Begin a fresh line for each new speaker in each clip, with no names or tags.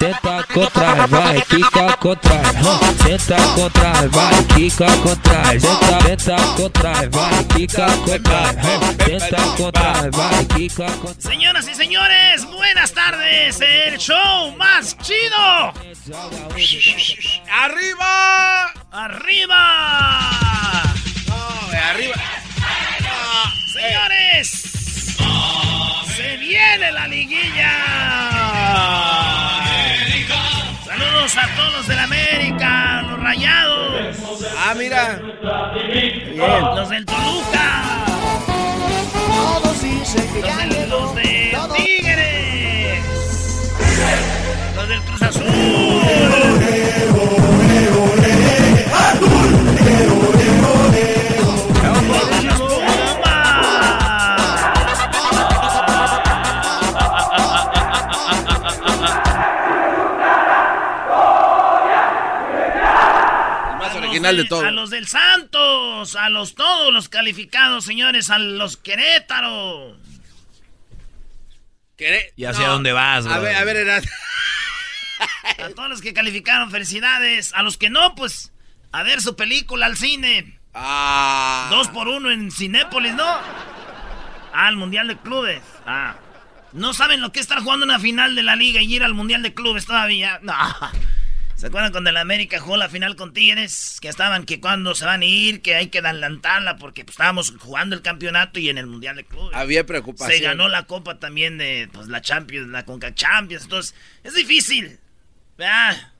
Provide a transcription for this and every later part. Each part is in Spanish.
Tenta contra, vai, quica contra, tenta contra, vai, quica contra, tenta, tenta contra, vai, quica contra, tenta contra, vai, quica contra.
Señoras y señores, buenas tardes. El show más chido.
¡Arriba!
¡Arriba!
No, arriba.
Señores, se viene la liguilla. Saludos a todos los de la América, los rayados,
Ah, mira.
los del Toluca, los de, los de Tigres, los del Cruz Azul. A los
de
del-
todo.
A los del Santos, a los todos los calificados, señores, a los Querétaro.
¿Queré?
Ya sé a dónde vas,
A ver, a ver, era.
A todos los que calificaron, felicidades. A los que no, pues, a ver su película al cine.
Ah.
Dos por uno en Cinépolis, ¿no? Ah, el Mundial de Clubes. Ah. ¿No saben lo que es estar jugando una final de la liga y ir al Mundial de Clubes todavía? No. ¿Se acuerdan cuando el América jugó la final con Tigres? Que estaban que cuando se van a ir, que hay que adelantarla porque pues, estábamos jugando el campeonato y en el Mundial de Clubes.
Había preocupación.
Se ganó la copa también de pues, la Champions, la Conca Champions. Entonces, es difícil. ¿verdad?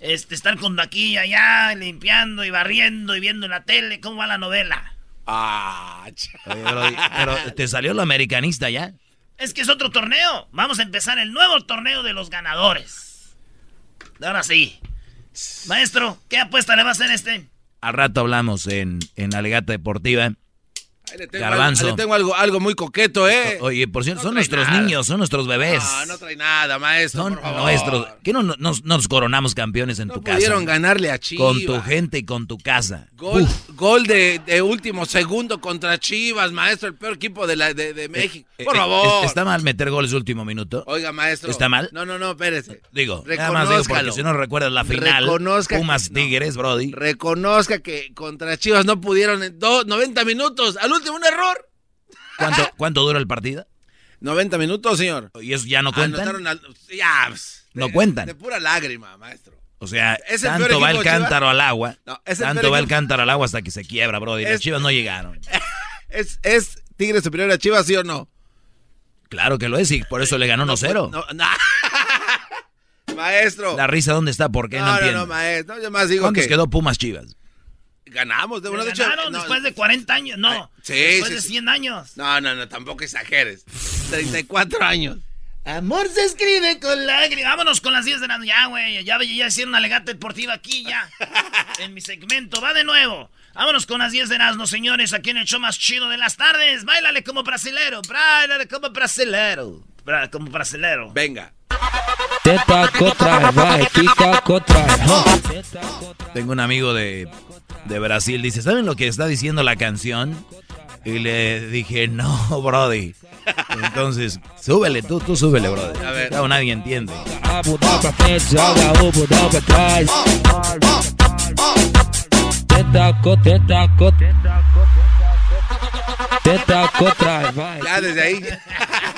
Este, estar con aquí y allá, limpiando y barriendo y viendo en la tele cómo va la novela.
Ah,
Brody, pero te salió lo americanista ya.
Es que es otro torneo. Vamos a empezar el nuevo torneo de los ganadores. Ahora sí. Maestro, ¿qué apuesta le va a hacer este?
Al rato hablamos en, en Alegata Deportiva.
Ahí le tengo,
Garbanzo.
algo, le tengo algo, algo muy coqueto, ¿eh?
Oye, por cierto,
No
son nuestros
nada.
niños, son nuestros bebés.
No, no trae nada, maestro.
son
por favor.
nuestros. ¿Qué no, no- nos, nos coronamos campeones en
No
tu
pudieron
casa?
ganarle a Chivas.
Con tu gente y con tu casa.
Gol,
Uf.
gol de, de último segundo contra Chivas, maestro, el peor equipo de, la, de, de México.
Eh,
Por
eh,
favor.
¿Está mal meter goles de último minuto?
Oiga, maestro.
¿Está mal?
No, no, no, espérese.
Digo, nada más digo porque si no recuerdas la final,
Reconozca
Pumas
que- no.
Tigres, Brody.
Reconozca que contra Chivas no pudieron en do- 90 minutos. Al último, un error.
¿Cuánto, ¿Cuánto dura el partido?
90 minutos, señor.
¿Y eso ya no cuentan?
Al- ya, pues,
No cuentan.
De pura lágrima, maestro.
O sea,
¿Es
tanto va el
Chivas?
cántaro al agua.
No, es el
tanto va el cántaro al agua hasta que se quiebra, Brody. Las
Es-
chivas no llegaron.
¿Es, ¿Es Tigre superior a Chivas, sí o no?
Claro que lo es y por eso le ganó 1-0.
No, no. maestro.
La risa, ¿dónde está? ¿Por qué? No,
no, no,
entiendo.
no, maestro. Yo más digo
¿Cuántos
que
quedó Pumas Chivas?
Ganamos. De, de hecho,
ganaron
no,
después de 40 años. No,
Ay, sí,
después
sí,
de
sí.
100 años.
No, no, no, tampoco exageres. 34 años.
Amor se escribe con lágrimas. Vámonos con las 10 de la noche. Ya, güey. Ya, ya hicieron una legata deportiva aquí, ya. en mi segmento. Va de nuevo. Vámonos con las 10 de Erasmo, señores. Aquí en el show más chido de las tardes. Báilale como brasilero. Báilale como brasilero. Bra- como brasilero.
Venga.
Tenta contra, contra.
Tengo un amigo de, de Brasil. Dice, ¿saben lo que está diciendo la canción? Y le dije, no, Brody. Entonces, súbele, tú, tú súbele, Brody.
A ver.
Claro, nadie entiende.
Ya desde ahí.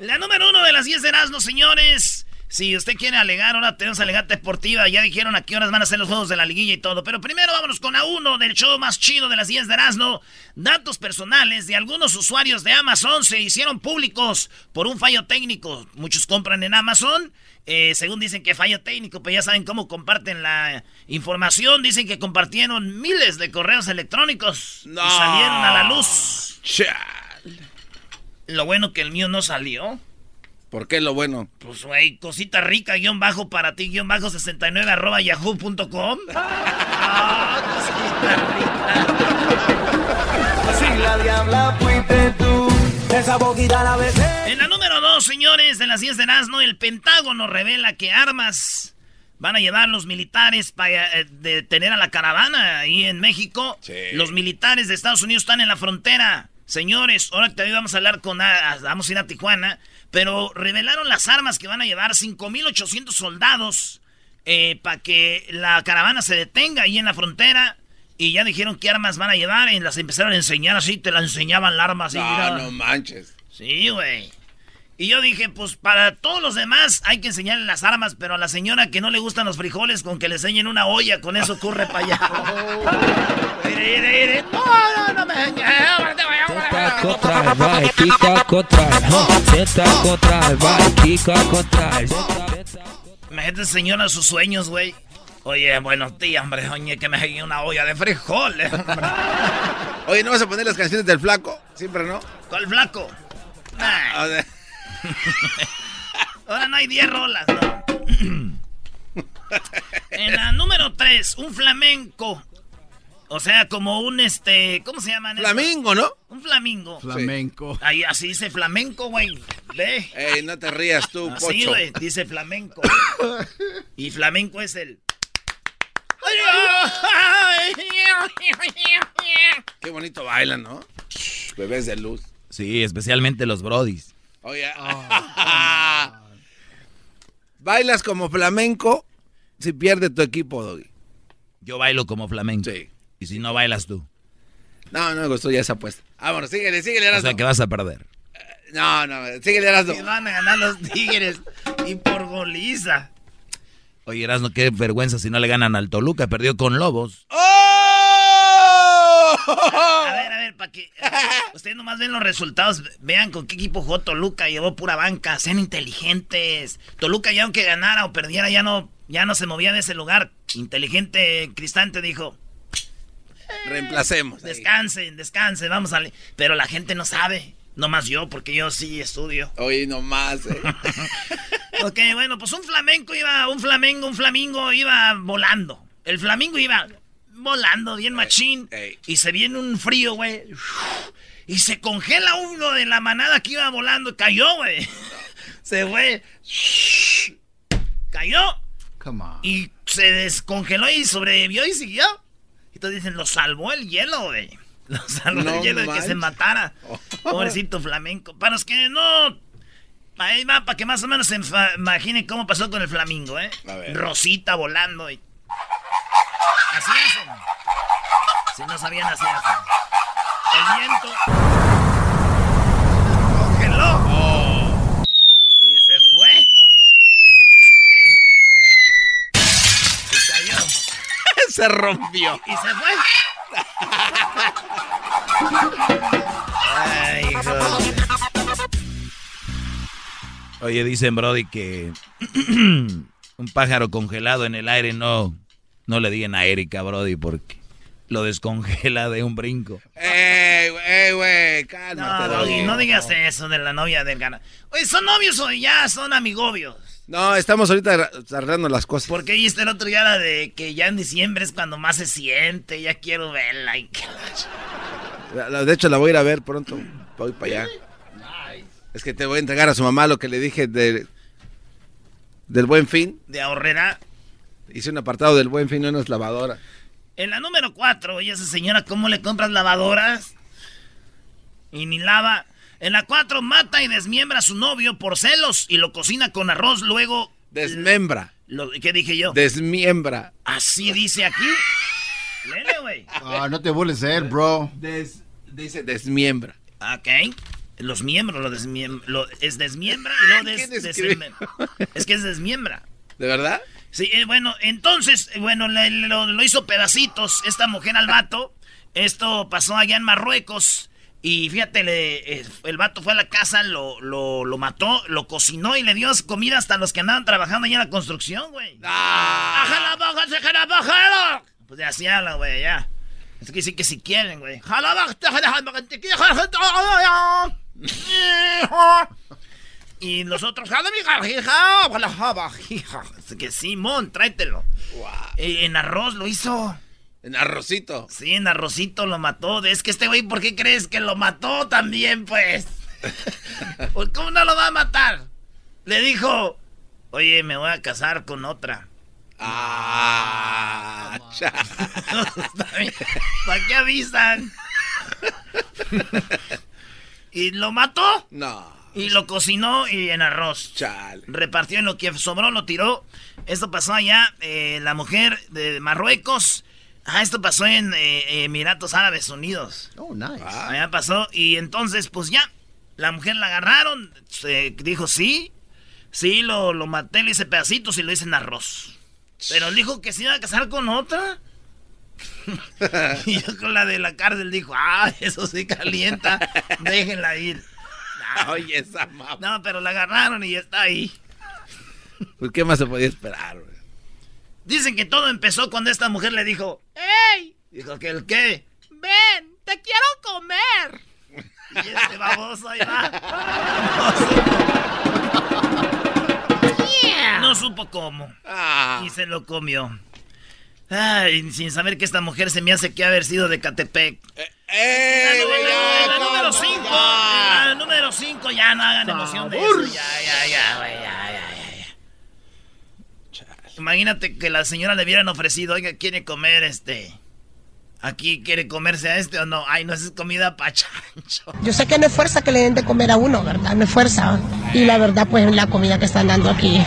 La número uno de las 10 de Erasmo, señores. Si usted quiere alegar, ahora tenemos alegata deportiva. Ya dijeron a qué horas van a ser los juegos de la liguilla y todo. Pero primero vámonos con a uno del show más chido de las 10 de Erasmo. Datos personales de algunos usuarios de Amazon se hicieron públicos por un fallo técnico. Muchos compran en Amazon. eh, según dicen que fallo técnico, pues ya saben cómo comparten la información. Dicen que compartieron miles de correos electrónicos
No.
y salieron a la luz.
Chal.
Lo bueno que el mío no salió.
¿Por qué lo bueno?
Pues, güey, cosita rica, guion bajo para ti, guion bajo 69 arroba yahoo.com. Ah,
Si la diabla fuiste tú, esa boquita la besé.
En la número 2, señores, de las 10 de Nazno, el Pentágono revela que armas van a llevar los militares para eh, detener a la caravana ahí en México.
Sí.
Los militares de Estados Unidos están en la frontera. Señores, ahora también vamos a hablar con... a- vamos a ir a Tijuana. Pero revelaron las armas que van a llevar 5.800 soldados para que la caravana se detenga ahí en la frontera. Y ya dijeron qué armas van a llevar y las empezaron a enseñar así, te la enseñaban la arma así. mira.
No, no manches.
Sí, güey. Y yo dije, pues para todos los demás hay que enseñarle las armas, pero a la señora que no le gustan los frijoles, con que le enseñen una olla, con eso corre para allá. Me
Senta contra, vai, quica contra, senta contra, vai, quica contra.
Imagínate, señora, sus sueños, güey. Oye, buenos días, hombre. Oye, que me enseñe una olla de frijoles. hombre.
Oye, ¿no vas a poner las canciones del flaco? Siempre, ¿no?
¿Cuál flaco? Nah, ahora no hay 10 rolas, ¿no? En la número 3, un flamenco. O sea, como un este. ¿Cómo se llaman?
Flamingo, ¿no?
Un flamingo.
Flamenco.
Ahí así dice flamenco, güey. Ve.
Ey, no te rías tú,
Así,
pocho.
güey. Dice flamenco. Y flamenco es el.
Qué bonito bailan, ¿no? Bebés de luz.
Sí, especialmente los brodis.
Oye.
Ah.
Bailas como flamenco si pierde tu equipo, Doggy.
Yo bailo como flamenco.
Sí.
Y si no bailas tú,
No, no me gustó ya esa apuesta. Vámonos, síguele, síguele,
o
Erasmo.
sea que vas a perder.
No, no, síguele, Erasmo.
Y van a ganar los tigres. Y por goliza.
Oye, Erasmo, qué vergüenza si no le ganan al Toluca. Perdió con Lobos.
¡Oh!
A ver, a ver, para que. Ustedes nomás ven los resultados. Vean con qué equipo jugó Toluca. Llevó pura banca. Sean inteligentes. Toluca, ya aunque ganara o perdiera, ya no, ya no se movía de ese lugar. Inteligente Cristante dijo:
Reemplacemos. ahí.
descansen, descansen, vamos a. le-". Pero la gente no sabe. Nomás yo, porque yo sí estudio.
Oye, nomás. eh.
Ok, bueno, pues un flamenco iba, un flamengo, un flamingo iba volando. El flamingo iba volando bien machín.
ey.
Y se viene un frío, güey. Y se congela uno de la manada que iba volando. Cayó, güey. Se fue. Cayó.
Come on.
Y se descongeló y sobrevivió y siguió. Entonces dicen, lo salvó el hielo, güey. Lo salvó
No
el hielo de que se matara. Pobrecito flamenco. Para los que no... Ahí va, para que más o menos se imaginen cómo pasó con el flamingo, ¿eh?
A ver.
Rosita volando y... Así hacen. Si no sabían, así hacen. El viento... Congeló. Y se fue. Y cayó.
Se rompió.
Y se fue. Ay.
Oye, dicen, Brody, que un pájaro congelado en el aire no, no le digan a Erika, Brody, porque lo descongela de un brinco.
¡Ey, güey, güey!
No,
Cálmate,
Doggy. no digas eso de la novia del gana. Oye, ¿son novios o ya son amigobios?
No, estamos ahorita arreglando las cosas.
Porque viste el otro día la de que ya en diciembre es cuando más se siente, ya quiero verla. y
De hecho, la voy a ir a ver pronto. Voy para allá. Es que te voy a entregar a su mamá lo que le dije de, del buen fin.
De ahorrera.
Hice un apartado del buen fin, no unas lavadoras.
En la número 4, oye, esa señora, ¿cómo le compras lavadoras? Y ni lava. En la 4, mata y desmiembra a su novio por celos y lo cocina con arroz. Luego.
Desmembra.
Lo, ¿Qué dije yo?
Desmiembra.
Así dice aquí. Lele, güey.
Ah, no te vuelves a él, bro.
Des- dice desmiembra.
Ok. Los miembros, lo desmiem- lo- es desmiembra y luego des- desmem- Es que es desmiembra.
¿De verdad?
Sí, eh, bueno, entonces, eh, bueno, le- lo, lo hizo pedacitos esta mujer al vato. Esto pasó allá en Marruecos. Y fíjate, le- eh, el vato fue a la casa, lo, lo, lo mató, lo cocinó y le dio comida hasta los que andaban trabajando allá en la construcción, güey.
¡Ah!
¡Ajala, baja, se jala! Pues así hablan, güey, ya. Es que sí que si quieren, güey. Jala, Y nosotros, "Jala, mija, hija, jala, jala, hija". Así que Simón, tráetelo. Eh, en arroz lo hizo.
En arrocito.
Sí, en arrocito lo mató. Es que este güey, ¿por qué crees que lo mató también, pues? Pues, ¿Cómo no lo va a matar? Le dijo, oye, me voy a casar con otra.
Ah.
¿Para qué avisan? y lo mató.
No,
Y lo cocinó y en arroz.
chale.
Repartió en lo que sobró, lo tiró. Esto pasó allá, eh, la mujer de Marruecos. Ah, esto pasó en eh, Emiratos Árabes Unidos.
Oh, nice.
Allá pasó. Y entonces, pues ya, la mujer la agarraron. Se dijo, sí, sí, lo, lo maté, le hice pedacitos y lo hice en arroz. Pero dijo que se iba a casar con otra. y yo con la de la cárcel dijo, ah, eso sí calienta, déjenla ir.
Oye, esa mamá.
No, pero la agarraron y ya está ahí.
Pues, ¿qué más se podía esperar, güey?
Dicen que todo empezó cuando esta mujer le dijo,
¡Ey!
dijo que el qué.
¡Ven! ¡Te quiero comer!
Y este baboso ahí va. No supo cómo.
Ah,
Y se lo comió. Ay, sin saber que esta mujer se me hace que haber sido de Catepec.
¡Eh!
La, número-
güey,
la número 5.
on.
La número 5. Ya no hagan emoción de eso. Ya, ya, ya, güey, ya, ya, ya, ya. Imagínate que la señora le hubieran ofrecido, oiga, quiere comer este. Aquí quiere comerse a este o no. Ay, no, es comida pa' chancho.
Yo sé que no es fuerza que le den de comer a uno, ¿verdad? No es fuerza. Y la verdad, pues la comida que están dando aquí,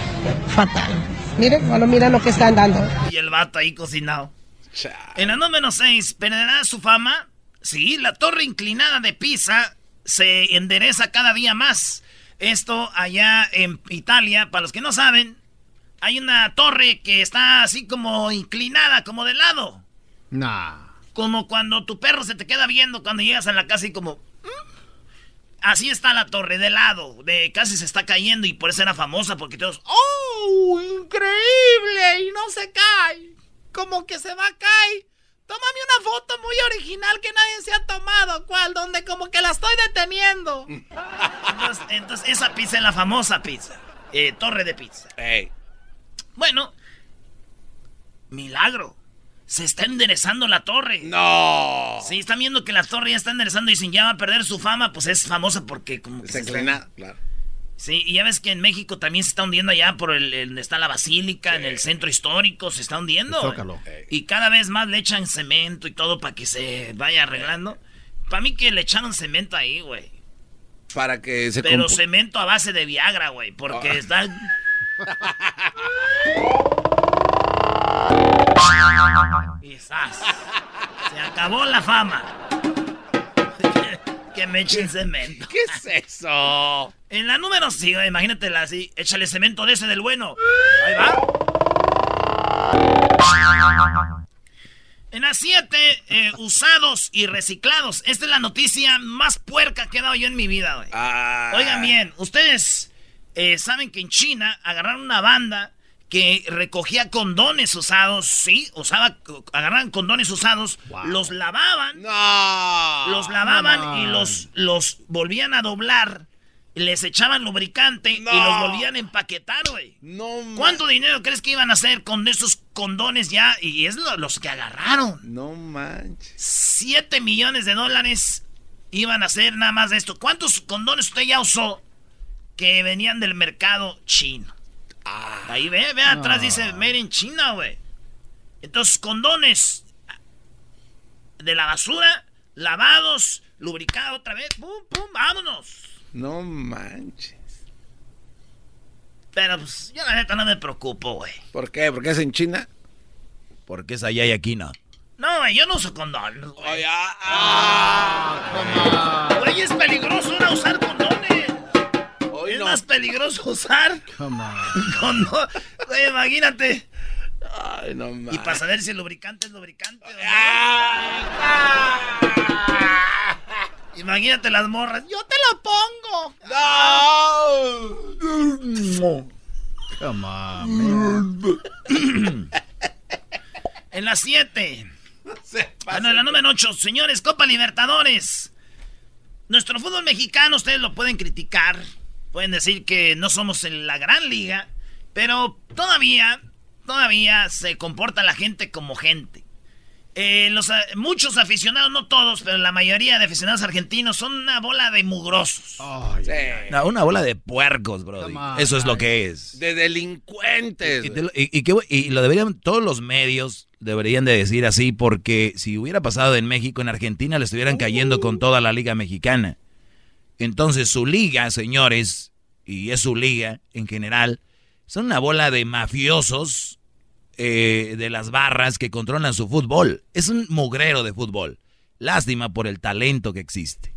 fatal. Miren, solo mira lo que están dando.
Y el vato ahí cocinado.
Chale.
En la número 6, ¿perderá su fama? Sí, la torre inclinada de Pisa se endereza cada día más. Esto allá en Italia, para los que no saben, hay una torre que está así como inclinada, como de lado.
Nah.
Como cuando tu perro se te queda viendo cuando llegas a la casa y como... "Mm". Así está la torre, de lado, de casi se está cayendo y por eso era famosa, porque todos...
¡Oh! ¡Increíble! Y no se cae. Como que se va a caer. Tómame una foto muy original que nadie se ha tomado. ¿Cuál? Donde como que la estoy deteniendo.
Entonces, entonces esa pizza es la famosa pizza. eh, torre de pizza. Bueno, milagro. Se está enderezando la torre.
No.
Sí, están viendo que la torre ya está enderezando y sin ya va a perder su fama, pues es famosa porque como que
Se
se
inclina, claro.
Sí, y ya ves que en México también se está hundiendo allá por el, el- donde está la basílica, en el centro histórico, se está hundiendo.
El Zócalo.
Ey.
Y cada vez más le echan cemento y todo para que se vaya arreglando. Para mí que le echaron cemento ahí, güey.
Para que se
Pero cemento a base de Viagra, güey, porque
Ah.
está... Quizás. Se acabó la fama. Que me echen cemento.
¿Qué es eso?
En la número 5, imagínatela así. Échale cemento de ese del bueno. Ahí va. En la 7, usados y reciclados. Esta es la noticia más puerca que he dado yo en mi vida, güey.
Ah.
Oigan bien, ustedes eh, saben que en China agarraron una banda que recogía condones usados, sí, usaba, agarraban condones usados, los lavaban,
No.
los lavaban
no.
y los, los volvían a doblar, les echaban lubricante y los volvían a empaquetar, güey. ¿Cuánto dinero crees que iban a hacer con esos condones ya? Y es lo- los que agarraron.
No manches.
7 millones de dólares iban a hacer nada más de esto. ¿Cuántos condones usted ya usó que venían del mercado chino? Ahí ve, ve atrás dice Made in China, güey. Entonces, condones de la basura, lavados, lubricados otra vez, pum, pum, vámonos.
No manches.
Pero pues, yo la neta no me preocupo, güey.
¿Por qué? ¿Porque es en China?
Porque es allá y aquí no.
No, güey, yo no uso condones, güey.
Oye, ah,
Güey, es peligroso ahora usar condones. Más peligroso usar
Come on.
Güey, imagínate.
Ay, no manches.
Y para saber si el lubricante es lubricante o no. Imagínate las morras. Yo te lo pongo.
No.
Come on, man.
En las 7.
Se pasa.
Bueno, en la número 8. Señores, Copa Libertadores. Nuestro fútbol mexicano, ustedes lo pueden criticar. Pueden decir que no somos en la gran liga, pero todavía, todavía se comporta la gente como gente. Eh, los, a- muchos aficionados, no todos, pero la mayoría de aficionados argentinos son una bola de mugrosos.
No, una bola de puercos, bro.
On,
Eso es lo que es.
De delincuentes.
Y, te lo- y- y qué bu- y lo deberían, todos los medios deberían de decir así, porque si hubiera pasado en México, en Argentina le estuvieran cayendo con toda la liga mexicana. Entonces su liga, señores, y es su liga en general, son una bola de mafiosos eh, de las barras que controlan su fútbol. Es un mugrero de fútbol. Lástima por el talento que existe.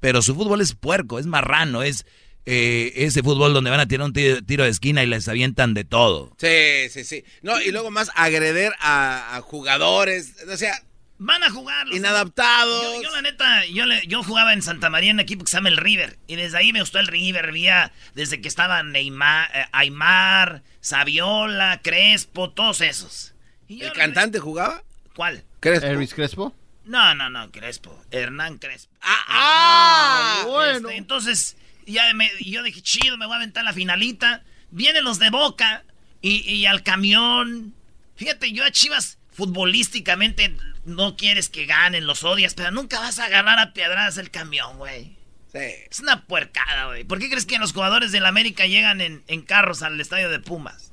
Pero su fútbol es puerco, es marrano, es eh, ese fútbol donde van a tirar un tiro, de esquina y les avientan de todo.
Sí, sí, sí. No, y luego más agreder a, a jugadores. O sea,
Van a jugar. los-
Inadaptados.
Yo, yo, la neta, yo, le- yo jugaba en Santa María en un equipo que se llama el River. Y desde ahí me gustó el River. Había desde que estaban Neymar, eh, Aymar, Saviola, Crespo, todos esos. Y
¿el cantante jugaba?
¿Cuál?
Crespo.
¿Elvis Crespo?
No, no, no, Crespo. Hernán Crespo.
Ah,
bueno. entonces, ya me- yo dije, chido, me voy a aventar la finalita. Vienen los de Boca y, y al camión. Fíjate, yo a Chivas futbolísticamente no quieres que ganen, los odias, pero nunca vas a agarrar a piedradas el camión, güey.
Sí.
Es una puercada, güey. ¿Por qué crees que los jugadores del América llegan en, en carros al estadio de Pumas?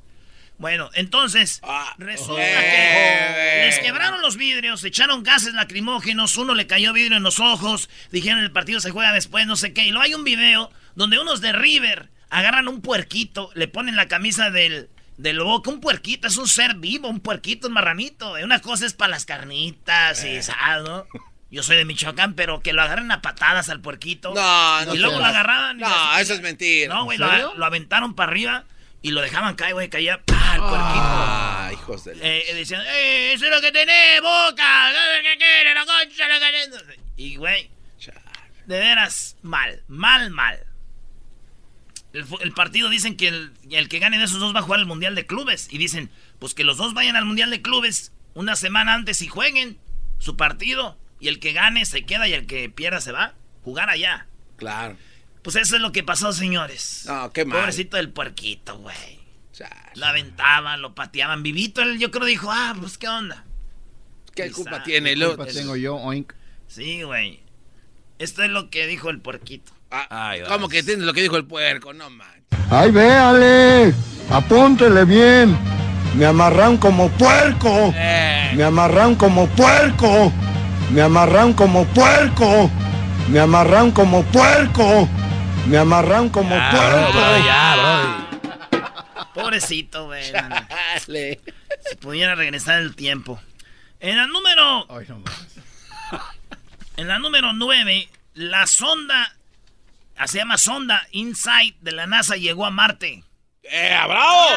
Bueno, entonces, resulta que les quebraron los vidrios, echaron gases lacrimógenos, uno le cayó vidrio en los ojos, dijeron el partido se juega después, no sé qué. Y luego hay un video donde unos de River agarran un puerquito, le ponen la camisa del, del Boca, un puerquito, es un ser vivo, un puerquito, un marranito. güey. Una cosa es para las carnitas y ¿sabes, no? Yo soy de Michoacán, pero que lo agarren a patadas al puerquito.
No, no
Y luego lo agarraban. y
No, eso es mentira.
No, güey, lo, lo aventaron para arriba y lo dejaban caer, güey, caía ¡pah! el puerquito.
Ah, hijos de...
Eh, decían, ¡eh, eso es lo que tenés, boca! ¿Qué quiere, la concha, lo que tenés? Y, güey, de veras, mal, mal, mal. El, partido dicen que el, el que gane de esos dos va a jugar el Mundial de Clubes. Y dicen, pues que los dos vayan al Mundial de Clubes una semana antes y jueguen su partido. Y el que gane se queda y el que pierda se va. Jugar allá.
Claro.
Pues eso es lo que pasó, señores.
No, qué mal.
Pobrecito del puerquito, güey. Lo aventaban, lo pateaban. Vivito, él yo creo dijo, ah, pues qué onda.
¿Qué
Quizá.
culpa tiene?
¿Qué culpa tengo yo, oink?
Sí, güey. Esto es lo que dijo el puerquito.
Ah, ¿Cómo que tienes lo que dijo el puerco? No manches.
¡Ay, véale! Apúntele bien. Me amarran como puerco. Me amarran como puerco. Me amarran como puerco. Me amarran como puerco. Me amarran como
Ya,
puerco.
bro, bro, ya,
Pobrecito, güey. no, no. Si pudiera regresar el tiempo. En la número. En la número 9, la sonda. Ah, Se llama sonda Insight de la NASA llegó a Marte.
¡Eh, bravo!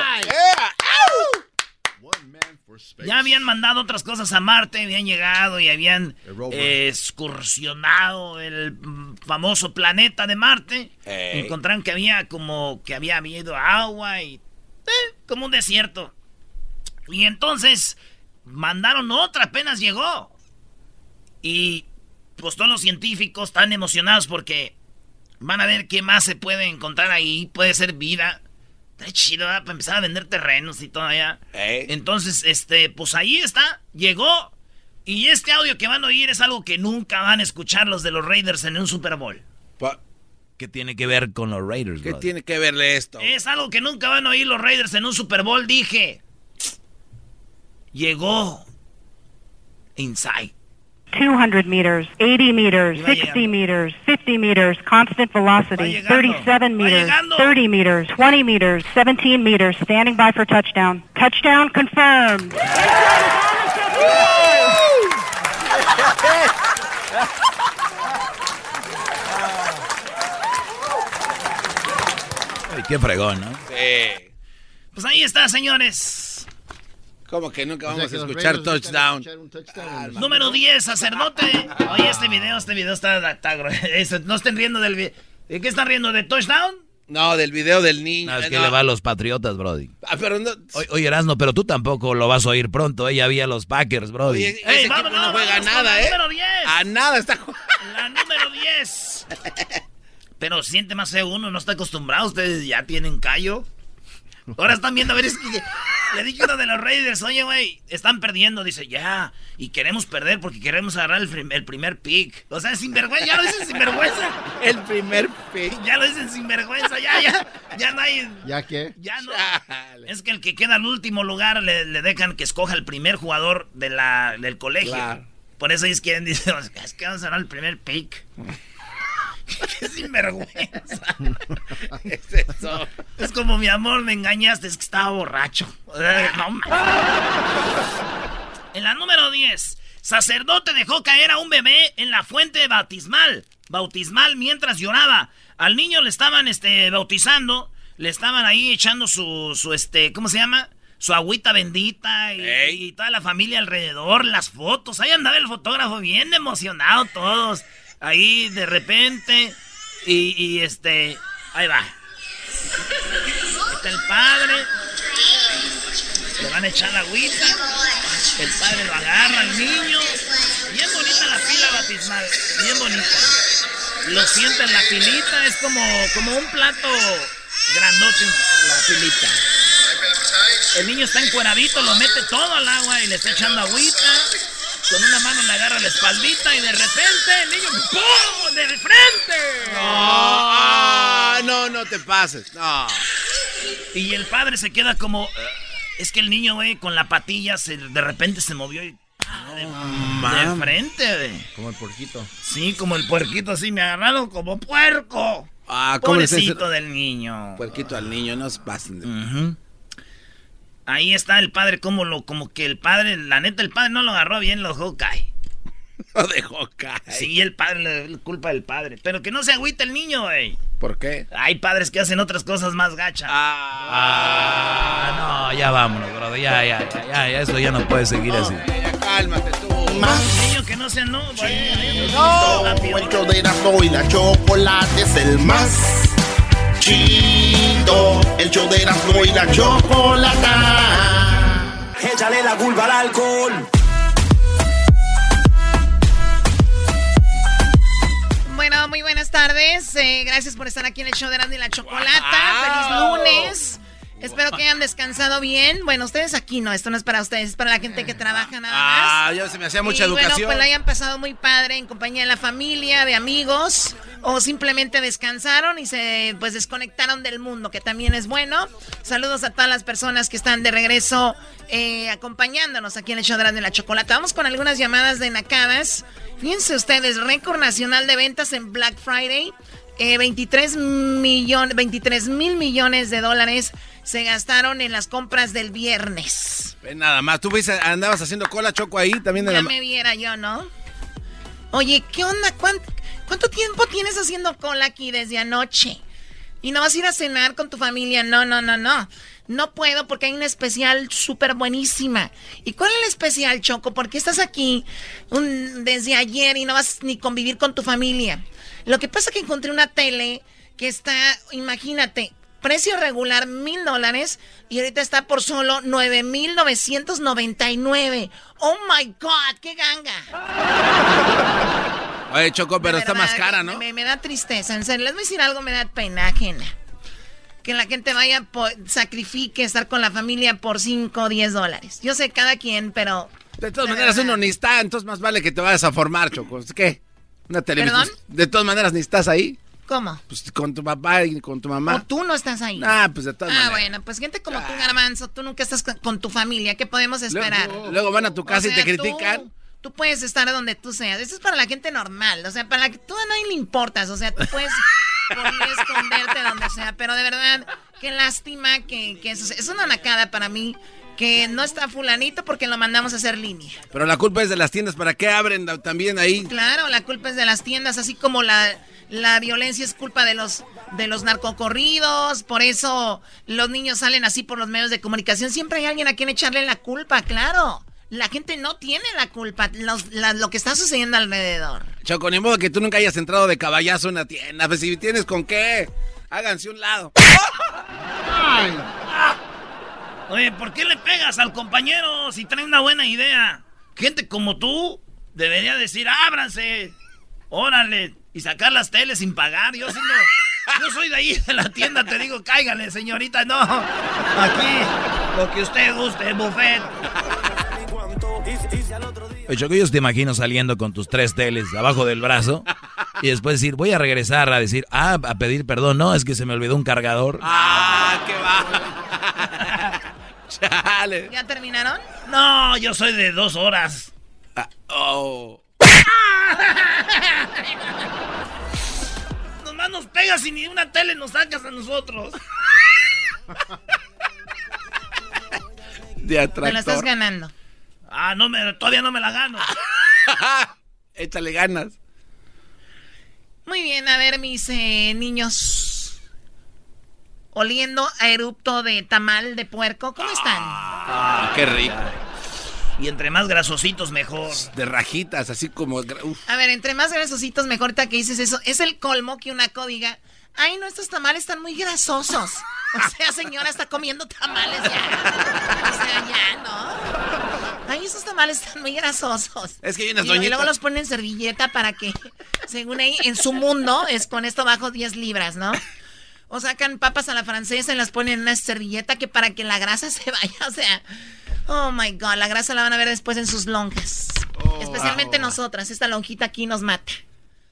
Ya habían mandado otras cosas a Marte, habían llegado y habían eh, excursionado el famoso planeta de Marte. Encontraron que había como que había habido agua y eh, como un desierto. Y entonces mandaron otra, apenas llegó. Y pues todos los científicos están emocionados porque van a ver qué más se puede encontrar ahí. Puede ser vida. Está chido, ¿verdad? Para empezar a vender terrenos y todo allá. Entonces, este, pues ahí está, llegó. Y este audio que van a oír es algo que nunca van a escuchar los de los Raiders en un Super Bowl.
¿Qué tiene que ver con los Raiders,
¿Qué tiene que verle esto?
Es algo que nunca van a oír los Raiders en un Super Bowl, dije. Llegó. Inside.
200 meters, 80 meters, 60 meters, 50 meters, constant velocity, 37 meters, 30 meters, 20 meters, 17 meters, standing by for touchdown. Touchdown confirmed.
Ay, qué fregón, ¿no?
Sí.
Pues ahí está, señores.
¿Cómo que nunca
O sea,
vamos
que
a escuchar touchdown?
escuchar un touchdown.
Número 10, sacerdote. Oye, este video, este video está... está no estén riendo del video. ¿De qué están riendo? ¿De touchdown?
No, del video del niño.
No, es que
no.
le va a los Patriotas, Brody.
Ah, pero no.
Oye, oye, Erasmo, pero tú tampoco lo vas a oír pronto. Ella había los Packers, Brody.
Oye, ese equipo no juega
vamos con
nada, ¿eh?
número 10.
A nada está jugando.
La número 10. Pero siente más feo uno, no está acostumbrado. Ustedes ya tienen callo. Ahora están viendo, a ver, es que le dije uno de los Raiders, oye, güey, están perdiendo. Dice, ya, y queremos perder porque queremos agarrar el, prim- el primer pick. O sea, sinvergüenza, ya lo dicen sinvergüenza.
El primer pick.
Ya lo dicen sinvergüenza, ya, ya, ya no hay...
¿Ya qué?
Ya no. Es que el que queda al último lugar le, le dejan que escoja el primer jugador de la, del colegio.
Claro.
Por eso ellos quieren, dicen, es que vamos a ganar el primer pick. Qué sinvergüenza.
Es eso.
Es como mi amor, me engañaste, es que estaba borracho. No En la número 10, sacerdote dejó caer a un bebé en la fuente bautismal. Bautismal mientras lloraba. Al niño le estaban este, bautizando, le estaban ahí echando su, su este, ¿cómo se llama? Su agüita bendita y, y toda la familia alrededor, las fotos. Ahí andaba el fotógrafo bien emocionado todos. Ahí de repente. Y, este. Ahí va. Está el padre. Le van a echar la agüita. El padre lo agarra al niño. Bien bonita la pila bautismal. Bien bonita. Lo sienta en la pilita. Es como, como un plato grandote la pilita. El niño está encueradito, lo mete todo al agua y le está echando agüita. Con una mano le agarra la espaldita y de repente el niño ¡pum! ¡De frente!
No, ah, no, no te pases. No.
Y el padre se queda como. eh, es que el niño, güey, con la patilla se, de repente se movió y. ah, de, de
mam.
frente, güey.
Como el porquito.
Sí, como el puerquito así, me agarraron como puerco.
Ah, ¿cómo le estás
Pobrecito del niño.
Puerquito al niño, no se pasen. de-
Ujú. Ahí está el padre, como lo, como que el padre, la neta, el padre no lo agarró bien, lo dejó caer.
Lo dejó caer.
Sí, el padre, le- la culpa del padre. Pero que no se agüita el niño, güey.
¿Por qué?
Hay padres que hacen otras cosas más gachas.
Ah, no, ya vámonos, bro. Ya, ya, ya, ya, eso ya no puede seguir así.
Ya cálmate tú.
Niño que no sea no, güey.
No, el show de la chocolate es el más chido. El show de Erasmo y la chocolata.
Échale la culpa al alcohol.
Bueno, muy buenas tardes. Eh, gracias por estar aquí en el show de Erasmo y la Chocolata. Feliz lunes. Espero que hayan descansado bien. Bueno, ustedes aquí no, esto no es para ustedes, es para la gente que trabaja nada más.
Ah, ya se me hacía mucha
y bueno,
educación.
pues la hayan pasado muy padre en compañía de la familia, de amigos, o simplemente descansaron y se pues desconectaron del mundo, que también es bueno. Saludos a todas las personas que están de regreso eh, acompañándonos aquí en el show de la Chocolata. Vamos con algunas llamadas de nacadas. Fíjense ustedes, récord nacional de ventas en Black Friday. Eh, 23, millón, 23 mil millones de dólares se gastaron en las compras del viernes.
Nada más. Tú andabas haciendo cola choco ahí también de
Ya
la...
me viera yo, ¿no? Oye, ¿qué onda? ¿Cuánto, cuánto tiempo tienes haciendo cola aquí desde anoche? ¿Y no vas a ir a cenar con tu familia? No, no, no, no. No puedo porque hay una especial súper buenísima. ¿Y cuál es el especial, Choco? ¿Por qué estás aquí desde ayer y no vas ni convivir con tu familia? Lo que pasa es que encontré una tele que está, imagínate, precio regular mil dólares y ahorita está por solo nueve mil novecientos noventa y nueve. ¡Oh, my God! ¡Qué ganga!
Oye, Choco, pero está
verdad,
más cara, ¿no?
Me, me da tristeza, en serio. Les voy a decir algo, me da pena ajena. Que la gente vaya, sacrifique estar con la familia por 5 o 10 dólares. Yo sé cada quien, pero...
De todas maneras, uno ni está, entonces más vale que te vayas a formar, Choco. ¿Qué? Una televisión.
¿Perdón?
De todas maneras, ni estás ahí.
¿Cómo?
Pues con tu papá y con tu mamá.
O tú no estás ahí.
Ah, pues de todas
Ah,
maneras.
bueno, pues gente como tú, Garbanzo, tú nunca estás con, tu familia. ¿Qué podemos esperar?
Luego, luego van a tu casa
O
y te
tú-
critican.
Tú, puedes estar donde tú seas. Eso es para la gente normal. O sea, para la que tú a nadie le importas. O sea, tú puedes esconderte donde sea. Pero de verdad, qué lástima que, que eso es una nacada para mí. Que no está fulanito porque lo mandamos a hacer línea.
Pero la culpa es de las tiendas. ¿Para qué abren también ahí?
Claro, la culpa es de las tiendas, así como la, la violencia es culpa de los, de los narcocorridos, por eso los niños salen así por los medios de comunicación. Siempre hay alguien a quien echarle la culpa, claro. La gente no tiene la culpa, los- la- lo que está sucediendo alrededor.
Choco, ni modo que tú nunca hayas entrado de caballazo en una tienda. Pues si tienes con qué, háganse un lado.
Oye, ¿por qué le pegas al compañero si trae una buena idea? Gente como tú debería decir, ábranse, órale. y sacar las teles sin pagar. Yo sí no, yo soy de ahí de la tienda, te digo, cáigale, señorita. No, aquí lo que usted guste, buffet.
Choco, yo te imagino saliendo con tus tres teles abajo del brazo y después decir, voy a regresar a decir, ah, a pedir perdón. No, es que se me olvidó un cargador.
¡Ah, qué va! Chale.
¿Ya terminaron?
No, yo soy de dos horas.
Ah, oh.
Nomás nos pegas y ni una tele nos sacas a nosotros.
De
Te la estás ganando.
Ah, no me, todavía no me la gano.
Échale ganas.
Muy bien, a ver, mis eh, niños. Oliendo a erupto de tamal de puerco, ¿cómo están?
Ah, qué rico.
Y entre más grasositos, mejor.
De rajitas, así como. uf.
A ver, entre más grasositos, mejor ahorita que dices eso. Es el colmo que una códiga. Ay, no, estos tamales están muy grasosos. O sea, señora, está comiendo tamales ya. Tamales están muy grasosos.
Es que hay unas
y, y luego
doñitas.
los ponen en servilleta para que, según ahí, en su mundo, es con esto bajo 10 libras, ¿no? O sacan papas a la francesa y las ponen en una servilleta que para que la grasa se vaya, o sea... Oh, my God, la grasa la van a ver después en sus lonjas. Especialmente nosotras, esta lonjita aquí nos mata.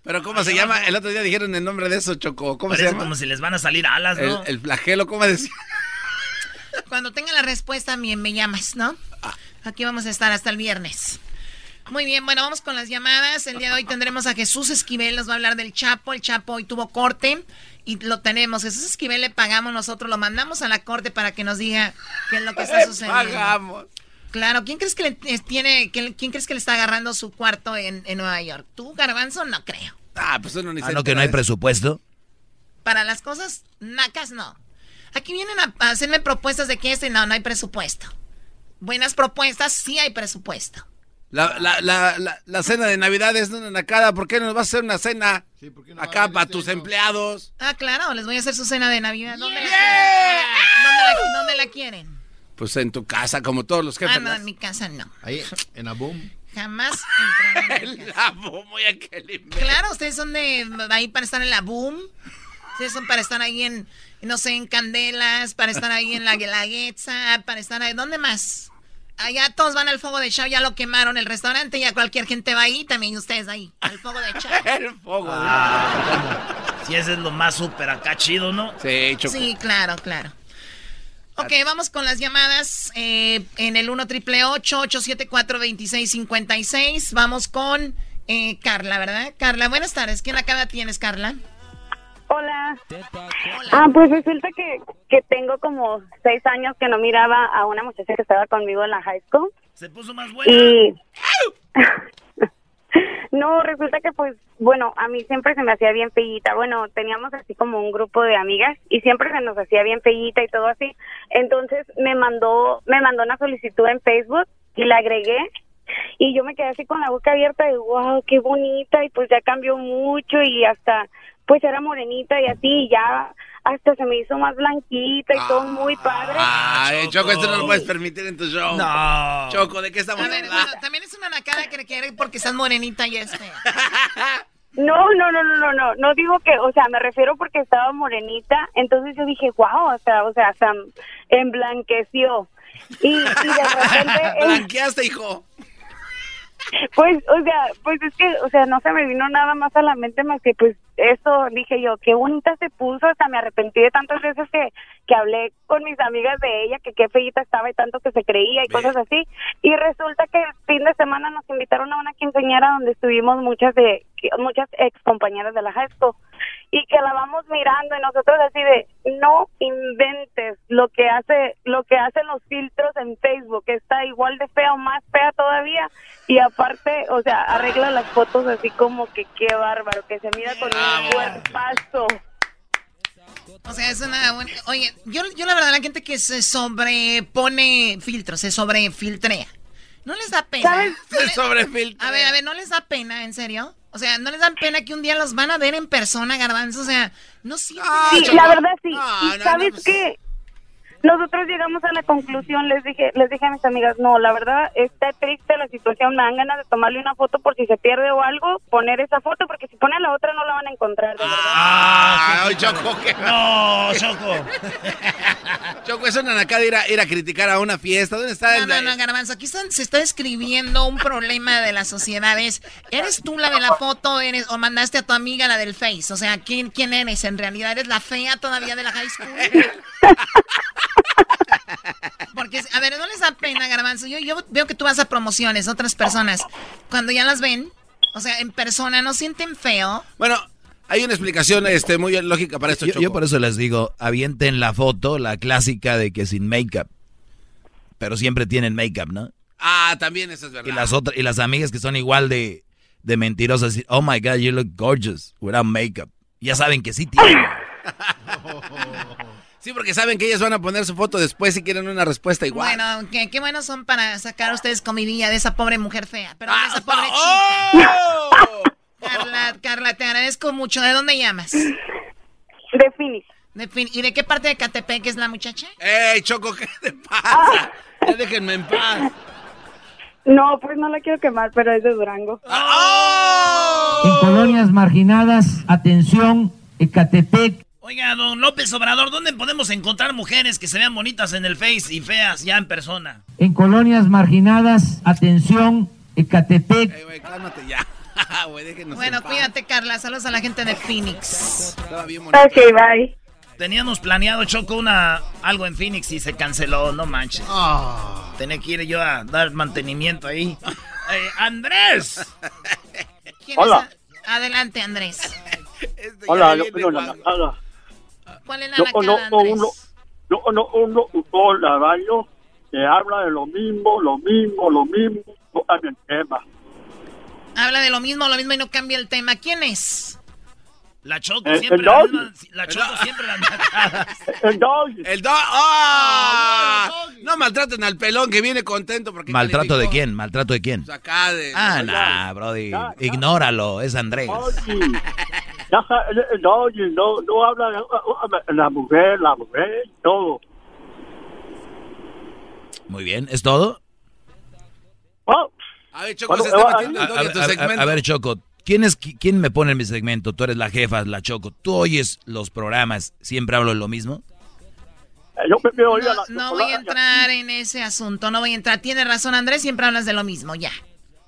Pero ¿cómo se llama? El otro día dijeron el nombre de eso, Choco. ¿Cómo
Parece
se llama?
como si les van a salir alas,
el,
¿no?
el flagelo, ¿cómo decía?
Cuando tenga la respuesta, me, me llamas, ¿no? Aquí vamos a estar hasta el viernes. Muy bien, bueno, vamos con las llamadas. El día de hoy tendremos a Jesús Esquivel, nos va a hablar del Chapo. El Chapo hoy tuvo corte y lo tenemos. Jesús Esquivel le pagamos nosotros, lo mandamos a la corte para que nos diga qué es lo que está sucediendo.
pagamos.
Claro, ¿quién crees que le tiene, quién, quién crees que le está agarrando su cuarto en, en Nueva York? ¿Tú, Garbanzo? No creo.
Ah, pues uno ni
Ah, no, que no hay presupuesto.
Para las cosas nacas, no. Aquí vienen a, a hacerme propuestas de que este, no, no hay presupuesto. Buenas propuestas, sí hay presupuesto.
La, la, la, la, la cena de Navidad es una nacada. ¿Por qué no nos vas a hacer una cena acá para tus empleados?
Ah, claro, les voy a hacer su cena de Navidad. ¿Dónde, la, quieren? ¿Dónde, la, dónde la quieren?
Pues en tu casa, como todos los jefes.
Ah, no, en mi casa no.
Ahí, en Aboom.
Jamás entrarán en.
La bomo y aquel imbécil.
Claro, ustedes son de ahí para estar en la boom. Ustedes son para estar ahí en, no sé, en Candelas, para estar ahí en la Guelaguetza, para estar ahí. ¿Dónde más? Allá todos van al fuego de Chao, ya lo quemaron el restaurante, ya cualquier gente va ahí, también ustedes ahí, al fuego de Chao.
El fuego.
Si ese es lo más súper acá chido, ¿no?
Sí, Choco.
Sí, claro, claro. Ok, vamos con las llamadas eh, en el 1 triple 874 2656 Vamos con eh, Carla, ¿verdad? Carla, buenas tardes. ¿Quién acá tienes, Carla?
Hola. Ah, pues resulta que, que tengo como seis años que no miraba a una muchacha que estaba conmigo en la high school.
Se puso más buena.
Y... no, resulta que pues, bueno, a mí siempre se me hacía bien feíta. Bueno, teníamos así como un grupo de amigas y siempre se nos hacía bien feíta y todo así. Entonces me mandó, me mandó una solicitud en Facebook y la agregué y yo me quedé así con la boca abierta de wow, qué bonita y pues ya cambió mucho y hasta pues era morenita y así y ya hasta se me hizo más blanquita y todo muy padre.
Ay, Choco, esto no lo puedes permitir en tu show.
No.
Choco, ¿de qué estamos
A ver,
hablando?
bueno, también es una nacada que quiere porque estás morenita y es fea.
No, no, no, no, no, no, no digo que, o sea, me refiero porque estaba morenita, entonces yo dije, wow, o sea, o sea, hasta emblanqueció. Y, y de repente,
Blanqueaste, hijo.
Pues, o sea, pues es que, o sea, no se me vino nada más a la mente más que, pues, eso, dije yo, qué bonita se puso, hasta me arrepentí de tantas veces que, que hablé con mis amigas de ella, que qué feita estaba y tanto que se creía y cosas así, y resulta que el fin de semana nos invitaron a una quinceañera donde estuvimos muchas de, muchas ex compañeras de la high school, y que la vamos mirando y nosotros así de, no inventes lo que hace, lo que hacen los filtros en Facebook, que está igual de fea o más fea todavía, y aparte, o sea, arregla las fotos así como que qué bárbaro, que se mira con un cuerpazo.
O sea, es una buena... Oye, yo, yo la verdad, la gente que se sobrepone filtros, se sobrefiltrea. ¿No les da pena?
¿Sabes?
¿No
Se sobrefiltra.
A ver, a ver, ¿no les da pena, en serio? O sea, ¿no les da pena que un día los van a ver en persona, garbanzo? O sea, no sienten...
Sí, la verdad sí.
No,
y
no,
sabes
no, pues-
qué? Nosotros llegamos a la conclusión, les dije, les dije a mis amigas, no, la verdad está triste la situación, me dan ganas de tomarle una foto por si se pierde o algo, poner esa foto, porque si ponen la otra no la van a encontrar, de verdad.
Ah, Choco, ¿qué?
No, Choco.
Choco, es una nacada ir a, ir a criticar a una fiesta. ¿Dónde está
No,
el.?
no, no, Garbanzo, aquí están- se está describiendo un problema de las sociedades. ¿Eres tú la de la foto eres, o mandaste a tu amiga la del Face? O sea, ¿quién, ¿quién eres? ¿En realidad eres la fea todavía de la high school? Porque, a ver, no les da pena, Garbanzo. Yo, yo veo que tú vas a promociones, otras personas. Cuando ya las ven, o sea, en persona, ¿no sienten feo?
Bueno, hay una explicación este, muy lógica para esto,
Yo,
Choco.
yo por eso les digo, avienten la foto, la clásica de que sin make-up. Pero siempre tienen make-up, ¿no?
Ah, también eso es verdad.
Y las otras, y las amigas que son igual de, de mentirosas, decir, oh my God, you look gorgeous without makeup. Ya saben que sí tienen.
Sí, porque saben que ellas van a poner su foto después si quieren una respuesta igual.
Bueno, qué, qué buenos son para sacar ustedes comidilla de esa pobre mujer fea. Pero
Ah,
de esa pobre
oh.
chica. Carla, Carla, te agradezco mucho. ¿De dónde llamas?
De Phoenix.
De Phoenix. ¿Y de qué parte de Catepec es la muchacha?
¡Ey, Choco, qué te pasa! Ya déjenme en paz.
No, pues no la quiero quemar, pero es de Durango.
En colonias marginadas, atención, Ecatepec.
Oiga, don López Obrador, ¿dónde podemos encontrar mujeres que se vean bonitas en el Face y feas ya en persona?
En colonias marginadas, atención, Ecatepec.
Ey, güey, cálmate ya. Déjenos
Bueno, cuídate, Carla. Saludos a la gente de Phoenix.
Estaba bien bonito.
Ok, bye.
Teníamos planeado, Choco, una, algo en Phoenix y se canceló, no manches. Tenía que ir yo a dar mantenimiento ahí. Eh, ¡Andrés!
¿Quién
Hola.
es? Adelante, Andrés.
Este
Hola,
ya
yo
viene
¿Cuál es la
Yo conozco uno, yo conozco uno, radio que habla de lo mismo, lo mismo, lo mismo, no cambia el tema.
Habla de lo mismo, lo mismo y no cambia el tema. ¿Quién es?
La Choco
Eh,
siempre
el
la
dog.
misma- La Choco siempre la.
El doggy.
El. ¡Ah! No maltraten al pelón que viene contento porque
¿Maltrato de quién? ¿Maltrato de quién?
Pues acá de...
Ah, nah, brody. Ignóralo, es Andrés.
Doggy. Ya el- el doggy no, no habla de uh, la mujer, la mujer, todo.
Muy bien, ¿es todo?
Oh,
A ver, Choco,
Bueno,
se está
eh,
metiendo
A,
en tu
a- a-
segmento.
a ver, Choco, ¿quién, es, ¿quién me pone en mi segmento? Tú eres la jefa, la Choco. ¿Tú oyes los programas? ¿Siempre hablo de lo mismo?
eh, yo la
No, no voy a entrar en ese asunto, no voy a entrar. Tiene razón, Andrés, siempre hablas de lo mismo, ya.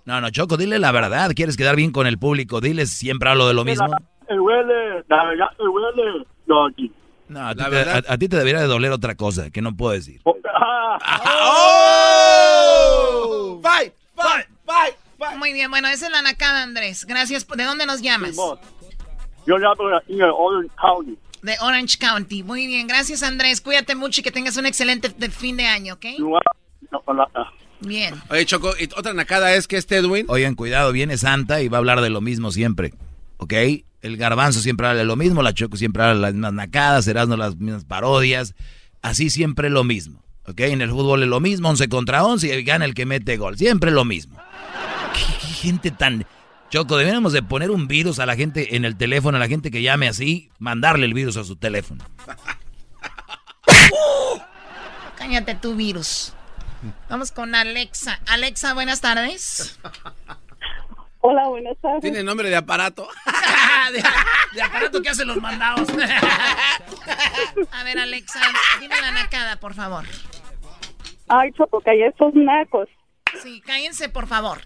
No, no, Choco, dile la verdad. ¿Quieres quedar bien con el público? Diles, siempre hablo de lo mismo.
El huele, la verdad, el huele, doggy.
No, a ti, te, a- a ti te debería de doler otra cosa que no puedo decir.
Ah,
¡Oh! ¡Fight! ¡Fight! ¡Fight! fight.
Muy bien, bueno, esa es la nacada, Andrés. Gracias. ¿De dónde nos llamas?
Yo hablo aquí en Orange County.
De Orange County. Muy bien, gracias, Andrés. Cuídate mucho y que tengas un excelente de- fin de año, ¿ok? Bien.
Oye, Choco, y otra nacada es que este Edwin...
Oigan, cuidado, viene Santa y va a hablar de lo mismo siempre. ¿Ok? El garbanzo siempre habla de lo mismo, la Choco siempre habla de las mismas nacadas, Erasmo las mismas parodias. Así siempre lo mismo. ¿Ok? En el fútbol es lo mismo, 11 contra 11 y gana el que mete gol. Siempre lo mismo. ¿Qué, qué gente tan... Choco, deberíamos de poner un virus a la gente en el teléfono, a la gente que llame así, mandarle el virus a su teléfono.
Cállate tu virus. Vamos con Alexa. Alexa, buenas tardes.
Hola, buenas tardes.
Tiene nombre de aparato.
de, de aparato que hacen los mandados.
A ver, Alexa, dime la nacada, por favor.
Ay, Choco, que hay estos nacos.
Sí, cállense, por favor.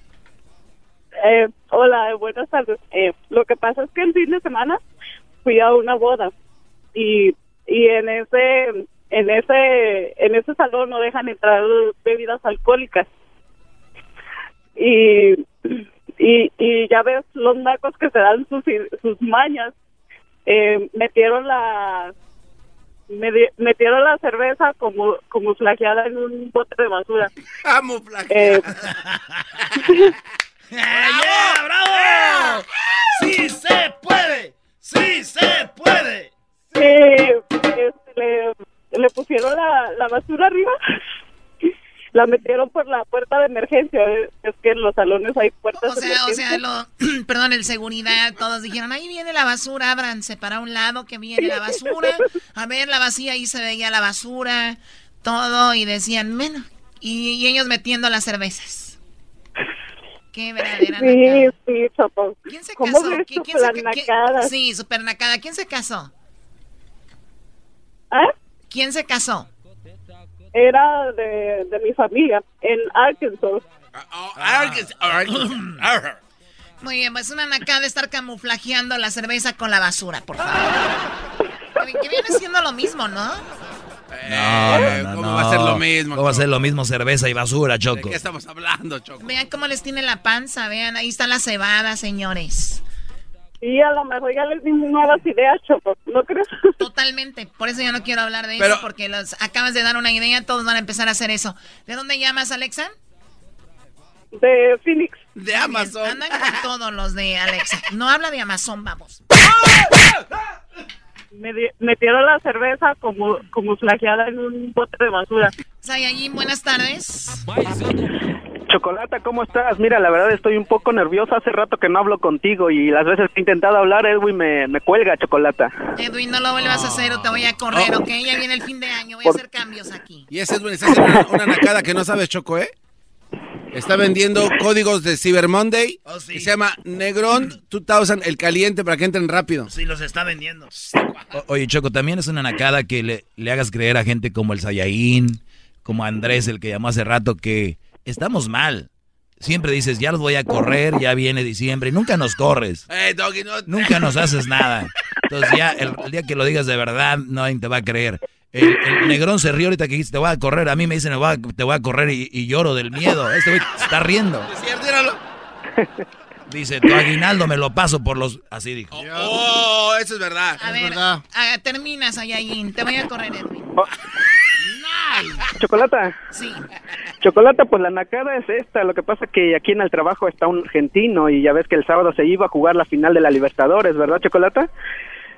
Eh, hola, buenas tardes. Eh, lo que pasa es que el fin de semana fui a una boda y, y en ese en ese en ese salón no dejan entrar bebidas alcohólicas y y, y ya ves los nacos que se dan sus sus mañas eh, metieron la metieron la cerveza como como flageada en un bote de basura Eh,
¡Yeah, bravo! ¡Sí se puede! ¡Sí se puede!
Eh, este, le, le pusieron la, la basura arriba, la metieron por la puerta de emergencia. eh, Es que en los salones hay puertas
O sea, o sea, lo, perdón, el seguridad, todos dijeron, ahí viene la basura, ábranse para un lado que viene la basura. A ver, la vacía, ahí se veía la basura. todo y decían, bueno, y, y ellos metiendo las cervezas. Qué verdadera
Sí,
nacada.
sí, Choco.
¿Quién se
¿Cómo
casó?
ves
¿Qui-
tú
quién se
las
ca- qui-
nacadas?
Sí, super nacada. ¿Quién se casó?
¿Ah?
¿Quién se casó?
Era de, de mi familia, en Arkansas.
Muy bien, pues una nacada estar camuflajeando la cerveza con la basura, por favor. Que viene siendo lo mismo, ¿no?
No, no, no,
¿cómo
no.
va a ser lo mismo,
¿Cómo va a ser lo mismo cerveza y basura,
¿De
Choco?
qué estamos hablando, Choco?
Vean cómo les tiene la panza, vean, ahí está la cebada, señores.
Y a lo mejor ya les dimos nuevas ideas, Choco. ¿No crees?
Totalmente, por eso yo no quiero hablar de
Pero-
eso, porque los acabas de dar una idea, todos van a empezar a hacer eso. ¿De dónde llamas, Alexa?
De Phoenix.
De Amazon.
Andan con todos los de Alexa. No habla de Amazon, vamos.
Me di- metieron la cerveza como, como flageada en un bote de basura.
Sayayin, buenas tardes.
Chocolata, ¿cómo estás? Mira, la verdad estoy un poco nervioso. Hace rato que no hablo contigo y las veces que he intentado hablar, Edwin me, me cuelga, Chocolata.
Edwin, no lo vuelvas a hacer o te voy a correr, ¿ok? Ya viene el fin de año, voy a hacer cambios aquí.
Y ese Edwin está haciendo una, una nacada que no sabes, Choco, ¿eh? Está vendiendo códigos de Cyber Monday.
Oh, sí.
que se llama Negrón 2000, el caliente, para que entren rápido.
Sí, los está vendiendo.
O- Oye, Choco, también es una nacada que le, le hagas creer a gente como el Sayaín, como Andrés, el que llamó hace rato, que estamos mal. Siempre dices, ya los voy a correr, ya viene diciembre, y nunca nos corres.
Eh, Doggy, no.
Nunca nos haces nada. Entonces ya el, el día que lo digas de verdad, nadie te va a creer. El, el negrón se rió ahorita que dijiste, te voy a correr. A mí me dicen, "Me voy a- te voy a correr y, y lloro del miedo. Este güey está riendo. Dice, tu aguinaldo me lo paso por los... Así dijo.
Oh, eso es verdad.
A ver, ah, termina, Sayayin, te voy a correr, Edwin.
Chocolata.
Sí.
Chocolata, pues la nacada es esta. Lo que pasa que aquí en el trabajo está un argentino y ya ves que el sábado se iba a jugar la final de la Libertadores, ¿verdad, Chocolata?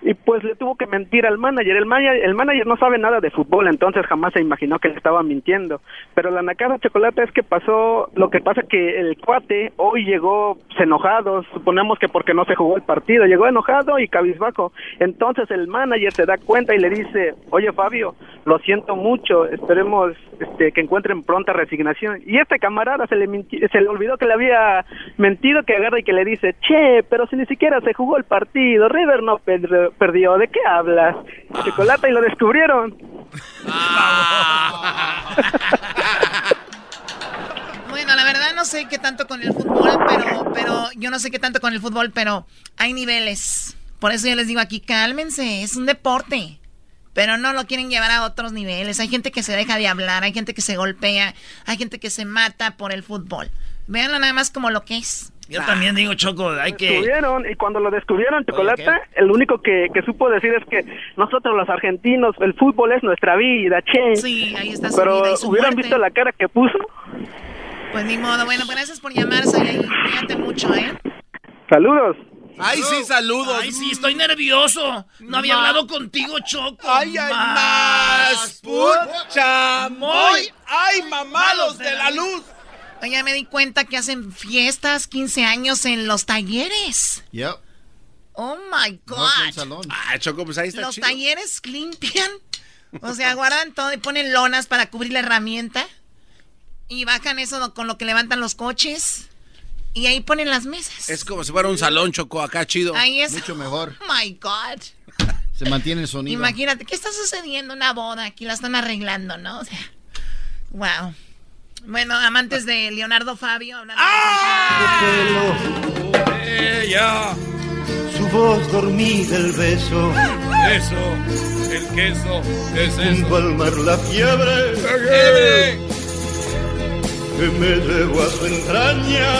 Y pues le tuvo que mentir al manager. El, manager. el manager no sabe nada de fútbol, entonces jamás se imaginó que le estaba mintiendo. Pero la nacada chocolate es que pasó, lo que pasa que el cuate hoy llegó enojado, suponemos que porque no se jugó el partido, llegó enojado y cabizbajo. Entonces el manager se da cuenta y le dice, oye Fabio, lo siento mucho, esperemos este, que encuentren pronta resignación. Y este camarada se le, se le olvidó que le había mentido, que agarra y que le dice, che, pero si ni siquiera se jugó el partido, River no per- perdió, ¿de qué hablas? Chocolate y lo descubrieron.
Bueno, la verdad no sé qué tanto con el fútbol, pero, pero yo no sé qué tanto con el fútbol, pero hay niveles. Por eso yo les digo aquí, cálmense, es un deporte. Pero no lo quieren llevar a otros niveles. Hay gente que se deja de hablar, hay gente que se golpea, hay gente que se mata por el fútbol. Véanlo nada más como lo que es.
Yo también digo, Choco, hay que...
Descubrieron, y cuando lo descubrieron, Chocolate, el único que, que supo decir es que nosotros los argentinos, el fútbol es nuestra vida, che.
Sí, ahí está su
Pero
vida y su
hubieran
muerte.
visto la cara que puso.
Pues ni modo. Bueno, gracias por llamar, Sayayin. Cuídate mucho, ¿eh?
Saludos.
Ay, sí, saludos.
Ay, sí, estoy nervioso. No había
Ma-
hablado contigo, Choco.
Ay, ay, más. Ay, mamalos de la luz.
Oye, me di cuenta que hacen fiestas, 15 años en los talleres.
Yep.
Oh my God.
Ah, Choco, pues ahí está
los
chido.
talleres limpian. O sea, guardan todo y ponen lonas para cubrir la herramienta. Y bajan eso con lo que levantan los coches. Y ahí ponen las mesas.
Es como si fuera un salón, Choco, acá chido.
Ahí es.
Mucho mejor.
Oh my God.
Se mantiene el sonido.
Imagínate, ¿qué está sucediendo? Una boda, aquí la están arreglando, ¿no? O sea, wow. Bueno, amantes de Leonardo Fabio. hablando de-
Ella. Su voz dormida, el beso.
Eso, el queso, es
Junto al mar la fiebre.
Fiebre.
Que me llevó a su entraña.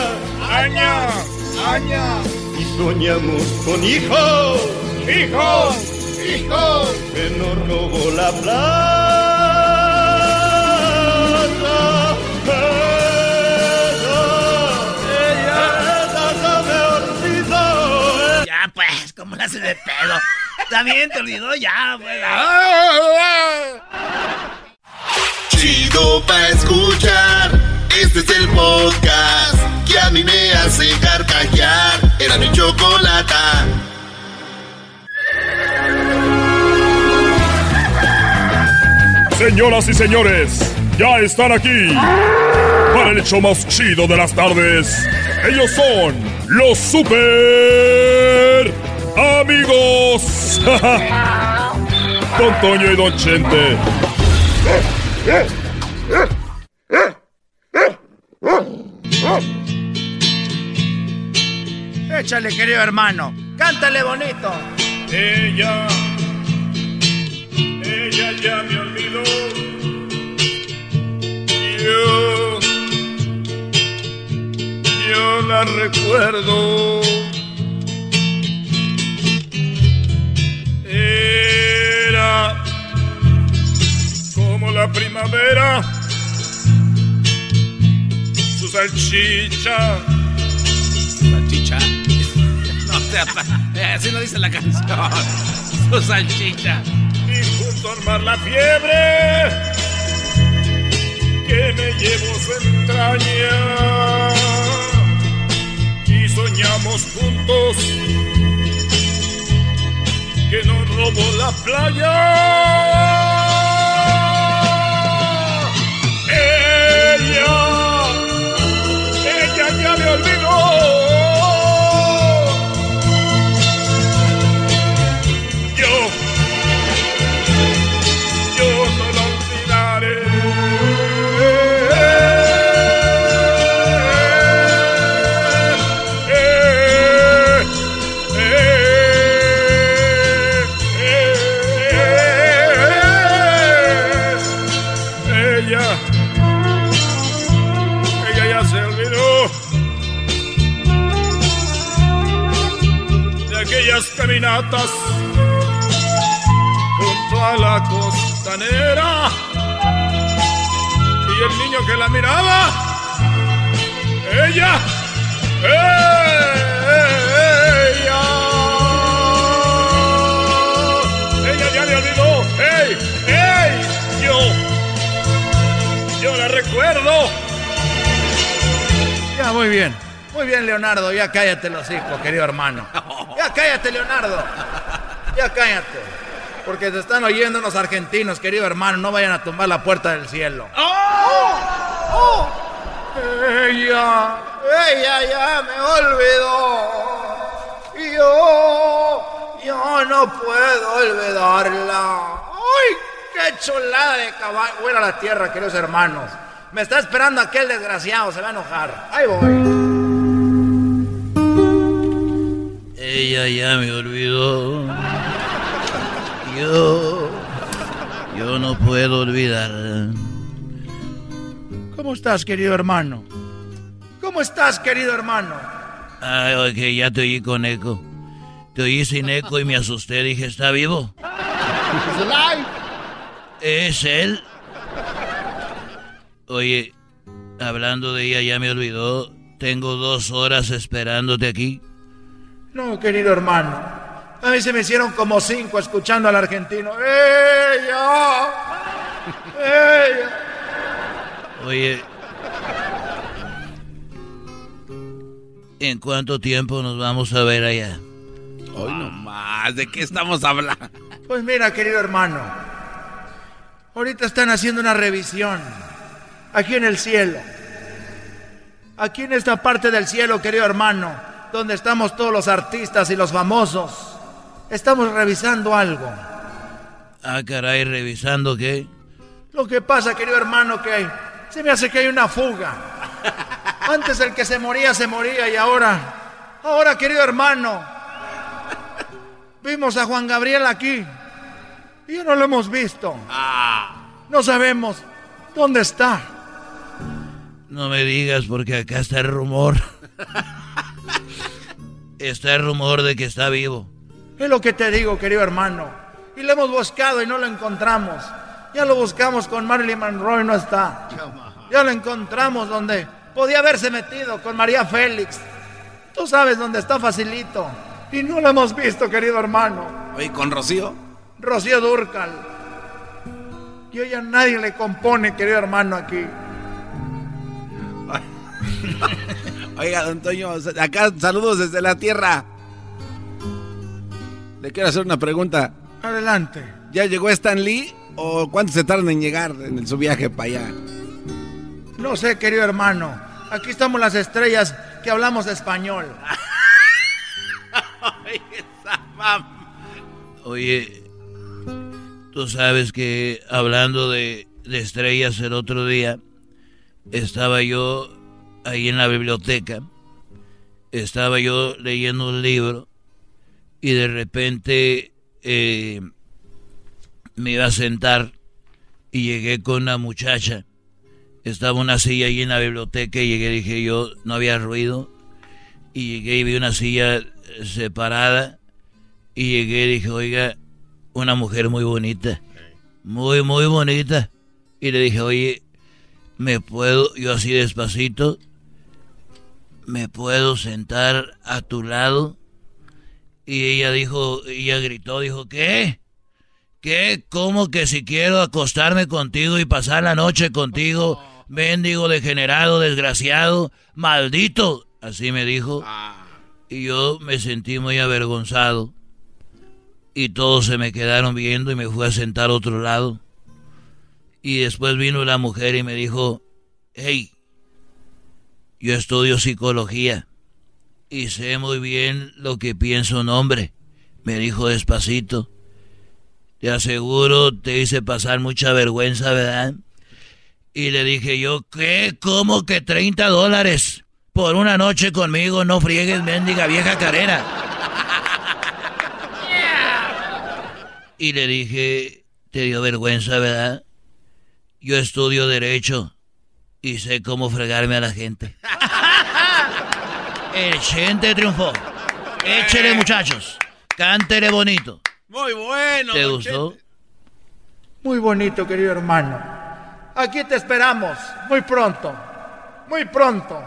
Aña, aña.
Y soñamos con hijos.
Hijos, hijos.
Que nos robó la plata. Ella. Ella ya
pues, ¿cómo la hace de pedo? Está bien, te olvidó ya, pues.
Chido pa' escuchar. Este es el podcast que a mí me hace carcajear. Era mi chocolata.
Señoras y señores, ya están aquí para el hecho más chido de las tardes. Ellos son los super amigos. Don Toño y Don Chente.
Échale, querido hermano. Cántale bonito.
Ella, ella ya me olvidó. Yo, yo la recuerdo. Era como la primavera. Salchicha.
Salchicha. No sea, eh, así lo dice la canción. Su salchicha.
Y junto al mar la fiebre que me llevó su entraña. Y soñamos juntos que nos robó la playa. Caminatas junto a la costanera y el niño que la miraba, ella, ella, ella ya le olvidó, ¡ey, ey! Yo, yo la recuerdo.
Ya, muy bien. Muy bien, Leonardo. Ya cállate los hijos, querido hermano. Cállate, Leonardo. Ya cállate. Porque te están oyendo unos argentinos, querido hermano. No vayan a tumbar la puerta del cielo.
¡Oh!
Ella, ella ya me olvidó. Yo, yo no puedo olvidarla. ¡Ay, qué chulada de caballo! Buena la tierra, queridos hermanos. Me está esperando aquel desgraciado, se va a enojar. Ahí voy.
Ella ya me olvidó. Yo. Yo no puedo olvidar.
¿Cómo estás, querido hermano? ¿Cómo estás, querido hermano?
Ay, ok, ya te oí con eco. Te oí sin eco y me asusté. Dije, ¿está vivo? ¿Es él? Oye, hablando de ella, ya me olvidó. Tengo dos horas esperándote aquí.
No, querido hermano. A mí se me hicieron como cinco escuchando al argentino. ¡Ella! ¡Ella!
Oye, ¿en cuánto tiempo nos vamos a ver allá?
Hoy no más, ¿de qué estamos hablando?
Pues mira, querido hermano. Ahorita están haciendo una revisión. Aquí en el cielo. Aquí en esta parte del cielo, querido hermano. Donde estamos todos los artistas y los famosos. Estamos revisando algo.
Ah, caray, ¿revisando qué?
Lo que pasa, querido hermano, que se me hace que hay una fuga. Antes el que se moría, se moría y ahora, ahora, querido hermano, vimos a Juan Gabriel aquí y ya no lo hemos visto. No sabemos dónde está.
No me digas porque acá está el rumor. está el rumor de que está vivo.
Es lo que te digo, querido hermano. Y lo hemos buscado y no lo encontramos. Ya lo buscamos con Marilyn Monroe y no está. Ya lo encontramos donde podía haberse metido con María Félix. Tú sabes dónde está facilito. Y no lo hemos visto, querido hermano.
Oye, ¿con Rocío?
Rocío Durcal. Y hoy a nadie le compone, querido hermano, aquí.
Oiga, don Toño, acá saludos desde la tierra. Le quiero hacer una pregunta.
Adelante.
¿Ya llegó Stan Lee o cuánto se tardan en llegar en su viaje para allá?
No sé, querido hermano. Aquí estamos las estrellas que hablamos español.
Oye, tú sabes que hablando de, de estrellas el otro día, estaba yo ahí en la biblioteca, estaba yo leyendo un libro y de repente eh, me iba a sentar y llegué con una muchacha. Estaba una silla ahí en la biblioteca y llegué, dije yo, no había ruido. Y llegué y vi una silla separada. Y llegué y dije, oiga, una mujer muy bonita. Muy, muy bonita. Y le dije, oye, ¿me puedo, yo así despacito, me puedo sentar a tu lado? Y ella dijo, ella gritó, dijo, ¿qué? ¿Qué? ¿Cómo que si quiero acostarme contigo y pasar la noche contigo? Mendigo degenerado, desgraciado, maldito. Así me dijo. Y yo me sentí muy avergonzado. Y todos se me quedaron viendo y me fui a sentar a otro lado. Y después vino la mujer y me dijo, hey, yo estudio psicología y sé muy bien lo que piensa un hombre, me dijo despacito. Te aseguro, te hice pasar mucha vergüenza, ¿verdad? Y le dije yo, ¿qué? ¿Cómo que 30 dólares por una noche conmigo? No friegues, mendiga vieja carrera. Y le dije, te dio vergüenza, ¿verdad? Yo estudio derecho y sé cómo fregarme a la gente. El gente triunfó. Échele, muchachos. Cántele bonito.
Muy bueno.
¿Te gustó?
Muy bonito, querido hermano. Aquí te esperamos, muy pronto, muy pronto.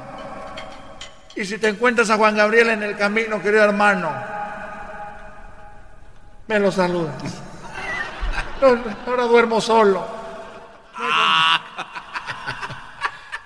Y si te encuentras a Juan Gabriel en el camino, querido hermano, me lo saludas. Ahora duermo solo. Con,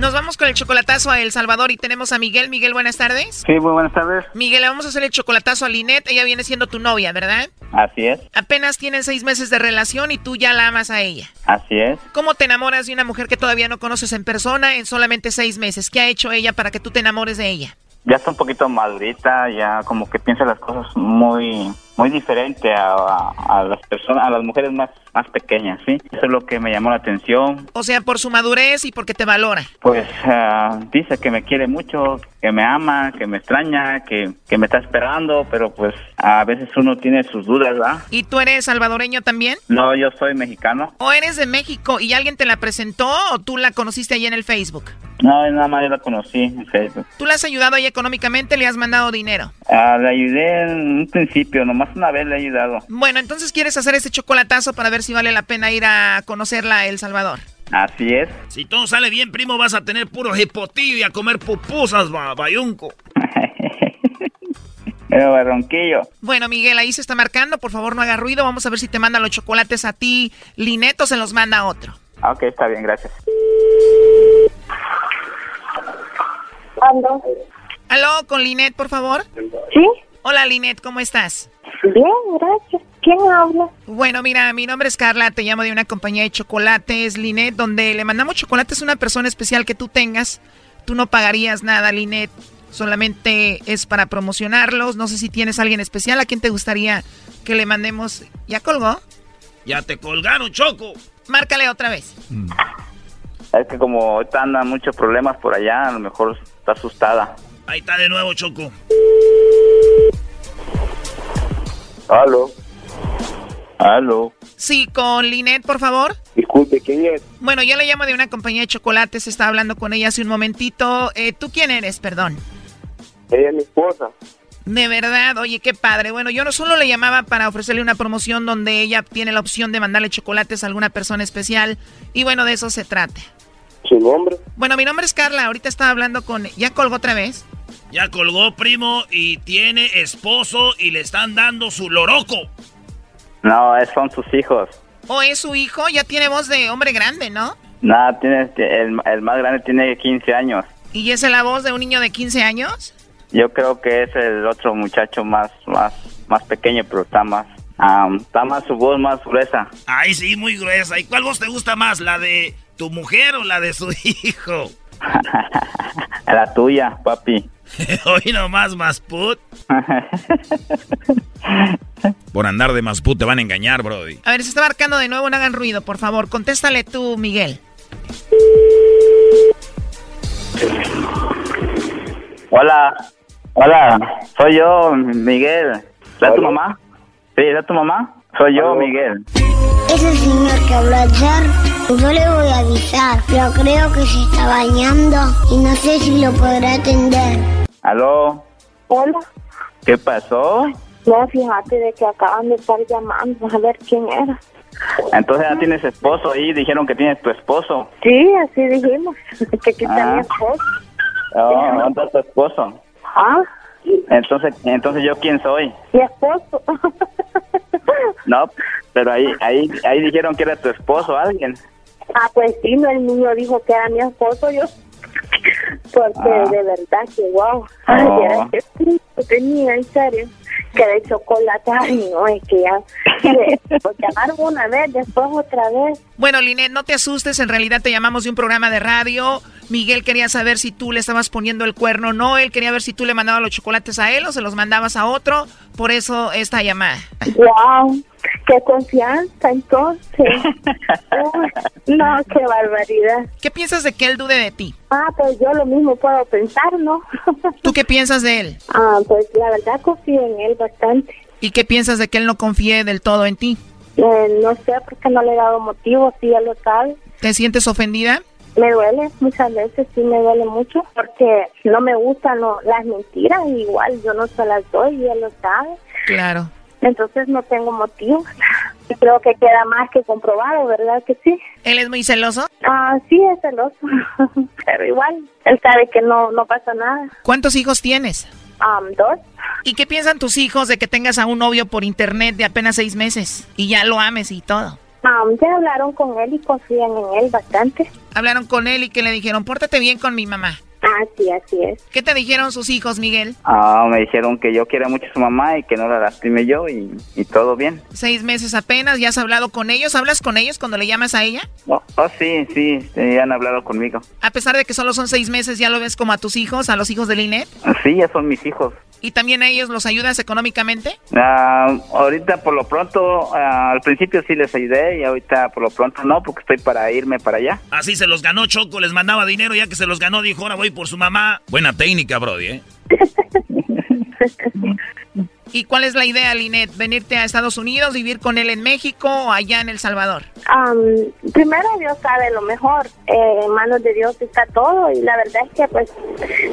Nos vamos con el chocolatazo a El Salvador y tenemos a Miguel. Miguel, buenas tardes.
Sí, muy buenas tardes.
Miguel, vamos a hacer el chocolatazo a Linet. Ella viene siendo tu novia, ¿verdad?
Así es,
Apenas tienen seis meses de relación y tú ya la amas a ella.
así es.
¿Cómo te enamoras de una mujer que todavía no conoces en persona en solamente seis meses? ¿Qué ha hecho ella para que tú te enamores de ella?
Ya está un poquito madurita, ya como que piensa las cosas muy muy diferente a, a- a las personas, a las mujeres más más pequeñas, ¿sí? Eso es lo que me llamó la atención.
O sea, por su madurez y porque te valora.
Pues ah, dice que me quiere mucho, que me ama, que me extraña, que, que me está esperando, pero pues a veces uno tiene sus dudas, ¿verdad?
¿Y tú eres salvadoreño también?
No, yo soy mexicano.
¿O eres de México y alguien te la presentó o tú la conociste ahí en el Facebook?
No, nada más yo la conocí en Facebook.
¿Tú la has ayudado ahí económicamente? ¿Le has mandado dinero?
Ah, le ayudé en un principio, nomás una vez le he ayudado.
Bueno, entonces quieres hacer este chocolatazo para ver si vale la pena ir a conocerla a El Salvador.
Así es.
Si todo sale bien, primo, vas a tener puro hipotillo y a comer pupusas, ba- bayunco.
Pero barronquillo.
Bueno, Miguel, ahí se está marcando. Por favor, no haga ruido. Vamos a ver si te manda los chocolates a ti, Linet, o se los manda a otro.
Ok, está bien, gracias.
¿Aló?
Aló, con Linet, por favor.
¿Sí?
Hola, Linet, ¿cómo estás?
Bien, gracias. ¿Quién habla?
Bueno, mira, mi nombre es Carla, te llamo de una compañía de chocolates, Linet, donde le mandamos chocolates a una persona especial que tú tengas. Tú no pagarías nada, Linet. Solamente es para promocionarlos. No sé si tienes a alguien especial a quien te gustaría que le mandemos. ¿Ya colgó?
Ya te colgaron, Choco.
Márcale otra vez.
Es que como ahorita andan muchos problemas por allá, a lo mejor está asustada.
Ahí está de nuevo, Choco.
Aló. Aló.
Sí, con Linet, por favor.
Disculpe, ¿quién es?
Bueno, yo le llamo de una compañía de chocolates, estaba hablando con ella hace un momentito. Eh, ¿Tú quién eres, perdón?
Ella es mi esposa.
De verdad, oye, qué padre. Bueno, yo no solo le llamaba para ofrecerle una promoción donde ella tiene la opción de mandarle chocolates a alguna persona especial. Y bueno, de eso se trata.
¿Su nombre?
Bueno, mi nombre es Carla. Ahorita estaba hablando con... ¿Ya colgó otra vez?
Ya colgó, primo, y tiene esposo y le están dando su loroco.
No, es- son sus hijos.
¿O es su hijo? Ya tiene voz de hombre grande, ¿no?
Nada, tiene, el, el más grande tiene 15 años.
¿Y es la voz de un niño de 15 años?
Yo creo que es el otro muchacho más, más, más pequeño, pero está más, está más su voz más gruesa.
Ay, sí, muy gruesa. ¿Y cuál voz te gusta más, la de tu mujer o la de su hijo?
La tuya, papi.
Hoy nomás, más put.
Por andar de Masput te van a engañar, Brody.
A ver, se está marcando de nuevo, no hagan ruido, por favor. Contéstale tú, Miguel.
Hola, hola, soy yo, Miguel. ¿Es tu mamá? Sí, ¿es tu mamá? Soy yo, Miguel.
Ese señor que habló ayer, yo le voy a avisar, pero creo que se está bañando y no sé si lo podrá atender.
¿Aló?
Hola.
¿Qué pasó?
No, fíjate de que acaban de estar llamando a ver quién era.
Entonces ya tienes esposo ahí, dijeron que tienes tu esposo.
Sí, así dijimos. Que aquí está
Ah.
mi esposo.
Oh, ¿dónde está tu esposo?
Ah,
Entonces, entonces yo quién soy?
mi esposo.
No, pero ahí, ahí, ahí dijeron que era tu esposo alguien.
ah, pues sí, no, el niño dijo que era mi esposo yo. Porque
Ah.
de verdad que wow. Ay,
Oh.
era que triste tenía, en serio. Que de chocolate, ay no, es que ya. Pues llamaron una vez, después otra vez.
Bueno, Linet, no te asustes, en realidad te llamamos de un programa de radio. Miguel quería saber si tú le estabas poniendo el cuerno o no. Él quería ver si tú le mandabas los chocolates a él o se los mandabas a otro. Por eso esta llamada.
Wow, qué confianza entonces. No, qué barbaridad.
¿Qué piensas de que él dude de ti?
Ah, pues yo lo mismo puedo pensar, ¿no?
¿Tú qué piensas de él?
Ah, pues la verdad confío en él bastante.
¿Y qué piensas de que él no confíe del todo en ti?
Eh, no sé por qué no le he dado motivo, si él lo sabe.
¿Te sientes ofendida?
Me duele, muchas veces sí me duele mucho, porque no me gustan no, las mentiras, igual yo no se las doy y él lo sabe.
Claro.
Entonces no tengo motivo. Y creo que queda más que comprobado, ¿verdad que sí?
¿Él es muy celoso?
Ah, sí, es celoso. Pero igual, él sabe que no, no pasa nada.
¿Cuántos hijos tienes?
Um, dos.
¿Y qué piensan tus hijos de que tengas a un novio por internet de apenas seis meses y ya lo ames y todo?
Um, ya hablaron con él y confían en él bastante.
Hablaron con él y que le dijeron, pórtate bien con mi mamá.
Ah, sí, así es.
¿Qué te dijeron sus hijos, Miguel?
Ah, me dijeron que yo quiero mucho a su mamá y que no la lastime yo y, y todo bien.
Seis meses apenas, ¿ya has hablado con ellos? ¿Hablas con ellos cuando le llamas a ella?
Oh, oh, sí, sí, sí, han hablado conmigo.
A pesar de que solo son seis meses, ¿ya lo ves como a tus hijos, a los hijos de Linet?
Sí, ya son mis hijos.
¿Y también a ellos los ayudas económicamente?
Ah, ahorita por lo pronto, ah, al principio sí les ayudé y ahorita por lo pronto no, porque estoy para irme para allá.
Así se los ganó Choco, les mandaba dinero, ya que se los ganó, dijo, ahora voy por su mamá.
Buena técnica, Brody, ¿eh?
¿Y cuál es la idea, Linet? ¿Venirte a Estados Unidos, vivir con él en México o allá en El Salvador?
Um, primero Dios sabe lo mejor, eh, en manos de Dios está todo y la verdad es que pues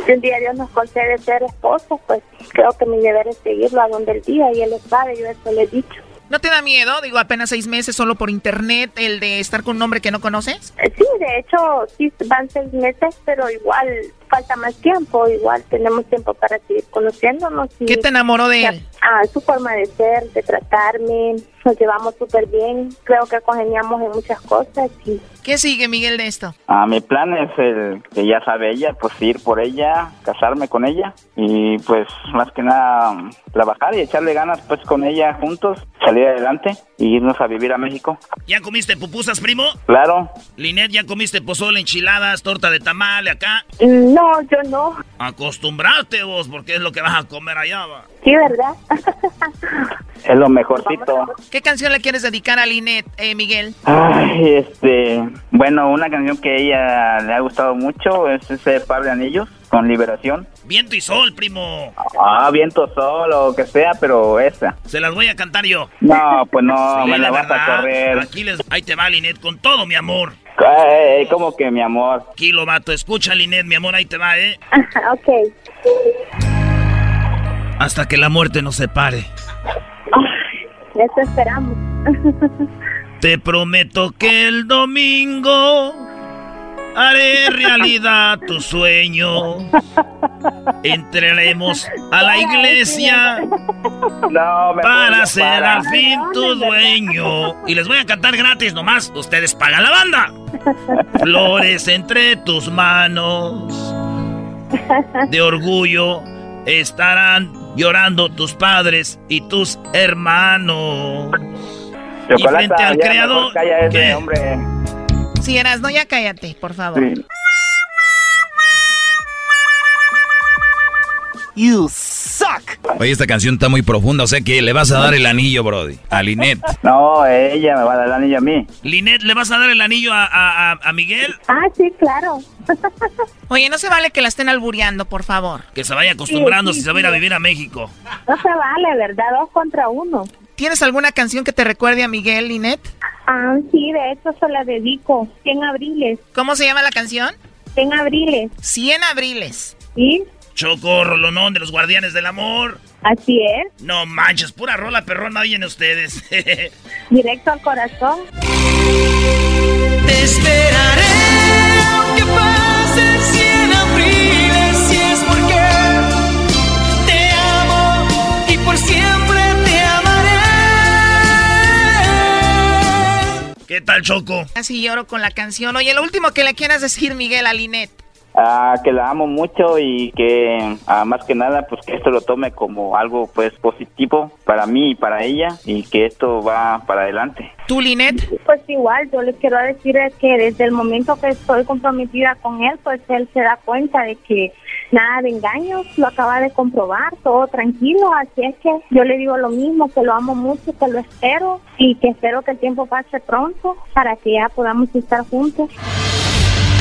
si un día Dios nos concede ser esposos, pues creo que mi deber es seguirlo a donde el día y él lo sabe, yo eso le he dicho.
¿No te da miedo? Digo, apenas seis meses solo por internet, el de estar con un hombre que no conoces.
Eh, Sí, de hecho sí van seis meses, pero igual falta más tiempo, igual tenemos tiempo para seguir conociéndonos. Y,
¿Qué te enamoró de él?
Ah, su forma de ser, de tratarme, nos llevamos súper bien, creo que congeniamos en muchas cosas y
¿Qué sigue, Miguel, de esto?
Ah, mi plan es el que ya sabe ella, pues ir por ella, casarme con ella y pues más que nada trabajar y echarle ganas pues con ella juntos, salir adelante y irnos a vivir a México.
¿Ya comiste pupusas, primo?
Claro.
Linet, ¿ya comiste pozole, enchiladas, torta de tamale acá?
No, yo no.
Acostumbrarte vos, porque es lo que vas a comer allá, va.
Sí, ¿verdad?
Es lo mejorcito.
¿Qué canción le quieres dedicar a Linet, eh, Miguel?
Ay, este, bueno, una canción que a ella le ha gustado mucho es ese par de anillos con liberación.
Viento y sol, primo.
Ah, viento sol o que sea, pero esa.
Se las voy a cantar yo.
No, pues no,
Sí,
me la vas a correr.
Aquí les... Ahí te va, Linet, con todo, mi amor.
Ay, como que mi amor.
Kilo, vato. Escucha, Linet, mi amor, ahí te va, ¿eh?
ok.
Hasta que la muerte nos separe.
Eso esperamos.
Te prometo que el domingo haré realidad tu sueño. Entraremos a la iglesia
No, me
para ser
para.
al fin tu dueño. Y les voy a cantar gratis nomás. Ustedes pagan la banda. Flores entre tus manos. De orgullo estarán llorando tus padres y tus hermanos. Y frente al creador.
Si eras, no, ya cállate, por favor.
Sí.
You suck. Oye, esta canción está muy profunda, o sea que le vas a dar el anillo, Brody. A Linet.
No, ella me va a dar el anillo a mí.
Linet, ¿le vas a dar el anillo a, a- a- a Miguel?
Ah, sí, claro.
Oye, no se vale que la estén albureando, por favor.
Que se vaya acostumbrando
Sí, sí,
si se va a ir a vivir a México.
No se vale, ¿verdad? Dos contra uno.
¿Tienes alguna canción que te recuerde a Miguel, Linet?
Ah, sí, de hecho se la dedico. 100 abriles.
¿Cómo se llama la canción?
100 abriles.
100 abriles.
¿Sí?
Choco, rolonón de los guardianes del amor.
Así es.
No manches, pura rola perrona oyen ustedes.
Directo al corazón.
Te esperaré aunque pasen cien abriles si es porque te amo y por siempre te amaré.
¿Qué tal, Choco?
Así lloro con la canción. Oye, lo último que le quieras decir, Miguel, a Linet.
Ah, que la amo mucho y que ah, más que nada pues que esto lo tome como algo pues positivo para mí y para ella y que esto va para adelante.
¿Tú, Linet?
Pues igual, yo les quiero decir es que desde el momento que estoy comprometida con él, pues él se da cuenta de que nada de engaños, lo acaba de comprobar, todo tranquilo, así es que yo le digo lo mismo, que lo amo mucho, que lo espero y que espero que el tiempo pase pronto para que ya podamos estar juntos.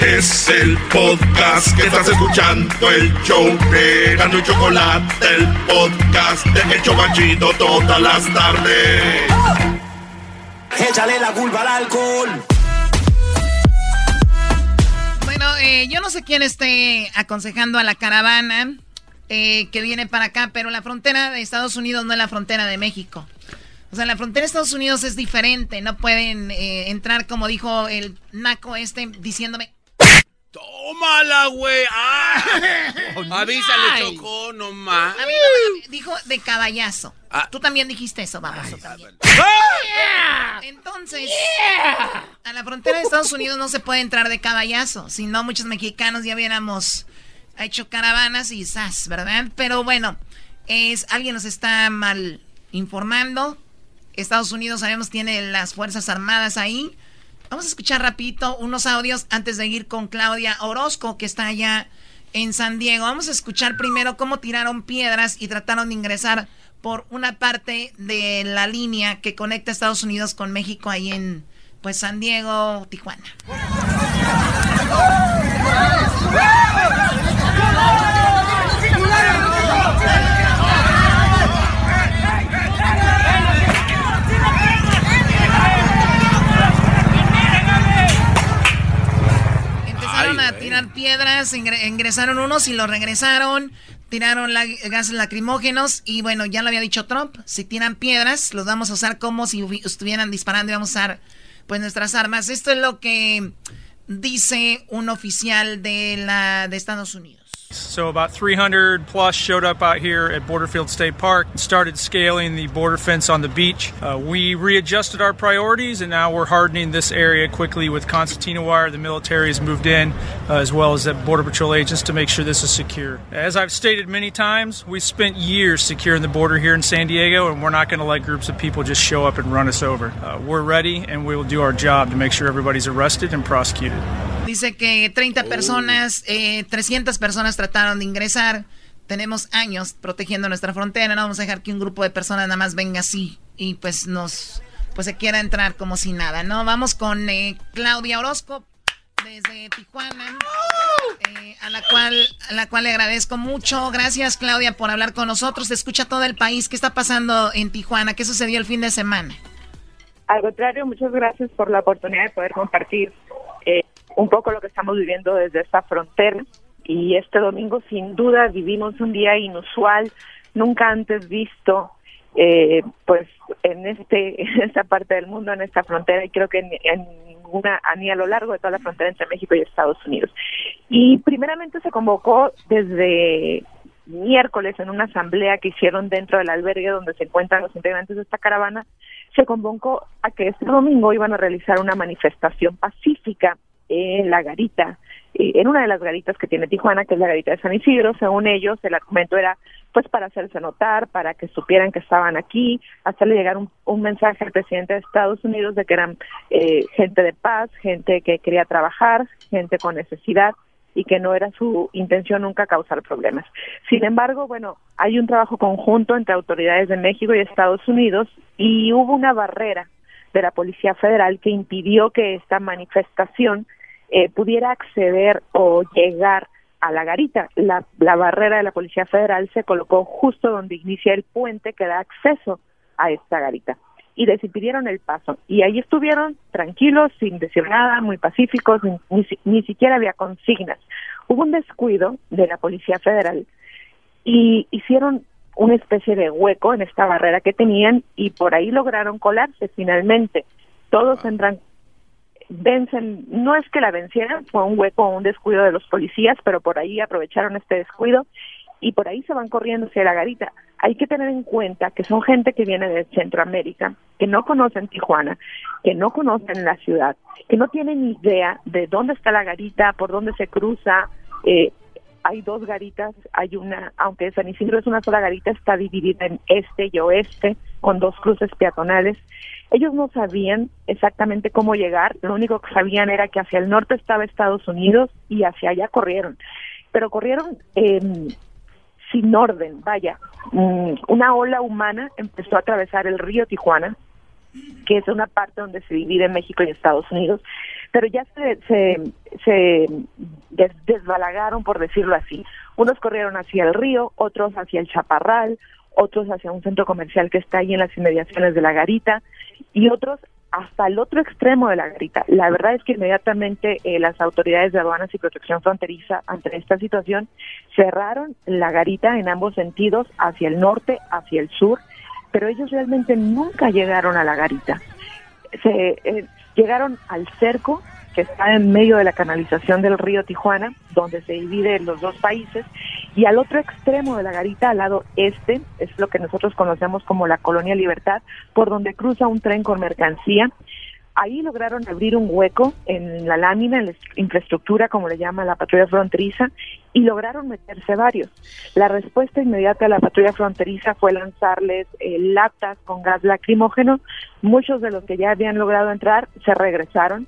Es el podcast que estás escuchando, el show de Gano y Chocolate, el podcast de El Chobachito todas las tardes.
Échale la culpa al alcohol.
Bueno, eh, yo no sé quién esté aconsejando a la caravana eh, que viene para acá, pero la frontera de Estados Unidos no es la frontera de México. O sea, la frontera de Estados Unidos es diferente. No pueden eh, entrar, como dijo el naco este, diciéndome...
Tómala, güey. Ah. Avísale,
Ay.
Chocó, nomás.
A mí no me- dijo de caballazo.
Ah.
Tú también dijiste eso, vamos. tú también. Entonces, a la frontera de Estados Unidos no se puede entrar de caballazo. Si no, muchos mexicanos ya hubiéramos hecho caravanas y zas, ¿verdad? Pero bueno, es, alguien nos está mal informando. Estados Unidos, sabemos, tiene las Fuerzas Armadas ahí. Vamos a escuchar rapidito unos audios antes de ir con Claudia Orozco, que está allá en San Diego. Vamos a escuchar primero cómo tiraron piedras y trataron de ingresar por una parte de la línea que conecta Estados Unidos con México ahí en pues San Diego, Tijuana. Empezaron a tirar piedras, ingre- ingresaron unos y los regresaron, tiraron la- gases lacrimógenos y bueno, ya lo había dicho Trump, si tiran piedras los vamos a usar como si estuvieran disparando y vamos a usar pues nuestras armas. Esto es lo que dice un oficial de la de Estados Unidos.
So about 300 plus showed up out here at Borderfield State Park and started scaling the border fence on the beach. Uh, we readjusted our priorities and now we're hardening this area quickly with concertina wire. The military has moved in uh, as well as the Border Patrol agents to make sure this is secure. As I've stated many times, we spent years securing the border here in San Diego and we're not going to let groups of people just show up and run us over. Uh, we're ready and we will do our job to make sure everybody's arrested and prosecuted.
Dice que 30 personas, eh, 300 personas trataron de ingresar. Tenemos años protegiendo nuestra frontera. No vamos a dejar que un grupo de personas nada más venga así y pues nos pues se quiera entrar como si nada, ¿no? Vamos con eh, Claudia Orozco desde Tijuana, eh, a la cual a la cual le agradezco mucho. Gracias Claudia por hablar con nosotros. Se escucha todo el país. ¿Qué está pasando en Tijuana? ¿Qué sucedió el fin de semana?
Al contrario, muchas gracias por la oportunidad de poder compartir eh, un poco lo que estamos viviendo desde esta frontera. Y este domingo, sin duda, vivimos un día inusual, nunca antes visto, eh, pues en este en esta parte del mundo, en esta frontera, y creo que en, ninguna, ni a lo largo de toda la frontera entre México y Estados Unidos. Y primeramente se convocó desde miércoles en una asamblea que hicieron dentro del albergue donde se encuentran los integrantes de esta caravana, se convocó a que este domingo iban a realizar una manifestación pacífica en la garita, eh, en una de las garitas que tiene Tijuana, que es la garita de San Isidro. Según ellos, el argumento era pues para hacerse notar, para que supieran que estaban aquí, hacerle llegar un, un mensaje al presidente de Estados Unidos de que eran eh, gente de paz, gente que quería trabajar, gente con necesidad y que no era su intención nunca causar problemas. Sin embargo, bueno, hay un trabajo conjunto entre autoridades de México y Estados Unidos y hubo una barrera de la Policía Federal que impidió que esta manifestación eh, pudiera acceder o llegar a la garita. La, la barrera de la Policía Federal se colocó justo donde inicia el puente que da acceso a esta garita y les impidieron el paso. Y ahí estuvieron tranquilos, sin decir nada, muy pacíficos, ni, ni, siquiera había consignas. Hubo un descuido de la Policía Federal y hicieron una especie de hueco en esta barrera que tenían y por ahí lograron colarse finalmente. Todos entran, vencen, no es que la vencieran, fue un hueco un descuido de los policías, pero por ahí aprovecharon este descuido y por ahí se van corriendo hacia la garita. Hay que tener en cuenta que son gente que viene de Centroamérica, que no conocen Tijuana, que no conocen la ciudad, que no tienen idea de dónde está la garita, por dónde se cruza. Eh, hay dos garitas, hay una, aunque San Isidro es una sola garita, está dividida en este y oeste, con dos cruces peatonales. Ellos no sabían exactamente cómo llegar, lo único que sabían era que hacia el norte estaba Estados Unidos y hacia allá corrieron. Pero corrieron eh, sin orden, vaya. Mm, una ola humana empezó a atravesar el río Tijuana, que es una parte donde se divide México y Estados Unidos, pero ya se, se, desbalagaron, por decirlo así. Unos corrieron hacia el río, otros hacia el Chaparral, otros hacia un centro comercial que está ahí en las inmediaciones de la garita y otros hasta el otro extremo de la garita. La verdad es que inmediatamente eh, las autoridades de aduanas y protección fronteriza ante esta situación cerraron la garita en ambos sentidos, hacia el norte, hacia el sur, pero ellos realmente nunca llegaron a la garita. Se eh, llegaron al cerco que está en medio de la canalización del río Tijuana, donde se dividen los dos países, y al otro extremo de la garita, al lado este, es lo que nosotros conocemos como la Colonia Libertad, por donde cruza un tren con mercancía. Ahí lograron abrir un hueco en la lámina, en la infraestructura, como le llama la patrulla fronteriza, y lograron meterse varios. La respuesta inmediata de la patrulla fronteriza fue lanzarles eh, latas con gas lacrimógeno. Muchos de los que ya habían logrado entrar se regresaron,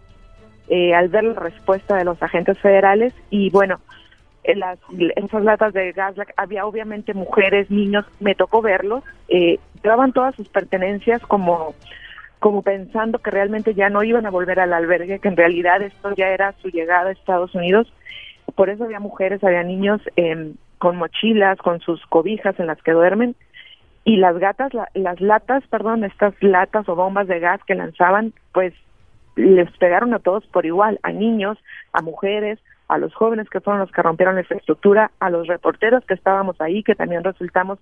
eh, al ver la respuesta de los agentes federales y bueno, en, las, esas latas de gas había obviamente mujeres, niños, me tocó verlos, eh, llevaban todas sus pertenencias como como pensando que realmente ya no iban a volver al albergue, que en realidad esto ya era su llegada a Estados Unidos. Por eso había mujeres, había niños eh, con mochilas, con sus cobijas en las que duermen. Y las gatas, las latas, perdón, estas latas o bombas de gas que lanzaban, pues les pegaron a todos por igual, a niños, a mujeres, a los jóvenes que fueron los que rompieron la infraestructura, a los reporteros que estábamos ahí, que también resultamos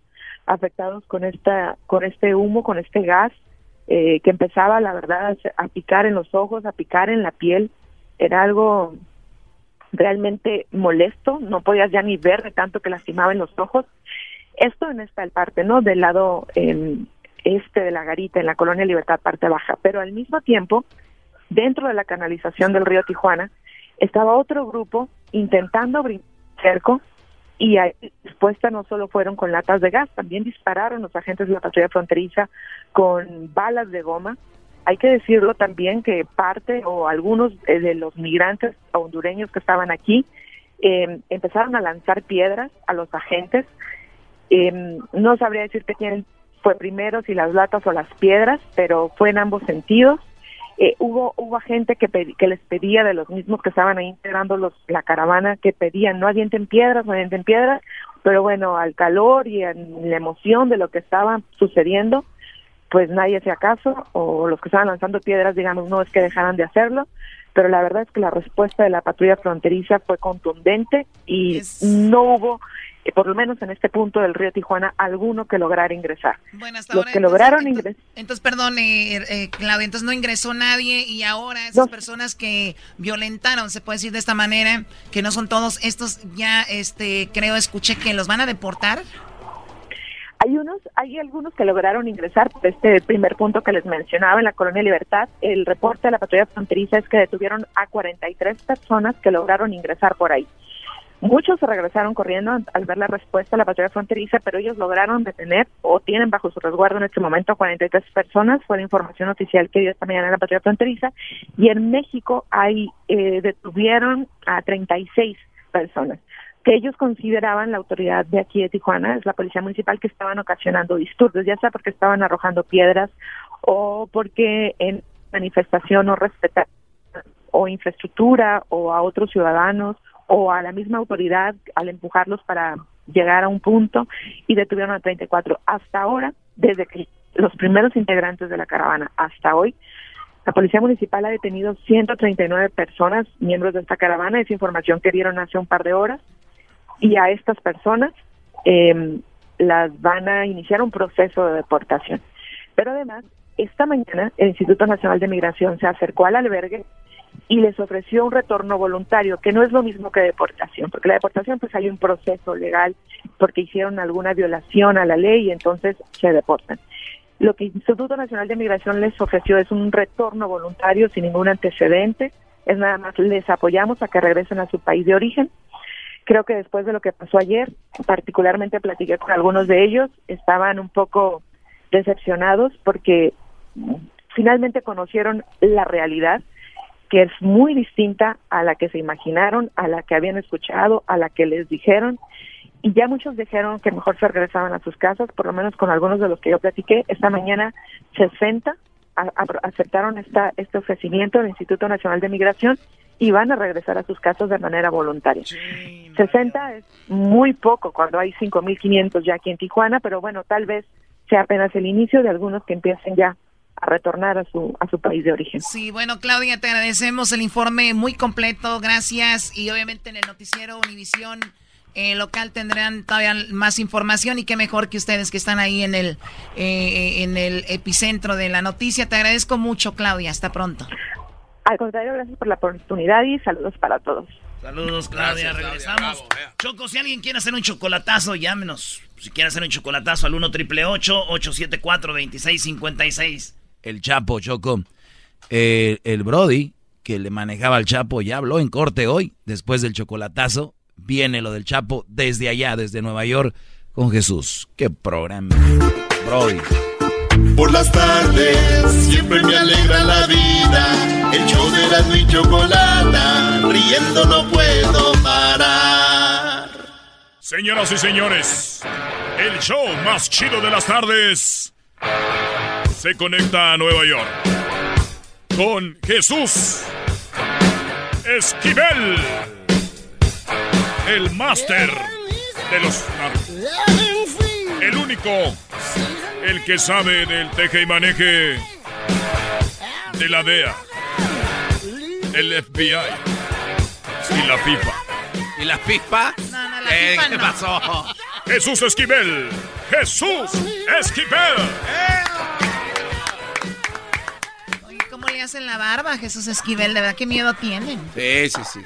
afectados con esta, con este humo, con este gas, eh, que empezaba, la verdad, a picar en los ojos, a picar en la piel. Era algo realmente molesto, no podías ya ni ver de tanto que lastimaba en los ojos. Esto en esta parte, ¿no? Del lado eh, este de la garita, en la colonia Libertad, parte baja. Pero al mismo tiempo, dentro de la canalización del río Tijuana, estaba otro grupo intentando brincar cerco y ahí respuesta no solo fueron con latas de gas, también dispararon los agentes de la patrulla fronteriza con balas de goma. Hay que decirlo también que parte o algunos eh, de los migrantes hondureños que estaban aquí eh, empezaron a lanzar piedras a los agentes. Eh, no sabría decirte quién fue primero, si las latas o las piedras, pero fue en ambos sentidos. Eh, hubo hubo gente que, les pedía de los mismos que estaban ahí integrando los, la caravana que pedían no avienten piedras, no avienten piedras, pero bueno, al calor y en la emoción de lo que estaba sucediendo, pues nadie hacía caso o los que estaban lanzando piedras, digamos, no es que dejaran de hacerlo, pero la verdad es que la respuesta de la patrulla fronteriza fue contundente y no hubo, eh, por lo menos en este punto del río Tijuana, alguno que lograra ingresar.
hasta
los
ahora,
que
entonces,
lograron ingresar
Entonces, perdón, eh, eh, Claudia, entonces no ingresó nadie y ahora esas personas que violentaron, se puede decir de esta manera, que no son todos estos, ya, este, creo, escuché que los van a deportar.
Hay unos, hay algunos que lograron ingresar por este primer punto que les mencionaba en la colonia Libertad. El reporte de la patrulla fronteriza es que detuvieron a 43 personas que lograron ingresar por ahí. Muchos se regresaron corriendo al- ver la respuesta de la patrulla fronteriza, pero ellos lograron detener o tienen bajo su resguardo en este momento a 43 personas. Fue la información oficial que dio esta mañana la patrulla fronteriza. Y en México hay eh, detuvieron a 36 personas que ellos consideraban la autoridad de aquí de Tijuana, es la policía municipal, que estaban ocasionando disturbios, ya sea porque estaban arrojando piedras o porque en manifestación no respetaban o infraestructura o a otros ciudadanos o a la misma autoridad al empujarlos para llegar a un punto y detuvieron a 34. Hasta ahora, desde que los primeros integrantes de la caravana hasta hoy, la Policía Municipal ha detenido 139 personas, miembros de esta caravana, es información que dieron hace un par de horas, y a estas personas eh, las van a iniciar un proceso de deportación. Pero además, esta mañana el Instituto Nacional de Migración se acercó al albergue y les ofreció un retorno voluntario, que no es lo mismo que deportación, porque la deportación pues hay un proceso legal porque hicieron alguna violación a la ley y entonces se deportan. Lo que el Instituto Nacional de Migración les ofreció es un retorno voluntario sin ningún antecedente, es nada más les apoyamos a que regresen a su país de origen. Creo que después de lo que pasó ayer, particularmente platiqué con algunos de ellos, estaban un poco decepcionados porque finalmente conocieron la realidad que es muy distinta a la que se imaginaron, a la que habían escuchado, a la que les dijeron. Y ya muchos dijeron que mejor se regresaban a sus casas, por lo menos con algunos de los que yo platiqué. Esta mañana 60 a- a- aceptaron esta, este ofrecimiento del Instituto Nacional de Migración y van a regresar a sus casas de manera voluntaria. 60 es muy poco cuando hay 5.500 ya aquí en Tijuana, pero bueno, tal vez sea apenas el inicio de algunos que empiecen ya a retornar a su, a su país de origen.
Sí, bueno, Claudia, te agradecemos el informe muy completo, gracias. Y obviamente en el noticiero Univisión eh, local tendrán todavía más información y qué mejor que ustedes que están ahí en el, eh, en el epicentro de la noticia. Te agradezco mucho, Claudia. Hasta pronto.
Al contrario, gracias por la oportunidad y saludos para todos.
Saludos, Claudia. Regresamos. Choco, si alguien quiere hacer un chocolatazo, llámenos. Si quiere hacer un chocolatazo al 1 triple 874 2656
El Chapo, Choco. Eh, el Brody, que le manejaba al Chapo, ya habló en corte hoy, después del chocolatazo. Viene lo del Chapo desde allá, desde Nueva York, con Jesús. Qué programa. Brody.
Por las tardes siempre me alegra la vida. El show de Erasmo y Chocolata, riendo no puedo parar.
Señoras y señores, el show más chido de las tardes se conecta a Nueva York con Jesús Esquivel, el máster de los el único, el que sabe del teje y maneje de la DEA, el FBI y la FIFA.
¿Y la FIFA?
No, no, la
¿Qué,
FIFA
qué
no.
pasó?
Jesús Esquivel, Jesús Esquivel.
Oye, ¿cómo le hacen la barba Jesús Esquivel? De verdad, qué miedo tienen.
Sí, sí, sí.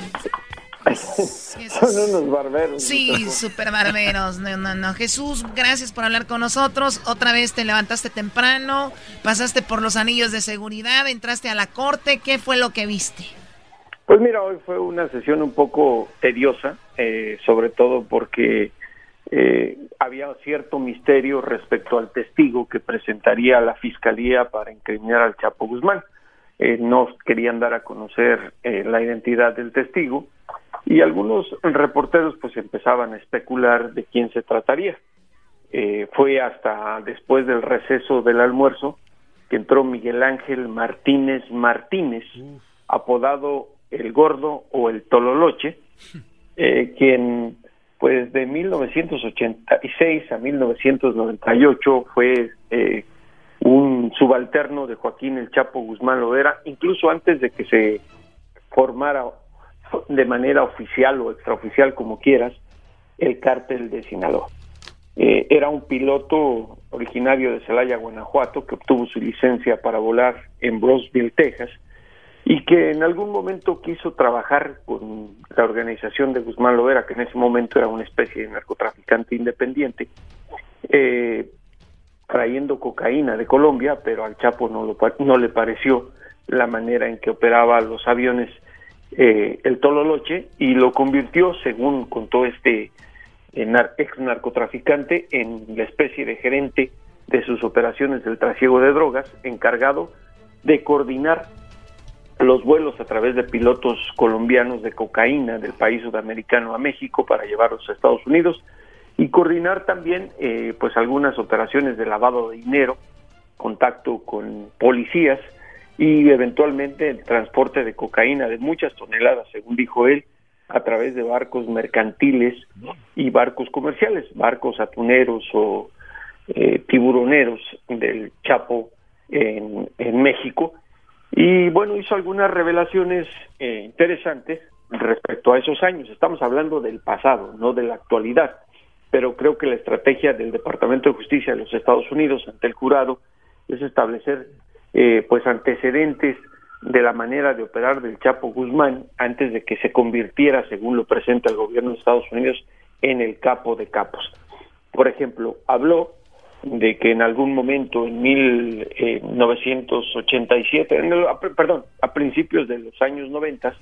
Son unos barberos.
Sí, súper barberos. No, no, no. Jesús, gracias por hablar con nosotros. Otra vez te levantaste temprano, pasaste por los anillos de seguridad, entraste a la corte. ¿Qué fue lo que viste?
Pues mira, hoy fue una sesión un poco tediosa, eh, sobre todo porque eh, había cierto misterio respecto al testigo que presentaría la fiscalía para incriminar al Chapo Guzmán. Eh, no querían dar a conocer eh, la identidad del testigo y algunos reporteros pues empezaban a especular de quién se trataría. Eh, fue hasta después del receso del almuerzo que entró Miguel Ángel Martínez Martínez, apodado el Gordo o el Tololoche, eh, quien pues de 1986 a 1998 fue eh, un subalterno de Joaquín El Chapo Guzmán Loera, incluso antes de que se formara de manera oficial o extraoficial, como quieras, el cártel de Sinaloa. Eh, era un piloto originario de Celaya, Guanajuato, que obtuvo su licencia para volar en Brosville, Texas, y que en algún momento quiso trabajar con la organización de Guzmán Loera, que en ese momento era una especie de narcotraficante independiente, eh, trayendo cocaína de Colombia, pero al Chapo no, lo, no le pareció la manera en que operaba los aviones eh, el Tololoche y lo convirtió, según contó este eh, ex narcotraficante, en la especie de gerente de sus operaciones del trasiego de drogas, encargado de coordinar los vuelos a través de pilotos colombianos de cocaína del país sudamericano a México para llevarlos a Estados Unidos y coordinar también eh, pues algunas operaciones de lavado de dinero, contacto con policías y eventualmente el transporte de cocaína de muchas toneladas, según dijo él, a través de barcos mercantiles y barcos comerciales, barcos atuneros o eh, tiburoneros del Chapo en, México. Y bueno, hizo algunas revelaciones eh, interesantes respecto a esos años. Estamos hablando del pasado, no de la actualidad. Pero creo que la estrategia del Departamento de Justicia de los Estados Unidos ante el jurado es establecer eh, pues antecedentes de la manera de operar del Chapo Guzmán antes de que se convirtiera, según lo presenta el gobierno de Estados Unidos, en el capo de capos. Por ejemplo, habló de que en algún momento en 1987, en el, perdón, a principios de los años 90,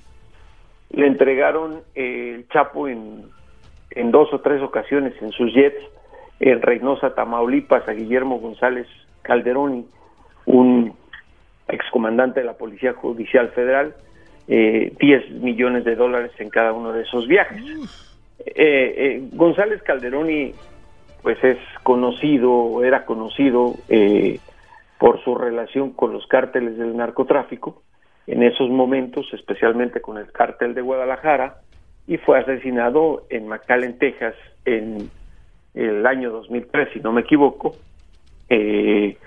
le entregaron eh, el Chapo en, en dos o tres ocasiones en sus jets en Reynosa, Tamaulipas, a Guillermo González Calderoni, un excomandante de la Policía Judicial Federal, eh, 10 millones de dólares en cada uno de esos viajes. Eh, eh, González Calderoni, pues es conocido, era conocido eh, por su relación con los cárteles del narcotráfico, en esos momentos, especialmente con el cártel de Guadalajara, y fue asesinado en McAllen, Texas, en el año 2003, si no me equivoco. Eh,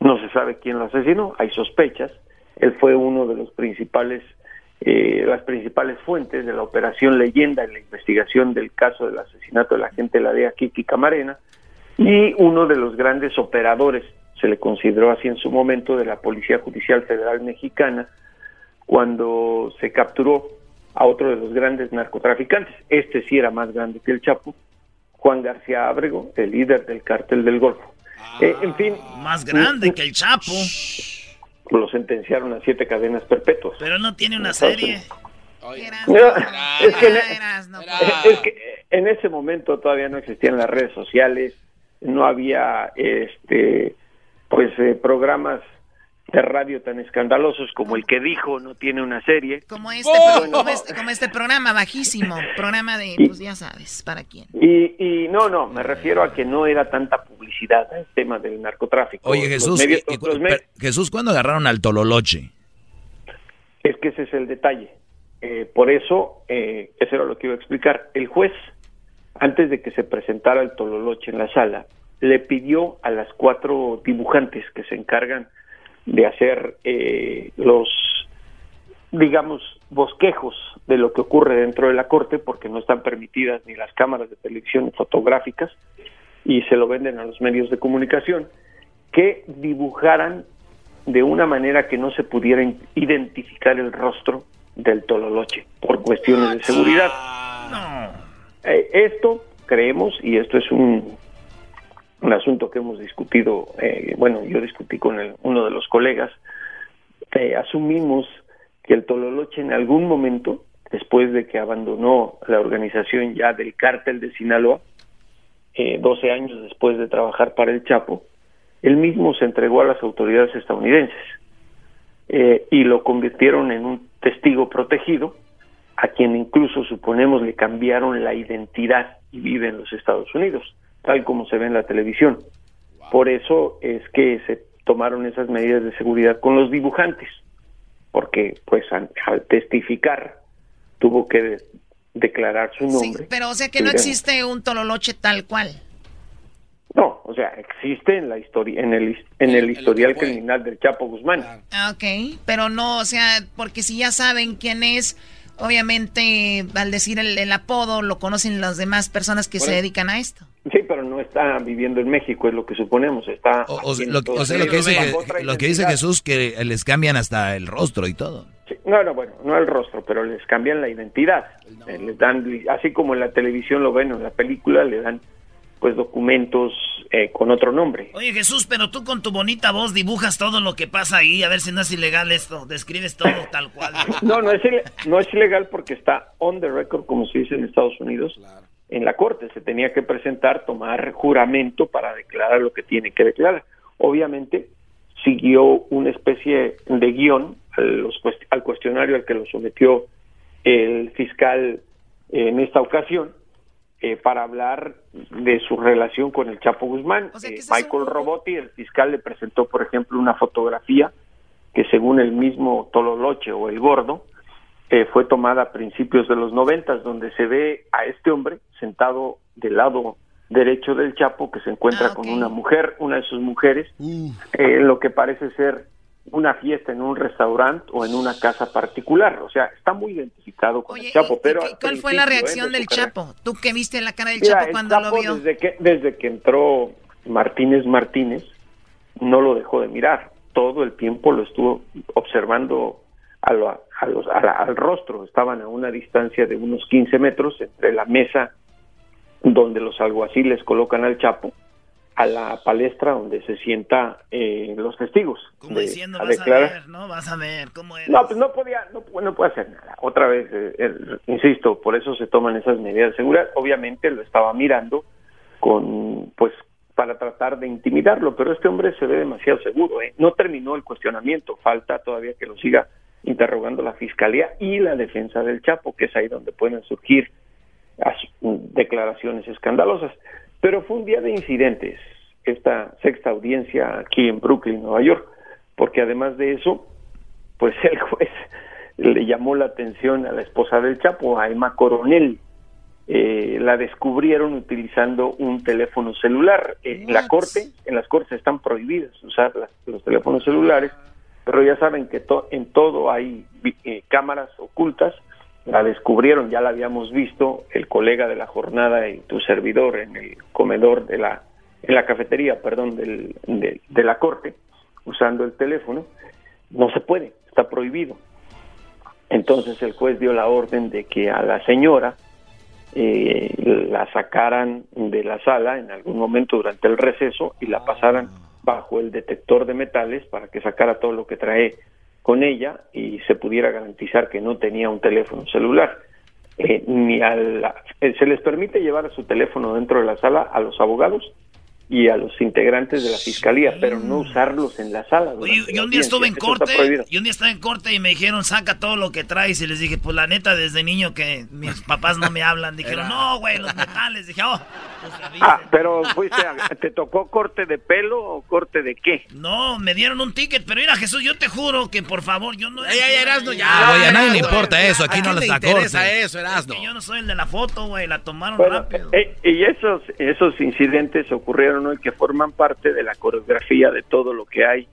no se sabe quién lo asesinó, hay sospechas. Él fue uno de los principales, eh, las principales fuentes de la operación Leyenda en la investigación del caso del asesinato de la gente de la DEA Kiki Camarena y uno de los grandes operadores, se le consideró así en su momento, de la Policía Judicial Federal Mexicana, cuando se capturó a otro de los grandes narcotraficantes. Este sí era más grande que el Chapo, Juan García Ábrego, el líder del cártel del Golfo. Eh, en fin.
Más grande que el Chapo.
Lo sentenciaron a siete cadenas perpetuas.
Pero no tiene una serie.
No, es, que en, es que en ese momento todavía no existían las redes sociales, no había este pues eh, programas de radio tan escandalosos como el que dijo no tiene una serie.
Como este, como este, como este programa bajísimo, programa de, pues ya sabes, ¿para quién?
Y, y no, no, me refiero a que no era tanta publicidad el tema del narcotráfico.
Oye, Jesús, medios, y, y, Jesús, ¿cuándo agarraron al Tololoche?
Es que ese es el detalle. Eh, por eso, eh, eso era lo que iba a explicar. El juez, antes de que se presentara el Tololoche en la sala, le pidió a las cuatro dibujantes que se encargan de hacer eh, los, digamos, bosquejos de lo que ocurre dentro de la corte, porque no están permitidas ni las cámaras de televisión fotográficas y se lo venden a los medios de comunicación, que dibujaran de una manera que no se pudiera identificar el rostro del Tololoche por cuestiones de seguridad. Eh, esto creemos, y esto es un, un asunto que hemos discutido, eh, bueno, yo discutí con el- uno de los colegas, eh, asumimos que el Tololoche en algún momento, después de que abandonó la organización ya del cártel de Sinaloa, eh, 12 años después de trabajar para el Chapo, él mismo se entregó a las autoridades estadounidenses eh, y lo convirtieron en un testigo protegido, a quien incluso suponemos le cambiaron la identidad y vive en los Estados Unidos, tal como se ve en la televisión. Por eso es que se tomaron esas medidas de seguridad con los dibujantes, porque pues al, al testificar tuvo que de- declarar su nombre.
Pero o sea que no
Sí,
existe un tololoche tal cual.
No, o sea, existe en la historia, en el en el historial criminal del Chapo Guzmán.
Ah, Ok, pero no, o sea, porque si ya saben quién es, obviamente al decir el, el apodo lo conocen las demás personas que se dedican a esto.
Sí, pero no está viviendo en México, es lo que suponemos. Está
O, lo, sea, lo que, dice, lo que dice. Jesús, que les cambian hasta el rostro y todo.
Sí, No, no, bueno, no el rostro, pero les cambian la identidad. Eh, les dan, así como en la televisión lo ven o en la película, le dan pues documentos eh, con otro nombre.
Oye Jesús, pero tú con tu bonita voz dibujas todo lo que pasa ahí, a ver si no es ilegal esto, describes todo tal cual.
No, no es, no es ilegal porque está on the record, como se dice en Estados Unidos, en la corte. Se tenía que presentar, tomar juramento para declarar lo que tiene que declarar. Obviamente, siguió una especie de guion al, los cuest- al cuestionario al que lo sometió el fiscal en esta ocasión eh, para hablar de su relación con el Chapo Guzmán. Eh, Michael Robotti, el fiscal, le presentó, por ejemplo, una fotografía que según el mismo Tololoche o el Gordo, eh, fue tomada a principios de los noventas, donde se ve a este hombre sentado del lado derecho del Chapo, que se encuentra con una mujer, una de sus mujeres, eh, en lo que parece ser una fiesta en un restaurante o en una casa particular. O sea, está muy identificado con el Chapo. pero
¿Cuál fue la
¿eh?
reacción del. Chapo? ¿Tú que viste la cara del
Mira,
Chapo
el
cuando lo vio?
Desde que, desde que entró Martínez Martínez, no lo dejó de mirar. Todo el tiempo lo estuvo observando a lo- a los- a la- al rostro. Estaban a una distancia de unos 15 metros entre la mesa donde los alguaciles colocan al Chapo a la palestra donde se sienta eh, los testigos.
Como
de-
diciendo,
a
vas
declarar.
a ver, ¿no? Vas a ver cómo es.
No, pues no podía, no, pu- no puede hacer nada. Otra vez, eh, eh, insisto, por eso se toman esas medidas de seguridad. Obviamente lo estaba mirando con, pues, para tratar de intimidarlo, pero este hombre se ve demasiado seguro. ¿eh? No terminó el cuestionamiento, falta todavía que lo siga interrogando la fiscalía y la defensa del Chapo, que es ahí donde pueden surgir declaraciones escandalosas. Pero fue un día de incidentes, esta sexta audiencia aquí en Brooklyn, Nueva York, porque además de eso, pues el juez le llamó la atención a la esposa del Chapo, a Emma Coronel. Eh, la descubrieron utilizando un teléfono celular. En la corte, en las cortes están prohibidas usar las- los teléfonos celulares, pero ya saben que to- en todo hay eh, cámaras ocultas. La descubrieron, ya la habíamos visto, el colega de la jornada y tu servidor en el comedor de la, en la cafetería, perdón, del, de, de la corte, usando el teléfono. No se puede, está prohibido. Entonces el juez dio la orden de que a la señora eh, la sacaran de la sala en algún momento durante el receso y la pasaran bajo el detector de metales para que sacara todo lo que trae con ella y se pudiera garantizar que no tenía un teléfono celular. Eh, ni a la- eh, se les permite llevar su teléfono dentro de la sala a los abogados y a los integrantes de la fiscalía, pero no usarlos en la sala.
Oye, yo un día estuve en corte, y un día estaba en corte y me dijeron, saca todo lo que traes. Y les dije, pues la neta, desde niño que mis papás no me hablan. Dijeron, no, güey, los metales. Dije, oh,
Ah, pero fuiste a- ¿te tocó corte de pelo o corte de qué?
no, me dieron un ticket. Pero mira, Jesús, yo te juro que por favor, yo no.
Ya, ya, ya, Erasmo, ya.
Ah, güey, a nadie le importa eso, aquí
¿a
no les
interesa eso, Erasmo?
Que yo no soy el de la foto, güey, la tomaron
Bueno,
rápido.
eh, y esos, esos incidentes ocurrieron hoy que forman parte de la coreografía de todo lo que hay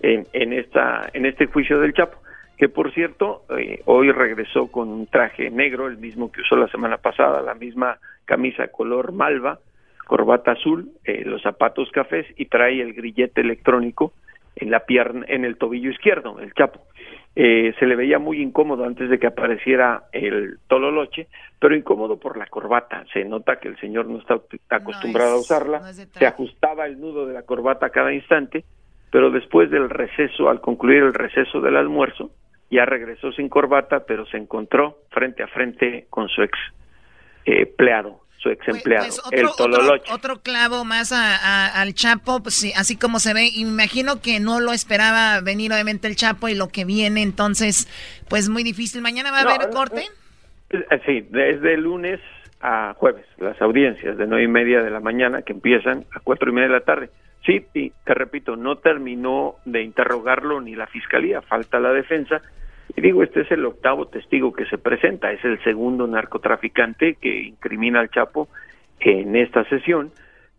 en, en, esta, en este juicio del Chapo, que por cierto, eh, hoy regresó con un traje negro, el mismo que usó la semana pasada, la misma camisa color malva, corbata azul, eh, los zapatos cafés y trae el grillete electrónico en la pierna, en el tobillo izquierdo, el Chapo. Eh, se le veía muy incómodo antes de que apareciera el tololoche, pero incómodo por la corbata. Se nota que el señor no está acostumbrado a usarla. se ajustaba el nudo de la corbata a cada instante, pero después del receso, al concluir el receso del almuerzo, ya regresó sin corbata, pero se encontró frente a frente con su ex eh, empleado su ex pues, empleado, pues, el Tololoche.
Otro, clavo más al Chapo, pues, así como se ve. Y me imagino que no lo esperaba venir obviamente el Chapo y lo que viene, entonces, pues muy difícil. ¿Mañana va a haber corte?
Eh, eh, sí, desde lunes a jueves, las audiencias de nueve y media de la mañana que empiezan a cuatro y media de la tarde. Sí, y te repito, no terminó de interrogarlo ni la fiscalía, falta la defensa y digo, este es el octavo testigo que se presenta, es el segundo narcotraficante que incrimina al Chapo en esta sesión.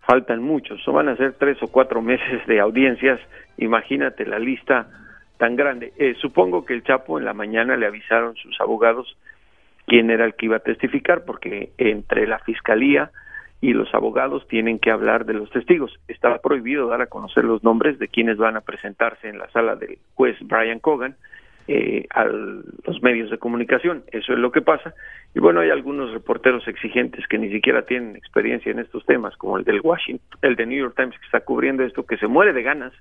Faltan muchos, van a ser tres o cuatro meses de audiencias, imagínate la lista tan grande. Eh, supongo que el Chapo en la mañana le avisaron sus abogados quién era el que iba a testificar, porque entre la fiscalía y los abogados tienen que hablar de los testigos. Está prohibido dar a conocer los nombres de quienes van a presentarse en la sala del juez Brian Cogan, eh, a los medios de comunicación. Eso es lo que pasa. Y bueno, hay algunos reporteros exigentes que ni siquiera tienen experiencia en estos temas, como el del Washington, el de New York Times que está cubriendo esto, que se muere de ganas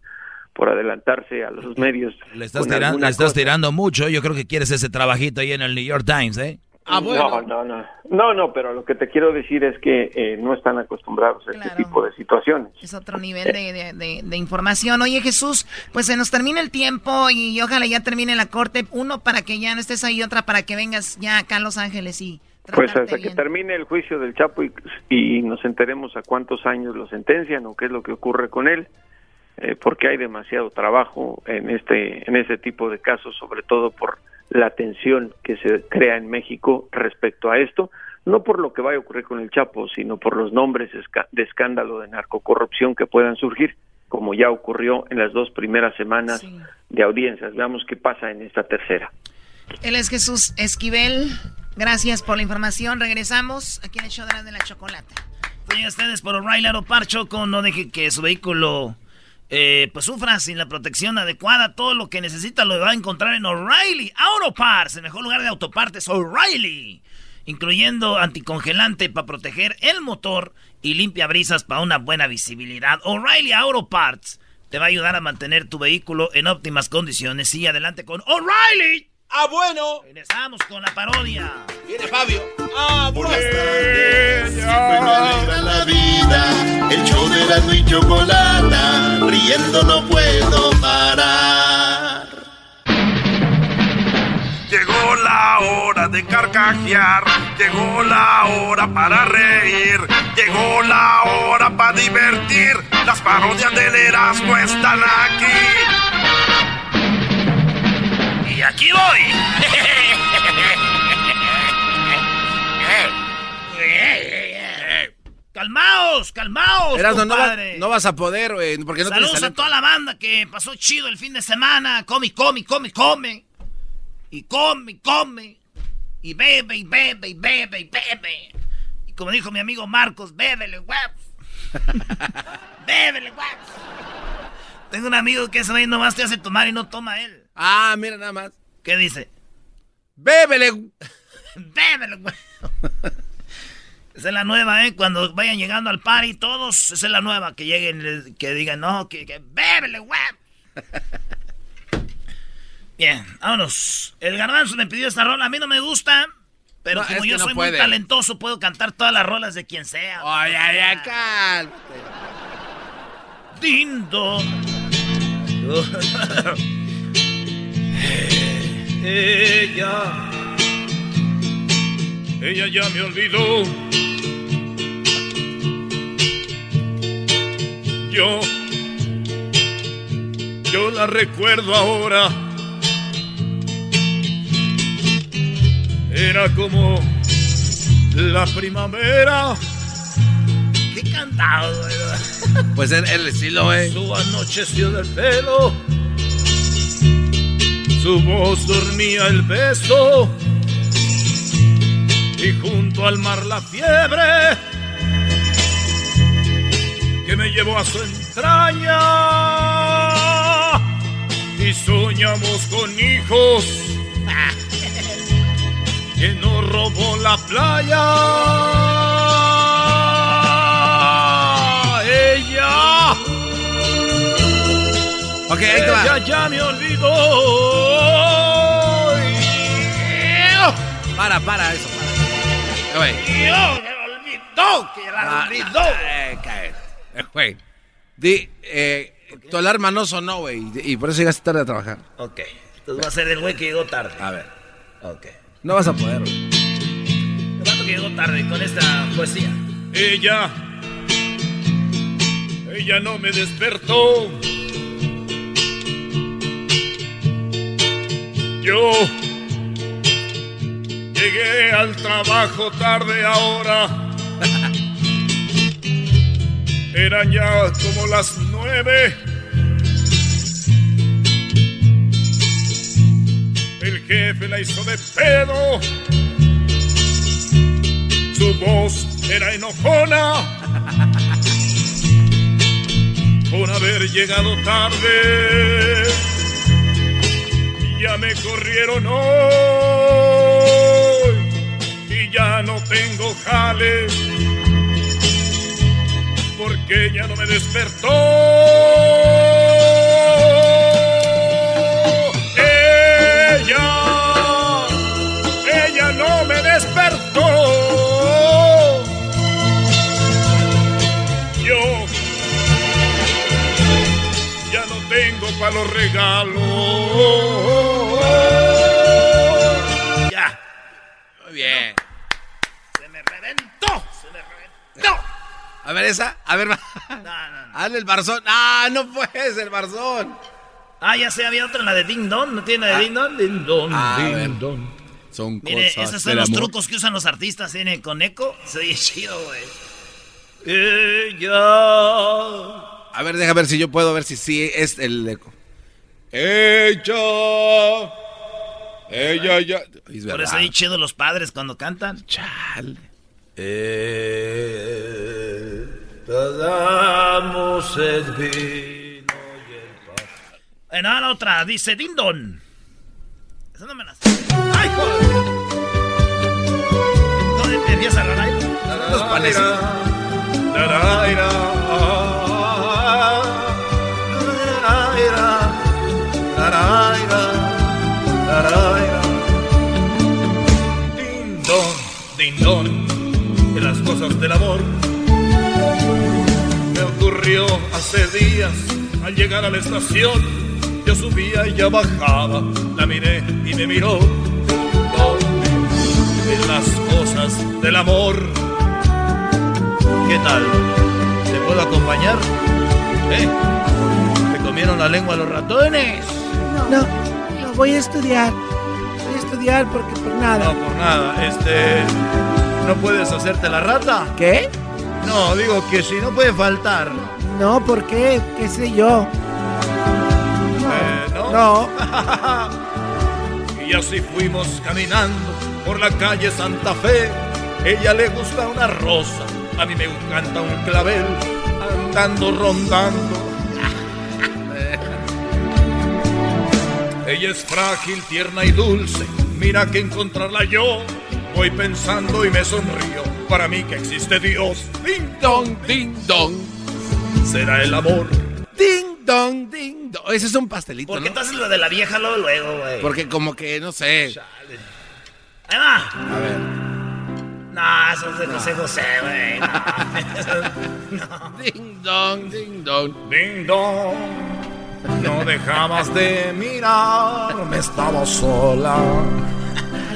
por adelantarse a los medios.
Le estás, tirando, le estás tirando mucho. Yo creo que quieres ese trabajito ahí en el New York Times, ¿eh?
Ah, no, no, no, no, no, pero lo que te quiero decir es que eh, no están acostumbrados a este tipo de situaciones.
Es otro nivel de, información. Oye Jesús, pues se nos termina el tiempo y, ojalá ya termine la corte. Uno para que ya no estés ahí, otra para que vengas ya acá a Los Ángeles y...
Pues hasta que termine el juicio del Chapo y, y, nos enteremos a cuántos años lo sentencian o qué es lo que ocurre con él, eh, porque hay demasiado trabajo en este en este tipo de casos, sobre todo por la tensión que se crea en México respecto a esto, no por lo que vaya a ocurrir con el Chapo, sino por los nombres de escándalo de narcocorrupción que puedan surgir, como ya ocurrió en las dos primeras semanas de audiencias. Veamos qué pasa en esta tercera.
Él es Jesús Esquivel. Gracias por la información. Regresamos aquí en el show de la chocolate.
Oye, ustedes por O'Reilly Parcho con no deje que su vehículo eh, pues sufra sin la protección adecuada. Todo lo que necesita lo va a encontrar en O'Reilly Auto Parts, el mejor lugar de autopartes, O'Reilly. Incluyendo anticongelante para proteger el motor y limpia brisas para una buena visibilidad. O'Reilly Auto Parts te va a ayudar a mantener tu vehículo en óptimas condiciones. Y adelante con O'Reilly.
Ah, bueno.
Regresamos con la parodia.
Viene Fabio. Ah, bueno.
la vida. El show de la y chocolata. Riendo no puedo parar.
Llegó la hora de carcajear. Llegó la hora para reír. Llegó la hora para divertir. Las parodias del Erasmo están aquí.
Aquí voy. Calmaos, calmaos, compadre.
No, vas a poder, güey, porque no
Saludos a toda la banda que pasó chido el fin de semana. Come, come, come, come. Y come, come. Y bebe, y bebe, y bebe, y bebe. Y como dijo mi amigo Marcos, bébele, huevos. bébele, huevos. Tengo un amigo que ese ahí nomás te hace tomar y no toma él.
Ah, mira nada más.
¿Qué dice?
Bébele.
bébele, huevos. Esa es la nueva, ¿eh? Cuando vayan llegando al party todos, esa es la nueva. Que lleguen, que digan, no, que, que bébele, web. Bien, vámonos. El garbanzo me pidió esta rola. A mí no me gusta, pero como yo soy muy talentoso, puedo cantar todas las rolas de quien sea.
Ay, ay, ay, cálmate.
Dindo. Ella. Ella ya me olvidó yo, yo la recuerdo ahora. Era como la primavera. Qué cantado, ¿verdad?
Pues el, el estilo, eh.
Su anocheció del pelo. Su voz dormía el beso. Y junto al mar la fiebre que me llevó a su entraña y
soñamos con hijos. que nos robó la playa.
Ok, ahí te va.
Ella ya me olvidó.
Para, para, eso, para. Güey.
Yo me olvidó que la
Ah,
olvidó.
eh, cae. Eh, Güey. Di, eh, tu alarma no sonó, güey, y y por eso llegaste tarde a trabajar.
Ok. Entonces va a ser el güey que llegó tarde.
A ver.
Ok.
No vas a poder, güey.
El vato que llegó tarde con esta poesía.
Ella. Ella no me despertó. Yo llegué al trabajo tarde ahora. Eran ya como las nueve. El jefe la hizo de pedo. Su voz era enojona por haber llegado tarde. Ya me corrieron hoy y ya no tengo jale porque ella no me despertó. Ella, ella no me despertó. Yo ya no tengo para los regalos.
A ver, esa. A ver.
No, no, no.
Hazle el barzón. Ah, no puedes, el barzón.
Ah, ya sé, había otra, la de Ding Dong. ¿No tiene la de Ding Dong? Ding Dong,
Ah,
Ding.
Son
Mire,
cosas
esos son los
amor.
trucos que usan los artistas ¿eh? con eco. Se oye chido, güey. Ella.
A ver, deja ver si yo puedo ver si sí es el eco. Ella. Ella ya. Es
Por eso oye chido los padres cuando cantan.
Chale.
Eh. Eh, no, la otra, dice Dindon. Esa no me la. ¡Ay, joder! ¿Dónde empieza la raíz?
Los panecitos.
Din don, cosas del amor. Me ocurrió hace días al llegar a la estación. Yo subía y ya bajaba, la miré y me miró. En las cosas del amor.
¿Qué tal? ¿Te puedo acompañar? ¿Eh? ¿Te comieron la lengua los ratones?
No, no, voy a estudiar. Voy a estudiar porque por nada.
No, por nada, este. ¿No puedes hacerte la rata?
¿Qué?
No, digo que si no puede faltar.
No, ¿por qué? ¿Qué sé yo?
Eh, ¿no?
No.
y así fuimos caminando por la calle Santa Fe. Ella le gusta una rosa, a mí me encanta un clavel, andando rondando. Ella es frágil, tierna y dulce. Mira que encontrarla yo. Voy pensando y me sonrío. Para mí que existe Dios. Ding dong, ding dong. Será el amor.
Ding dong, ding dong. Ese es un pastelito,
¿Por qué
¿no?
haces lo de la vieja luego, luego, güey?
Porque como que, no sé.
Ahí va.
A ver.
No, eso es de José José, güey. No.
Ding dong, ding dong.
Ding dong. No dejabas de mirarme, estaba sola.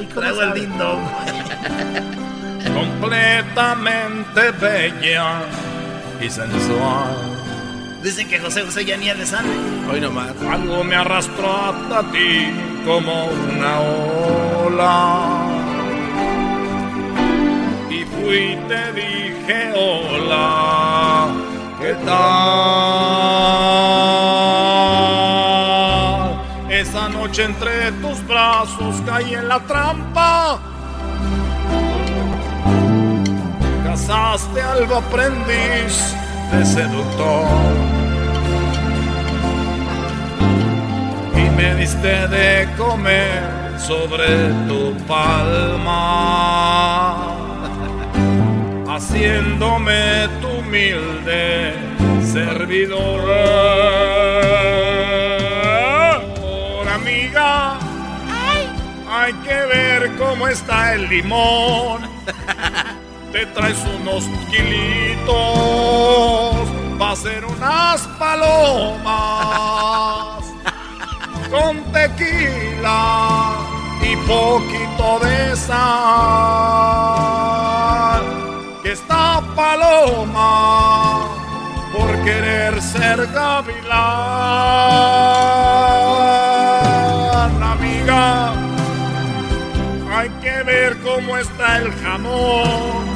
Traigo el ding dong.
Completamente bella y sensual.
Dicen que José José ya ni de sangre.
Hoy nomás.
Algo me arrastró hasta ti como una ola. Y fui y te dije hola. ¿Qué tal? Entre tus brazos caí en la trampa. Casaste al aprendiz de seductor. Y
me diste de comer sobre tu palma, haciéndome tu humilde servidor. Hay que ver cómo está el limón. Te traes unos kilitos, va a ser unas palomas con tequila y poquito de sal. Que esta paloma por querer ser gavilán, cómo está el jamón.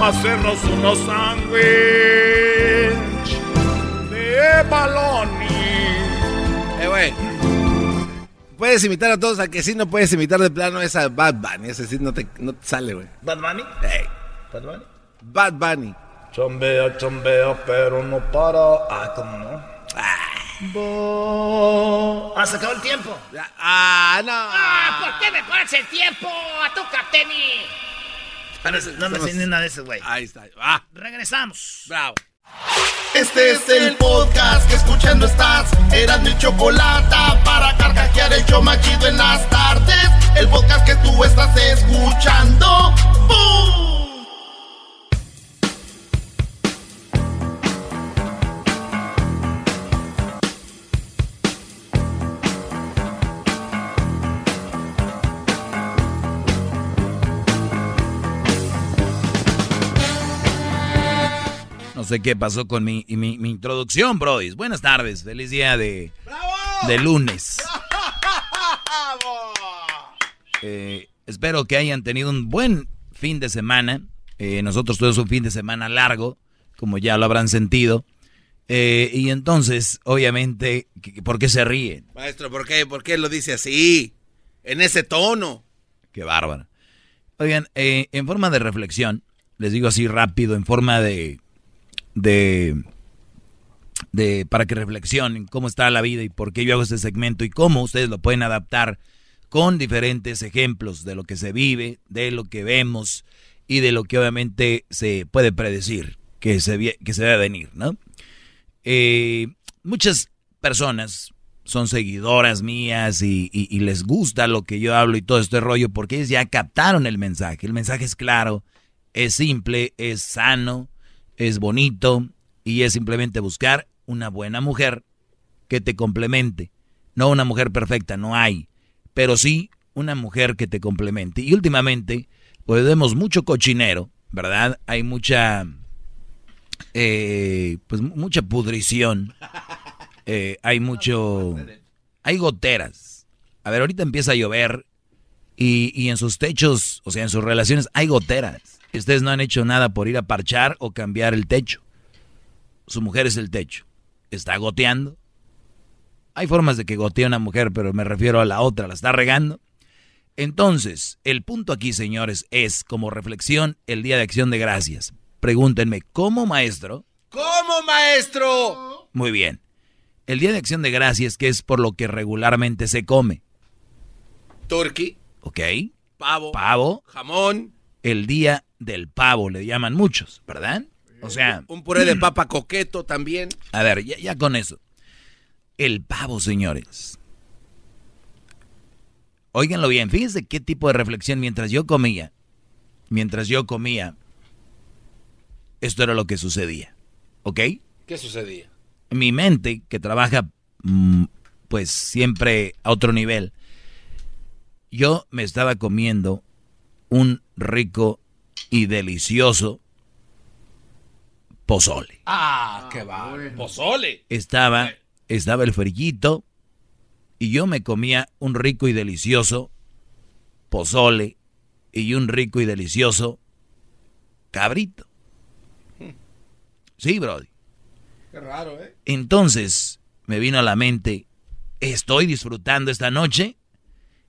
Va a hacernos unos sándwich de baloni.
Eh, güey. Puedes imitar a todos, a que sí no puedes imitar de plano esa Bad Bunny. Ese sí no te, no te sale, güey.
¿Bad Bunny?
Ey.
¿Bad Bunny?
Bad Bunny.
Chambea, chambea, pero no para. Ah, ¿cómo no?
Ah, se acabó el tiempo.
Ah, no.
Ah, ¿por qué me pones el tiempo? A tu Temi.
No me ni nada de eso, güey.
Ahí está. Ah,
Regresamos.
bravo.
Este es el podcast que escuchando estás. Eran mi chocolate para carcajear el show machido en las tardes. El podcast que tú estás escuchando. ¡Bum!
Sé qué pasó con mi, mi, mi introducción, Brody. Buenas tardes, feliz día de, de lunes. Eh, espero que hayan tenido un buen fin de semana. Eh, nosotros tuvimos un fin de semana largo, como ya lo habrán sentido. Eh, y entonces, obviamente, ¿qué- ¿por qué se ríen?
Maestro, ¿por qué? ¿Por qué lo dice así? En ese tono.
Qué bárbaro. Oigan, eh, en forma de reflexión, les digo así rápido, en forma de, de, de, para que reflexionen cómo está la vida y por qué yo hago este segmento y cómo ustedes lo pueden adaptar con diferentes ejemplos de lo que se vive, de lo que vemos y de lo que obviamente se puede predecir que se, que se debe venir, ¿no? Eh, muchas personas son seguidoras mías y, y- y les gusta lo que yo hablo y todo este rollo porque ellos ya captaron el mensaje. El mensaje es claro, es simple, es sano, es bonito y es simplemente buscar una buena mujer que te complemente. No una mujer perfecta, no hay, pero sí una mujer que te complemente. Y últimamente, pues vemos mucho cochinero, ¿verdad? Hay mucha, eh, pues mucha pudrición. Eh, hay mucho, hay goteras. A ver, ahorita empieza a llover y, y en sus techos, o sea, en sus relaciones hay goteras. Ustedes no han hecho nada por ir a parchar o cambiar el techo. Su mujer es el techo. Está goteando. Hay formas de que gotee una mujer, pero me refiero a la otra, la está regando. Entonces, el punto aquí, señores, es como reflexión el Día de Acción de Gracias. Pregúntenme, ¿cómo maestro?
¿Cómo, maestro?
Muy bien. El Día de Acción de Gracias, que es por lo que regularmente se come.
Turkey,
¿Ok?
pavo,
Pavo.
jamón,
El Día del Pavo, le llaman muchos, ¿verdad? O sea,
un puré de papa coqueto también.
a ver, ya, ya con eso. El pavo, señores. Óiganlo bien, fíjense qué tipo de reflexión mientras yo comía. Mientras yo comía, esto era lo que sucedía. ¿Ok?
¿Qué sucedía?
mi mente, que trabaja mm, pues siempre a otro nivel, yo me estaba comiendo un rico y delicioso pozole.
Ah, qué va. Pozole.
Estaba, estaba el frillito y yo me comía un rico y delicioso pozole y un rico y delicioso cabrito. Sí, Brody.
Qué raro, ¿eh?
Entonces me vino a la mente, estoy disfrutando esta noche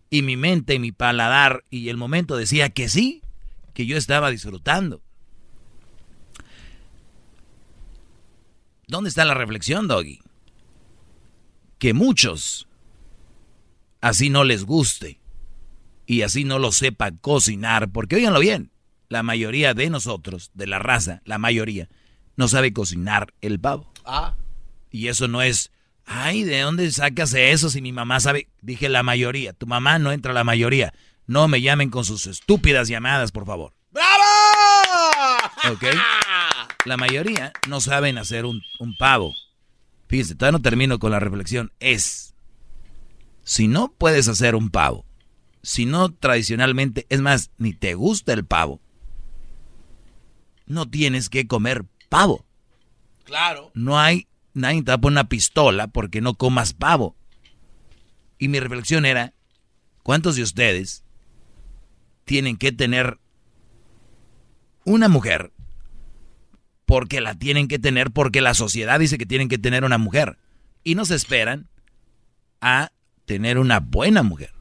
y mi mente y mi paladar y el momento decía que sí, que yo estaba disfrutando. ¿Dónde está la reflexión, Doggy? que muchos así no les guste y así no lo sepa cocinar, porque oiganlo bien, la mayoría de nosotros, de la raza, la mayoría, no sabe cocinar el pavo.
Ah.
Y eso no es, ay, ¿de dónde sacas eso si mi mamá sabe? Dije la mayoría, tu mamá no entra la mayoría. No me llamen con sus estúpidas llamadas, por favor.
¡Bravo!
¿Ok? La mayoría no saben hacer un, un pavo. Fíjense, todavía no termino con la reflexión. Es, si no puedes hacer un pavo, si no tradicionalmente, es más, ni te gusta el pavo, no tienes que comer pavo.
Claro.
No hay, nadie te va a poner una pistola porque no comas pavo. Y mi reflexión era, ¿cuántos de ustedes tienen que tener una mujer porque la tienen que tener, porque la sociedad dice que tienen que tener una mujer. Y no se esperan a tener una buena mujer.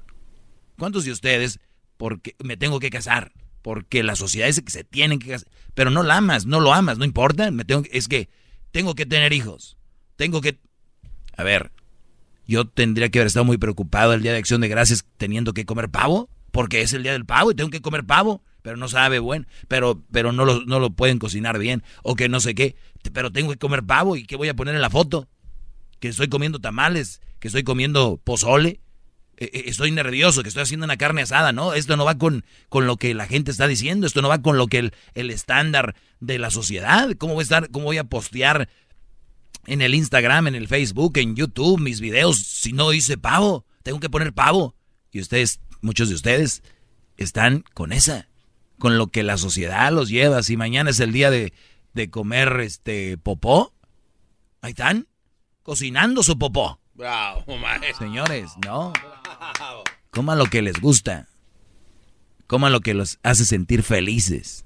¿Cuántos de ustedes, porque me tengo que casar? Porque la sociedad dice que se tienen que casar. Pero no la amas, no lo amas, no importa. Me tengo, es que tengo que tener hijos. Tengo que... A ver, yo tendría que haber estado muy preocupado el día de acción de gracias teniendo que comer pavo. Porque es el día del pavo y tengo que comer pavo pero no sabe bueno, pero, pero no, lo, no lo pueden cocinar bien, o que no sé qué, pero tengo que comer pavo y qué voy a poner en la foto, que estoy comiendo tamales, que estoy comiendo pozole, e, e, estoy nervioso, que estoy haciendo una carne asada, ¿no? Esto no va con, con lo que la gente está diciendo, esto no va con lo que el, el estándar de la sociedad, ¿cómo voy a estar, cómo voy a postear en el Instagram, en el Facebook, en YouTube, mis videos, si no hice pavo, tengo que poner pavo. Y ustedes, muchos de ustedes, están con esa con lo que la sociedad los lleva. Si mañana es el día de, de comer este popó, ahí están, cocinando su popó.
Bravo,
Señores, no. Coman lo que les gusta. Coman lo que los hace sentir felices.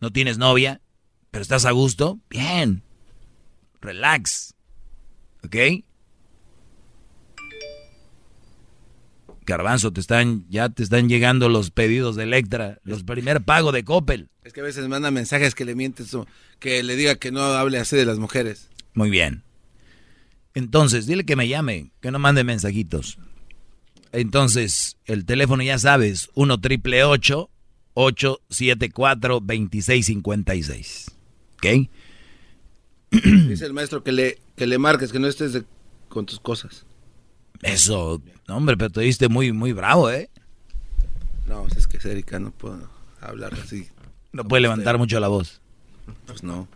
¿No tienes novia? ¿Pero estás a gusto? Bien. Relax. ¿Ok? Garbanzo, te están, ya te están llegando los pedidos de Electra, los primer pago de Coppel.
Es que a veces manda mensajes que le mienten, que le diga que no hable así de las mujeres.
Muy bien. Entonces, dile que me llame, que no mande mensajitos. Entonces, el teléfono ya sabes, 1 triple 874 2656. ¿Ok?
Dice el maestro que le, que le marques, que no estés con tus cosas.
Eso, hombre, pero te diste muy, muy bravo, ¿eh?
No, es que Erika no puedo hablar así.
No puede levantar mucho la voz.
Pues no.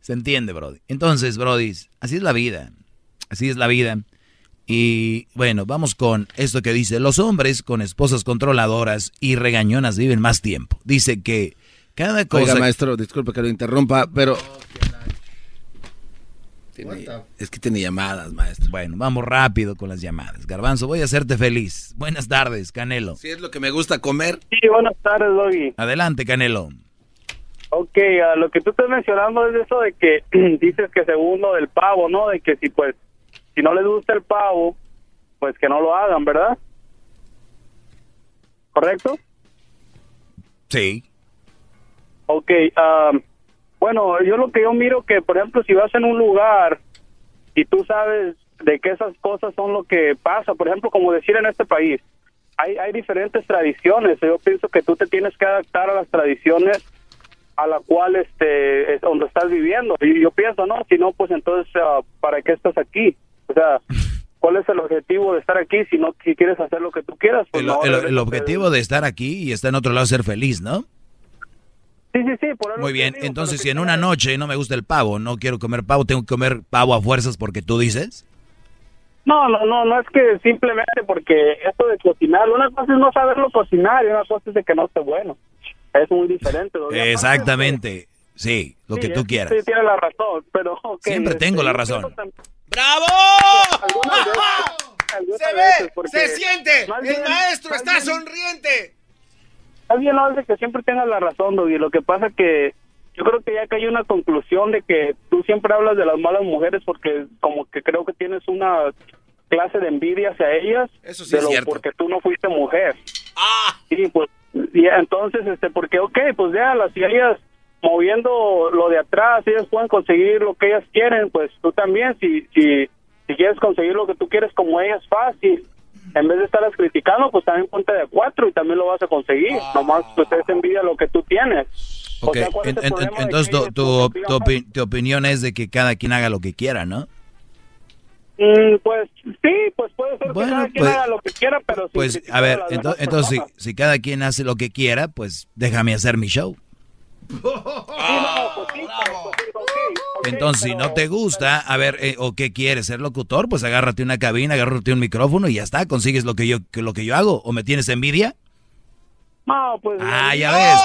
Se entiende, Brody. Entonces, Brody, así es la vida. Así es la vida. Y bueno, vamos con esto que dice, los hombres con esposas controladoras y regañonas viven más tiempo. Dice que cada cosa...
Oiga, maestro, disculpe que lo interrumpa, pero es que tiene llamadas, maestro.
Bueno, vamos rápido con las llamadas. Garbanzo, voy a hacerte feliz. Buenas tardes, Canelo.
Si es lo que me gusta comer.
Sí, buenas tardes, Doggy.
Adelante, Canelo.
Ok, lo que tú estás mencionando es eso de que dices que según lo del pavo, ¿no? De que si pues, si no les gusta el pavo, pues que no lo hagan, ¿verdad? ¿Correcto?
Sí.
Ok, um, bueno, yo lo que yo miro que, por ejemplo, si vas en un lugar y tú sabes de que esas cosas son lo que pasa, por ejemplo, como decir en este país, hay, hay diferentes tradiciones. Yo pienso que tú te tienes que adaptar a las tradiciones a la cual este es donde estás viviendo. Y yo pienso, no, si no, pues entonces, ah, ¿para qué estás aquí? O sea, ¿cuál es el objetivo de estar aquí si no si quieres hacer lo que tú quieras?
Pues el, el objetivo de estar aquí y estar en otro lado ser feliz, ¿no?
Sí, sí, sí.
Muy bien, entonces si en una noche no me gusta el pavo, no quiero comer pavo, tengo que comer pavo a fuerzas porque tú dices.
No, no, no, no es que simplemente porque esto de cocinar, una cosa es no saberlo cocinar y una cosa es de que no esté bueno. Es muy diferente.
Exactamente, sí, lo que tú quieras.
Sí, tienes la razón, pero...
Siempre
este,
tengo la razón.
¡Bravo! se ve, se siente, el maestro está sonriente
alguien no hace que siempre tengas la razón, y Lo que pasa que yo creo que ya que hay una conclusión de que tú siempre hablas de las malas mujeres porque como que creo que tienes una clase de envidia hacia ellas.
Eso sí
es Porque tú no fuiste mujer. Ah. Sí, pues, y entonces, este, porque, ok, pues ya las y ellas moviendo lo de atrás, ellas pueden conseguir lo que ellas quieren, pues tú también, si, si, si quieres conseguir lo que tú quieres como ella es fácil. En vez de estarlas criticando, pues también ponte de cuatro y también lo vas a conseguir. Nomás pues es envidia lo que tú tienes. O
Ok,
sea, ¿cuál es
en- en- entonces tu, tu, tu opi- tu opinión es de que cada quien haga lo que quiera, ¿no?
Mm, pues sí, pues puede ser
Bueno,
que cada quien
pues-
haga lo que quiera, pero sin
Pues a ver,
las
ento- entonces si,
personas.
si cada quien hace lo que quiera, pues déjame hacer mi show.
Sí, no, pues sí, pues, sí,
Entonces, si no te gusta, a ver, eh, o qué quieres, ser locutor, pues agárrate una cabina, agárrate un micrófono y ya está, consigues lo que yo, que lo que yo hago. ¿O me tienes envidia?
No, pues.
Ah, ya ves.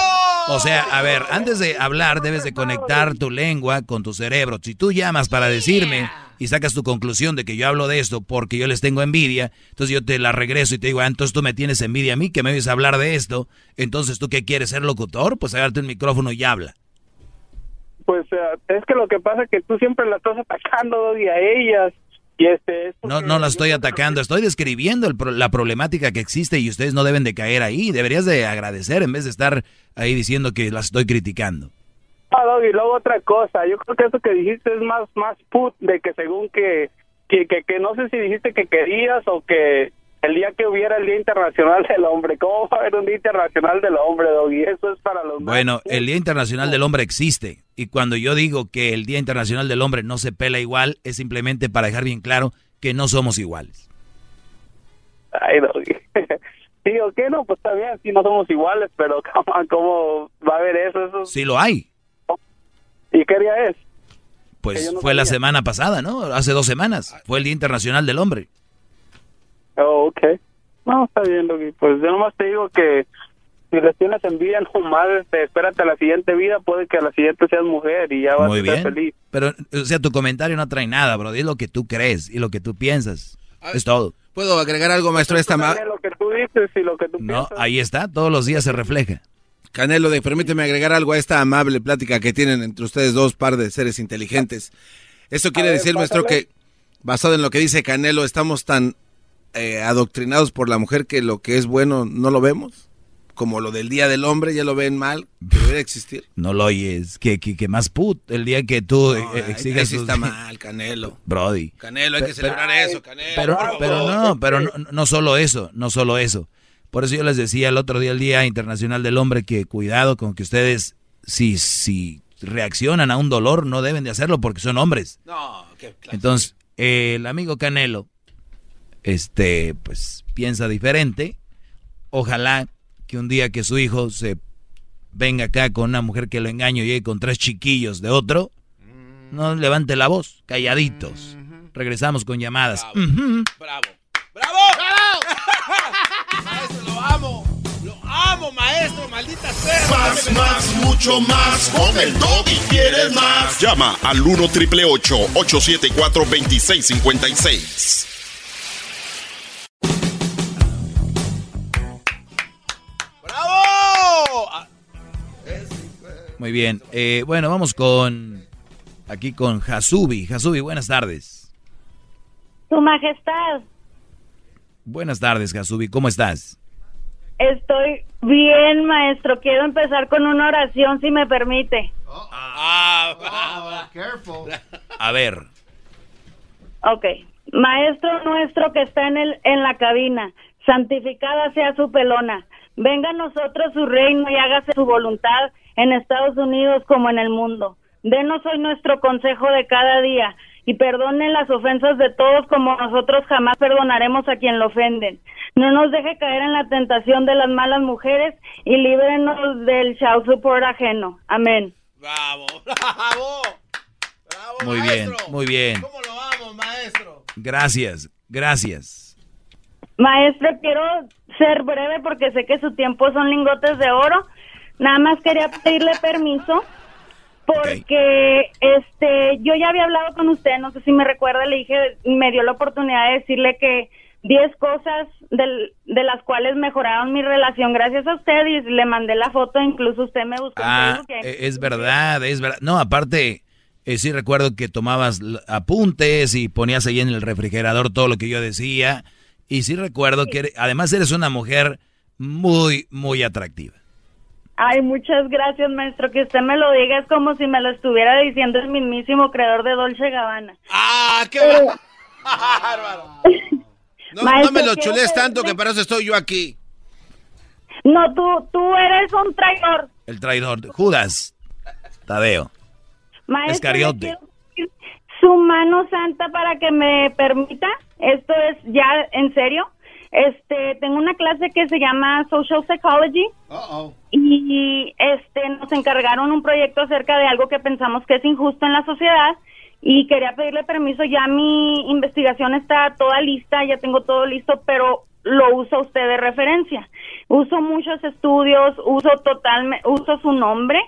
O sea, a ver, antes de hablar debes de conectar tu lengua con tu cerebro. Si tú llamas para decirme y sacas tu conclusión de que yo hablo de esto porque yo les tengo envidia, entonces yo te la regreso y te digo, ah, entonces tú me tienes envidia a mí, que me oyes hablar de esto, entonces tú qué quieres ser locutor, pues agárrate un micrófono y habla.
Pues es que lo que pasa es que tú siempre la estás atacando Doggy, a ellas. Y este, es
No, no la estoy atacando, estoy describiendo el pro- la problemática que existe y ustedes no deben de caer ahí. Deberías de agradecer en vez de estar ahí diciendo que las estoy criticando.
Ah, Doggy, luego otra cosa. Yo creo que eso que dijiste es más más put de que según que, que, que, que no sé si dijiste que querías o que el día que hubiera el Día Internacional del Hombre. ¿Cómo va a haber un Día Internacional del Hombre, Doggy? Eso es para los
Bueno, el Día Internacional del Hombre existe y cuando yo digo que el Día Internacional del Hombre no se pela igual, es simplemente para dejar bien claro que no somos iguales.
Ay, Doggy. Sí, o qué no, pues está bien, sí, no somos iguales, pero ¿cómo, va a haber eso? eso
Sí lo hay.
¿Y qué día es?
Pues
no
fue la
sabía.
semana pasada, ¿no? Hace dos semanas. Fue el Día Internacional del Hombre.
Oh, ok. No, está bien, Doggy. Pues yo nomás te digo que si les tienes envidia, este, espérate a la siguiente vida, puede que a la siguiente seas mujer y ya vas
Muy
a
bien.
feliz.
Pero, o sea, tu comentario no trae nada, bro. Es lo que tú crees y lo que tú piensas. Es todo.
¿Puedo agregar algo, maestro, a esta ma-
También lo que tú dices y lo que tú
No,
piensas.
ahí está. Todos los días se refleja.
Canelo, de, permíteme agregar algo a esta amable plática que tienen entre ustedes dos par de seres inteligentes. Eso quiere
ver,
decir, maestro, que basado en lo que dice Canelo, estamos tan eh, adoctrinados por la mujer que lo que es bueno no lo vemos. Como lo del Día del Hombre, ya lo ven mal, debería existir.
No lo oyes. Que, que, que más put. El día que tú eh,
Ahí-
exigas
está mal, Canelo.
Brody.
Canelo, hay que celebrar eso, Canelo.
Pero, pero no, pero no, no solo eso, no solo eso. Por eso yo les decía el otro día, el Día Internacional del Hombre, que cuidado con que ustedes, si, si reaccionan a un dolor, no deben de hacerlo porque son hombres.
No, qué clase.
Entonces, eh, el amigo Canelo, este, pues piensa diferente. Ojalá que un día que su hijo se venga acá con una mujer que lo engaño y llegue con tres chiquillos de otro, no levante la voz, calladitos. Regresamos con llamadas. Ujú.
Bravo. ¡Bravo! maestro, lo amo. Lo amo, maestro, maldita sea.
Más, más, mucho más. Con el Doggy quieres más.
Llama al 1 triple 874 2656.
Muy bien. Eh, bueno, vamos con aquí con Hasubi. Hasubi, buenas tardes.
Tu Majestad,
Buenas tardes, Hasubi. ¿Cómo estás?
estoy bien, maestro. Quiero empezar con una oración, si me permite.
Ah,
Careful.
A ver.
Ok. Maestro nuestro que está en, el, en la cabina, santificada sea su pelona. Venga a nosotros su reino y hágase su voluntad en Estados Unidos como en el mundo. Denos hoy nuestro consejo de cada día y perdone las ofensas de todos como nosotros jamás perdonaremos a quien lo ofenden. No nos deje caer en la tentación de las malas mujeres y líbrenos del shout support ajeno. Amén.
Bravo, bravo. Bravo,
Muy bien,
maestro.
muy bien.
¿Cómo lo amo, maestro?
Gracias, gracias.
Maestro, quiero ser breve porque sé que su tiempo son lingotes de oro. Nada más quería pedirle permiso porque este yo ya había hablado con usted, no sé si me recuerda, le dije, me dio la oportunidad de decirle que 10 cosas del- de las cuales mejoraron mi relación gracias a usted y le mandé la foto, incluso usted me buscó
Ah, eh, es verdad, es verdad. No, aparte, eh, sí recuerdo que tomabas apuntes y ponías ahí en el refrigerador todo lo que yo decía. Y sí recuerdo que ere- además eres una mujer muy, muy atractiva.
Ay, muchas gracias, maestro. Que usted me lo diga es como si me lo estuviera diciendo el mismísimo creador de Dolce Gabbana.
¡Ah, qué
Pero,
No, no me lo chules tanto que para eso estoy yo aquí.
No, tú, tú eres un traidor.
El traidor. Judas. Tadeo.
Maestro,
Escariote.
Su mano santa para que me permita. Esto es ya en serio. Este, tengo una clase que se llama Social Psychology y este nos encargaron un proyecto acerca de algo que pensamos que es injusto en la sociedad y quería pedirle permiso. Ya mi investigación está toda lista, ya tengo todo listo, pero lo uso a usted de referencia. Uso muchos estudios, uso totalmente, uso su nombre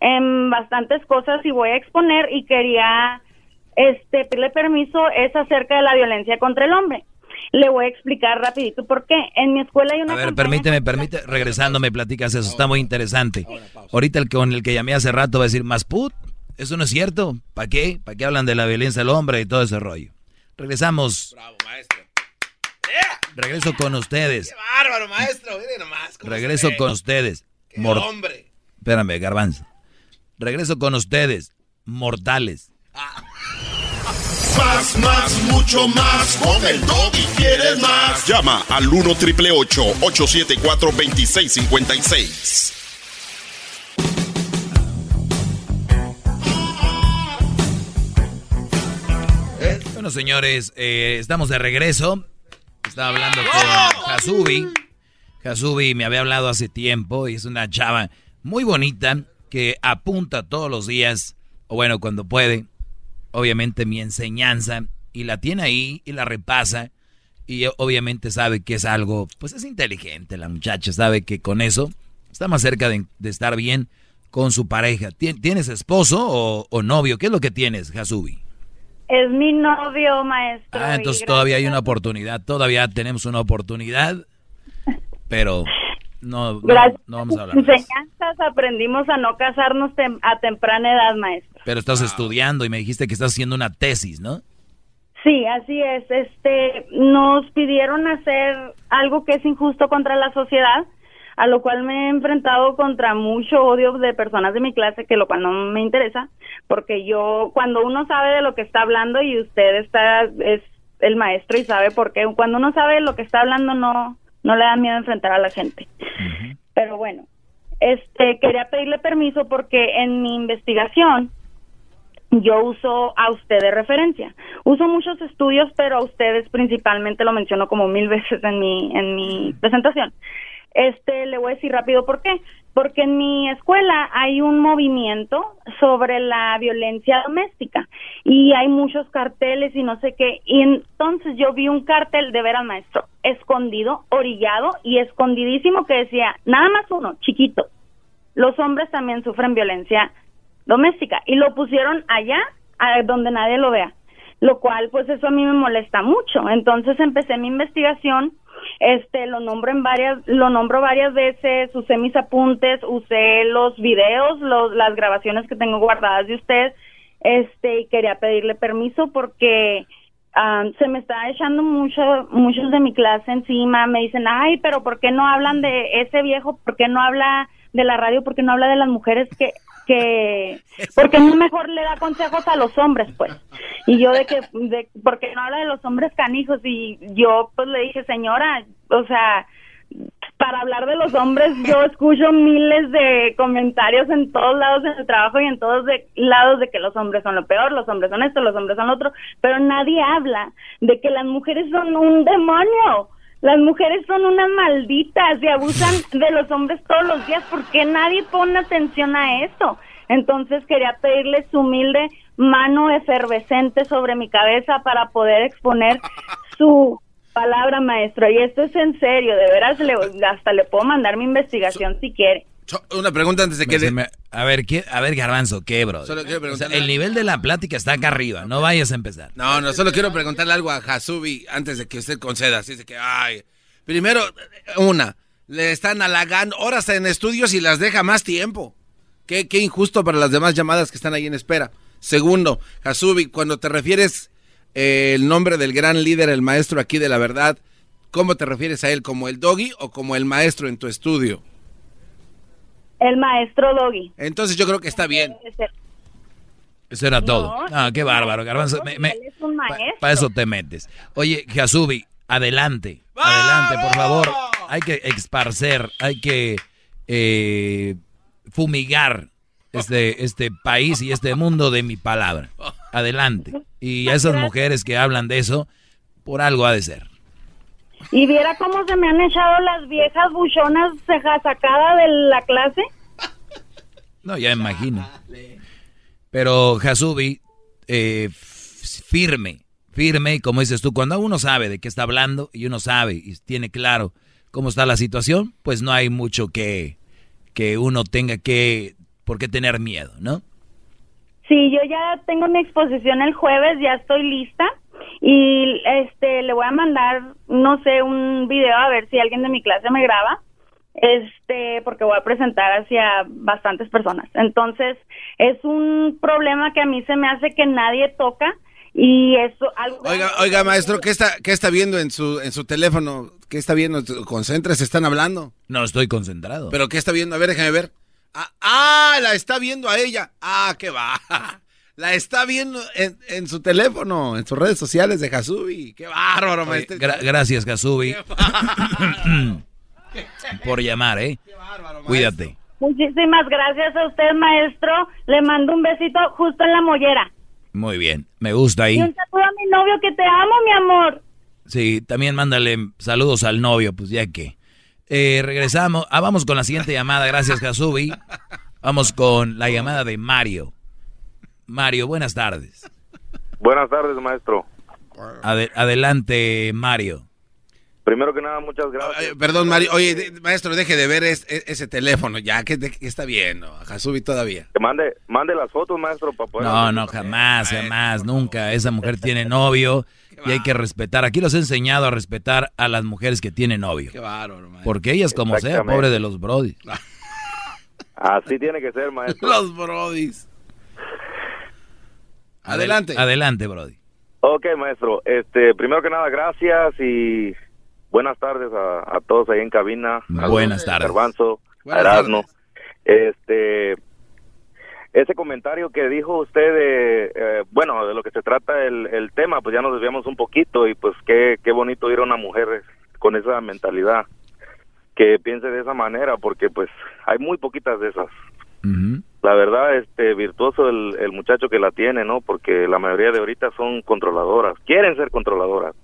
en bastantes cosas y voy a exponer y quería este pedirle permiso es acerca de la violencia contra el hombre. Le voy a explicar rapidito por qué. En mi escuela hay una
A ver, permíteme, permíteme, regresando me platicas eso, está muy interesante. Ahorita el con el que llamé hace rato va a decir, más put, eso no es cierto, ¿para qué? ¿Para qué hablan de la violencia del hombre y todo ese rollo? Regresamos. Regreso con ustedes.
Bárbaro, maestro. Mire nomás. ¿cómo
Regreso con ustedes.
Qué
Mor-
hombre.
Espérame, garbanzo. Regreso con ustedes, mortales.
Más, más, mucho más. Con el y quieres más.
Llama al 1 triple 874 2656.
Bueno, señores, eh, estamos de regreso. Estaba hablando con Hasubi. Hasubi me había hablado hace tiempo y es una chava muy bonita que apunta todos los días, o bueno, cuando puede, obviamente mi enseñanza, y la tiene ahí y la repasa. Y obviamente sabe que es algo, pues es inteligente la muchacha, sabe que con eso está más cerca de, de estar bien con su pareja. ¿Tien- ¿Tienes esposo o, o novio? ¿Qué es lo que tienes, Hasubi?
Es mi novio, maestro.
Ah, entonces todavía hay una oportunidad, todavía tenemos una oportunidad, pero no, no,
Gracias
no
a
vamos a hablar.
enseñanzas aprendimos a no casarnos tem- a temprana edad, maestro.
Pero estás estudiando y me dijiste que estás haciendo una tesis, ¿no?
Sí, así es. Este, nos pidieron hacer algo que es injusto contra la sociedad, a lo cual me he enfrentado contra mucho odio de personas de mi clase, que lo cual no me interesa, porque yo, cuando uno sabe de lo que está hablando y usted está, es el maestro y sabe por qué, cuando uno sabe de lo que está hablando no, no le da miedo enfrentar a la gente. Pero bueno, este, quería pedirle permiso porque en mi investigación yo uso a usted de referencia. Uso muchos estudios, pero a ustedes principalmente lo menciono como mil veces en mi, en mi presentación. Este, le voy a decir rápido por qué. Porque en mi escuela hay un movimiento sobre la violencia doméstica y hay muchos carteles y no sé qué. Y entonces yo vi un cartel de ver al maestro escondido, orillado y escondidísimo que decía, nada más uno, chiquito, los hombres también sufren violencia doméstica. Y lo pusieron allá a donde nadie lo vea lo cual pues eso a mí me molesta mucho. Entonces empecé mi investigación este lo nombro en varias lo nombro varias veces usé mis apuntes usé los videos los, las grabaciones que tengo guardadas de usted este y quería pedirle permiso porque ah, se me está echando mucho muchos de mi clase encima me dicen ay pero por qué no hablan de ese viejo por qué no habla de la radio por qué no habla de las mujeres que que porque no mejor le da consejos a los hombres pues y yo de que de porque no habla de los hombres canijos y yo pues le dije señora o sea para hablar de los hombres yo escucho miles de comentarios en todos lados en el trabajo y en todos de, lados de que los hombres son lo peor, los hombres son esto, los hombres son lo otro, pero nadie habla de que las mujeres son un demonio. Las mujeres son unas malditas y abusan de los hombres todos los días. ¿Por qué nadie pone atención a eso? Entonces quería pedirle su humilde mano efervescente sobre mi cabeza para poder exponer su palabra, maestro. Y esto es en serio, de veras, le- hasta le puedo mandar mi investigación si quiere.
Una pregunta antes de que...
Me- a ver, ¿qué, a ver, Garbanzo, ¿qué, bro?
Solo quiero
O sea,
preguntarle
el nivel de la plática está acá arriba, no vayas a empezar.
No, no, solo quiero preguntarle algo a Hasubi antes de que usted conceda. Así es que, ay. Primero, una, le están halagando horas en estudios y las deja más tiempo. Qué, qué injusto para las demás llamadas que están ahí en espera. Segundo, Hasubi, cuando te refieres eh, el nombre del gran líder, el maestro aquí de la verdad, ¿cómo te refieres a él? ¿Como el doggy o como el maestro en tu estudio?
El maestro Doggy.
Entonces yo creo que está bien.
Eso era todo.
No,
Ah, qué bárbaro, Garbanzo. Me- me-. Para eso te metes. Oye, Jasubi, adelante. Adelante, por favor. Hay que esparcer, hay que eh, fumigar este, este país y este mundo de mi palabra. Adelante. Y a esas mujeres que hablan de eso, por algo ha de ser.
Y viera cómo se me han echado las viejas buchonas ceja sacada de la clase.
No, ya imagino. Pero Jasubi, eh, firme, firme, y como dices tú, cuando uno sabe de qué está hablando y uno sabe y tiene claro cómo está la situación, pues no hay mucho que, que uno tenga que, por qué tener miedo, ¿no?
Sí, yo ya tengo mi exposición el jueves, ya estoy lista y este le voy a mandar, no sé, un video a ver si alguien de mi clase me graba. Este, porque voy a presentar hacia bastantes personas. Entonces, es un problema que a mí se me hace que nadie toca y eso algo
Oiga, oiga, maestro, ¿qué está, qué está viendo en su, en su teléfono? ¿Qué está viendo? Concéntrese, están hablando.
No, estoy concentrado.
¿Pero qué está viendo? A ver, déjame ver. Ah, ah, la está viendo a ella. Ah, qué va. La está viendo en, en su teléfono, en sus redes sociales de Jasubi. Qué bárbaro,
Oye,
maestro.
gra- gracias, Jasubi, por llamar, ¿eh? Cuídate.
Muchísimas gracias a usted, maestro. Le mando un besito justo en la mollera.
Muy bien, me gusta ahí.
Y un saludo a mi novio que te amo, mi amor.
Sí, también mándale saludos al novio, pues ya que. Eh, regresamos. Ah, vamos con la siguiente llamada. Gracias, Jasubi. Vamos con la llamada de Mario. Mario, buenas tardes.
Buenas tardes, maestro.
Ade- adelante, Mario.
Primero que nada, muchas gracias.
Perdón, Mario. Oye, de- maestro, deje de ver es- es- ese teléfono ya. ¿Qué, de- qué está viendo? A Jasubi todavía.
Que mande, mande las fotos, maestro, para poder...
No, no, jamás, jamás, nunca. Esa mujer tiene novio y hay que respetar. Aquí los he enseñado a respetar a las mujeres que tienen novio.
Qué bárbaro, maestro.
Porque ellas, como sea, pobre de los brodis.
Así tiene que ser, maestro.
Los brodis. Adelante.
Adelante, brody.
Ok, maestro. Este, primero que nada, gracias y buenas tardes a, a todos ahí en cabina.
Buenas tardes.
Garbanzo, a
Buenas.
Este, ese comentario que dijo usted de, eh, bueno, de lo que se trata el, el tema, pues ya nos desviamos un poquito y pues qué, qué bonito ir a una mujer con esa mentalidad que piense de esa manera, porque pues hay muy poquitas de esas. La verdad, este, virtuoso el, el muchacho que la tiene, ¿no? Porque la mayoría de ahorita son controladoras, quieren ser controladoras.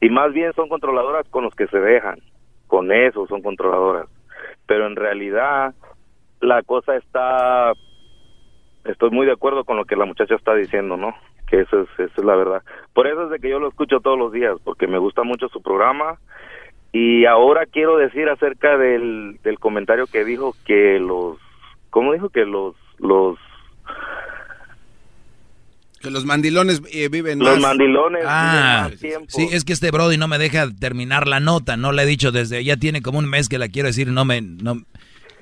Y más bien son controladoras con los que se dejan. Con eso son controladoras. Pero en realidad, la cosa está. Estoy muy de acuerdo con lo que la muchacha está diciendo, ¿no? Que eso es, eso es la verdad. Por eso es de que yo lo escucho todos los días, porque me gusta mucho su programa. Y ahora quiero decir acerca del, del comentario que dijo que los. ¿Cómo dijo? Que los. los
Que los mandilones eh, viven
Los
más.
mandilones
Ah,
viven más tiempo.
sí, es que este Brody no me deja terminar la nota. No le he dicho desde, ya tiene como un mes que la quiero decir, no me, no,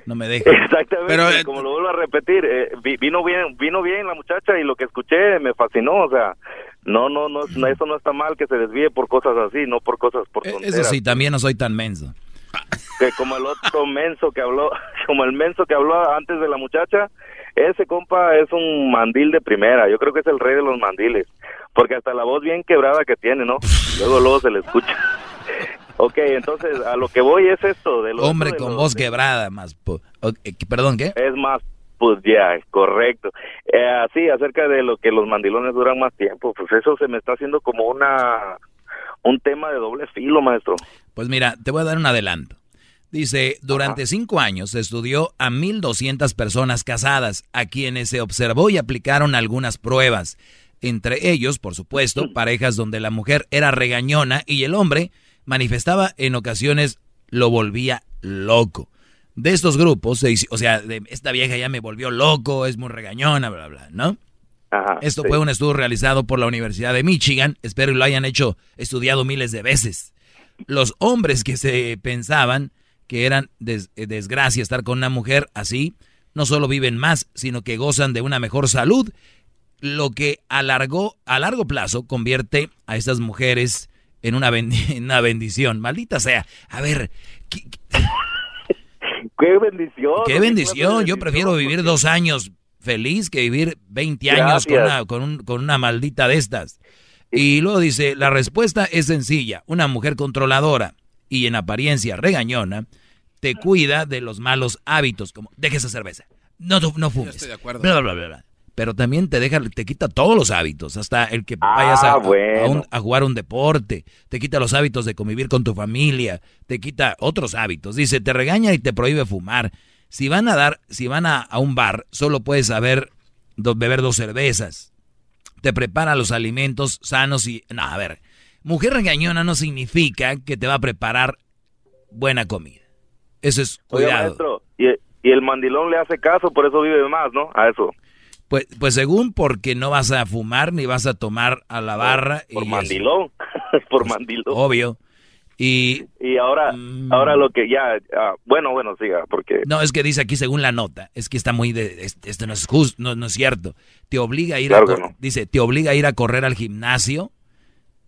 no me deja.
Exactamente,
Pero, eh,
como lo vuelvo a repetir, eh, vi- vino bien, vino bien la muchacha y lo que escuché me fascinó, o sea, no, no, no, eso no está mal que se desvíe por cosas así, no por cosas por
Eso
tonteras.
sí, también no soy tan menso.
Que como el otro menso que habló, como el menso que habló antes de la muchacha, ese compa es un mandil de primera, yo creo que es el rey de los mandiles, porque hasta la voz bien quebrada que tiene, ¿no? Luego, luego se le escucha. Ok, entonces a lo que voy es esto de los
Hombre
de
con
los-
voz quebrada, más. Perdón, ¿qué?
Es más, pues ya, correcto. Eh, así, acerca de lo que los mandilones duran más tiempo, pues eso se me está haciendo como una un tema de doble filo, maestro.
Pues mira, te voy a dar un adelanto. Dice, durante cinco años se estudió a 1.200 personas casadas, a quienes se observó y aplicaron algunas pruebas. Entre ellos, por supuesto, parejas donde la mujer era regañona y el hombre manifestaba en ocasiones lo volvía loco. De estos grupos, se hizo- o sea, de esta vieja ya me volvió loco, es muy regañona, bla, bla, ¿no? Esto fue un estudio realizado por la Universidad de Michigan. Espero que lo hayan hecho, estudiado miles de veces. Los hombres que se pensaban que eran des- eh, desgracia estar con una mujer así, no solo viven más, sino que gozan de una mejor salud, lo que a largo, a largo plazo convierte a estas mujeres en una, una bendición. Maldita sea. A ver,
Qué bendición.
qué bendición. Yo prefiero vivir dos años feliz que vivir 20 años con una, con, un, con una maldita de estas. Y luego dice, la respuesta es sencilla. Una mujer controladora y en apariencia regañona te cuida de los malos hábitos, como deje esa cerveza, no, no fumes,
estoy de acuerdo.
bla, bla, bla, bla. Pero también te deja, te quita todos los hábitos, hasta el que
Ah,
vayas a, a
bueno.
un- a jugar un deporte, te quita los hábitos de convivir con tu familia, te quita otros hábitos. Dice, te regaña y te prohíbe fumar. Si van a dar, si van a, a un bar, solo puedes saber do- beber dos cervezas. Te prepara los alimentos sanos y... No, a ver, mujer regañona no significa que te va a preparar buena comida. Eso es cuidado.
maestro, y, y el mandilón le hace caso, por eso vive más, ¿no? A eso.
Pues, pues según porque no vas a fumar ni vas a tomar a la barra.
Por
y
mandilón. por mandilón.
Obvio. Y
Y ahora,
Mm.
ahora lo que ya, ah, bueno, bueno, siga, porque
no, es que dice aquí según la nota, es que está muy de, es- esto no es justo, no, no es cierto. Te obliga a ir
Claro
a,
no.
dice, te obliga a ir a correr al gimnasio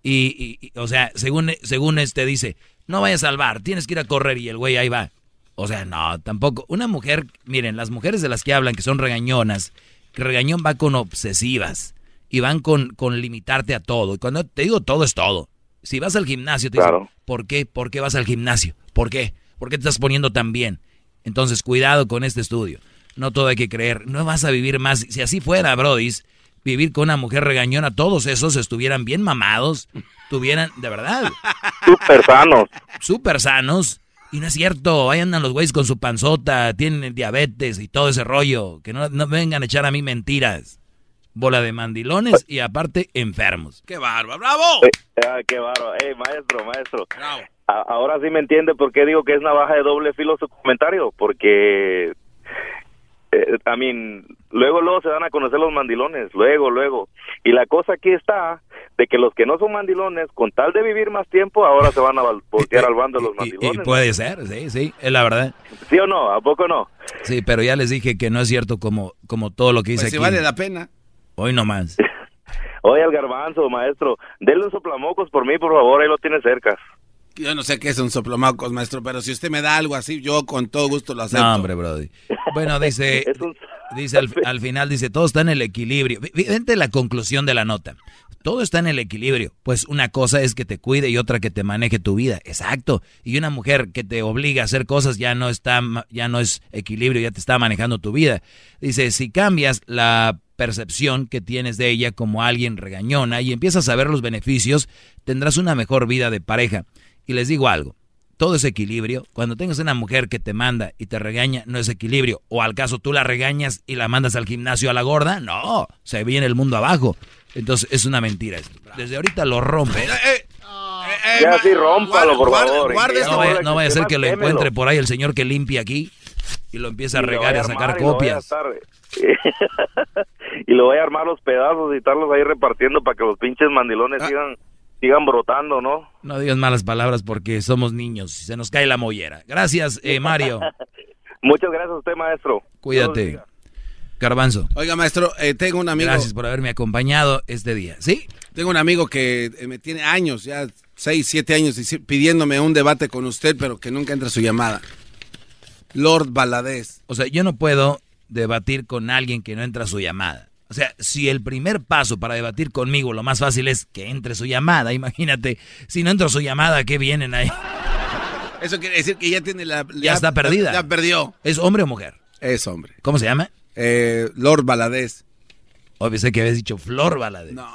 y, y- y, o sea, según, según este dice, no vayas al bar, tienes que ir a correr y el güey ahí va. O sea, no, tampoco. Una mujer, miren, las mujeres de las que hablan que son regañonas, que regañón va con obsesivas y van con, con limitarte a todo. Y cuando te digo todo es todo. Si vas al gimnasio, te dicen,
Claro.
¿por qué? ¿Por qué vas al gimnasio? ¿Por qué? ¿Por qué te estás poniendo tan bien? Entonces, cuidado con este estudio. No todo hay que creer. No vas a vivir más. Si así fuera, Brodis, vivir con una mujer regañona, todos esos estuvieran bien mamados, tuvieran, de verdad,
súper sanos.
súper sanos. Y no es cierto, ahí andan los güeyes con su panzota, tienen diabetes y todo ese rollo. Que no, no vengan a echar a mí mentiras. Bola de mandilones y aparte enfermos.
¡Qué bárbaro! ¡Bravo!
Eh, ah, qué bárbaro. Eh, maestro, maestro. A- ahora sí me entiende por qué digo que es navaja de doble filo su comentario, porque eh, a mí luego luego se van a conocer los mandilones, luego luego. Y la cosa aquí está de que los que no son mandilones, con tal de vivir más tiempo, ahora se van a voltear al bando de los
Y
mandilones.
puede ser, sí, sí, es la verdad.
¿Sí o no? ¿A poco no?
Sí, pero ya les dije que no es cierto como, como todo lo que dice
Pues si
aquí.
vale la pena.
Hoy nomás.
Oye, al garbanzo, maestro, denle un soplamocos por mí, por favor, ahí lo tiene cerca.
Yo no sé qué es un soplomacos, maestro, pero si usted me da algo así, yo con todo gusto lo acepto.
No, hombre, Brody. Bueno, dice, dice al, al final, dice, todo está en el equilibrio. Fíjate la conclusión de la nota. Todo está en el equilibrio. Pues una cosa es que te cuide y otra que te maneje tu vida. Exacto. Y una mujer que te obliga a hacer cosas ya no está, ya no es equilibrio, ya te está manejando tu vida. Dice, si cambias la percepción que tienes de ella como alguien regañona y empiezas a ver los beneficios, tendrás una mejor vida de pareja. Y les digo algo, todo es equilibrio. Cuando tengas una mujer que te manda y te regaña, no es equilibrio. O al caso tú la regañas y la mandas al gimnasio a la gorda, no, se viene el mundo abajo. Entonces es una mentira esto. Desde ahorita lo rompo.
Ya sí, rómpalo, por
guarda-
favor.
guarda
Ya
No vaya, no vaya a ser que lo encuentre por ahí el señor que limpia aquí y lo empieza a regar y a sacar copias.
y lo voy a armar los pedazos y estarlos ahí repartiendo para que los pinches
Ah.
mandilones sigan sigan brotando, ¿no?
No digas malas palabras porque somos niños y se nos cae la mollera. Gracias, eh, Mario.
Muchas gracias a usted, maestro.
Cuídate. Garbanzo.
Oiga, maestro, eh, tengo un amigo.
Gracias por haberme acompañado este día. ¿Sí?
Tengo un amigo que eh, me tiene años, ya seis, siete años, dici- pidiéndome un debate con usted, pero que nunca entra su llamada. Lord Baladés.
O sea, yo no puedo debatir con alguien que no entra su llamada. O sea, si el primer paso para debatir conmigo, lo más fácil es que entre su llamada, imagínate, si no entra su llamada, ¿qué vienen ahí?
Eso quiere decir que ya tiene la...
Ya está perdida.
Ya, perdió.
¿Es hombre o mujer?
Es hombre.
¿Cómo se llama?
Eh, Lord Baladés.
O pensé que habías dicho Flor Valadez.
No.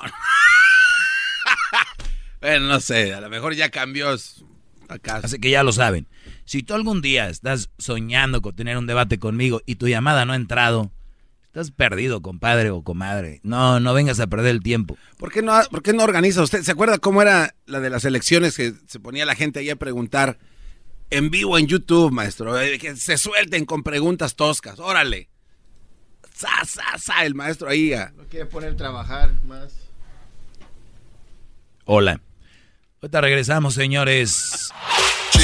bueno, no sé, a lo mejor ya cambió. Acá.
Así que ya lo saben. Si tú algún día estás soñando con tener un debate conmigo y tu llamada no ha entrado, estás perdido, compadre o comadre. No, no vengas a perder el tiempo.
¿Por qué, no, ¿Por qué no organiza usted? ¿Se acuerda cómo era la de las elecciones que se ponía la gente ahí a preguntar en vivo en YouTube, maestro? Eh, que se suelten con preguntas toscas. Órale. Sa, sa, sa, el maestro ahí. ah.
Lo quiere poner a trabajar más.
Hola. Ahorita regresamos, señores.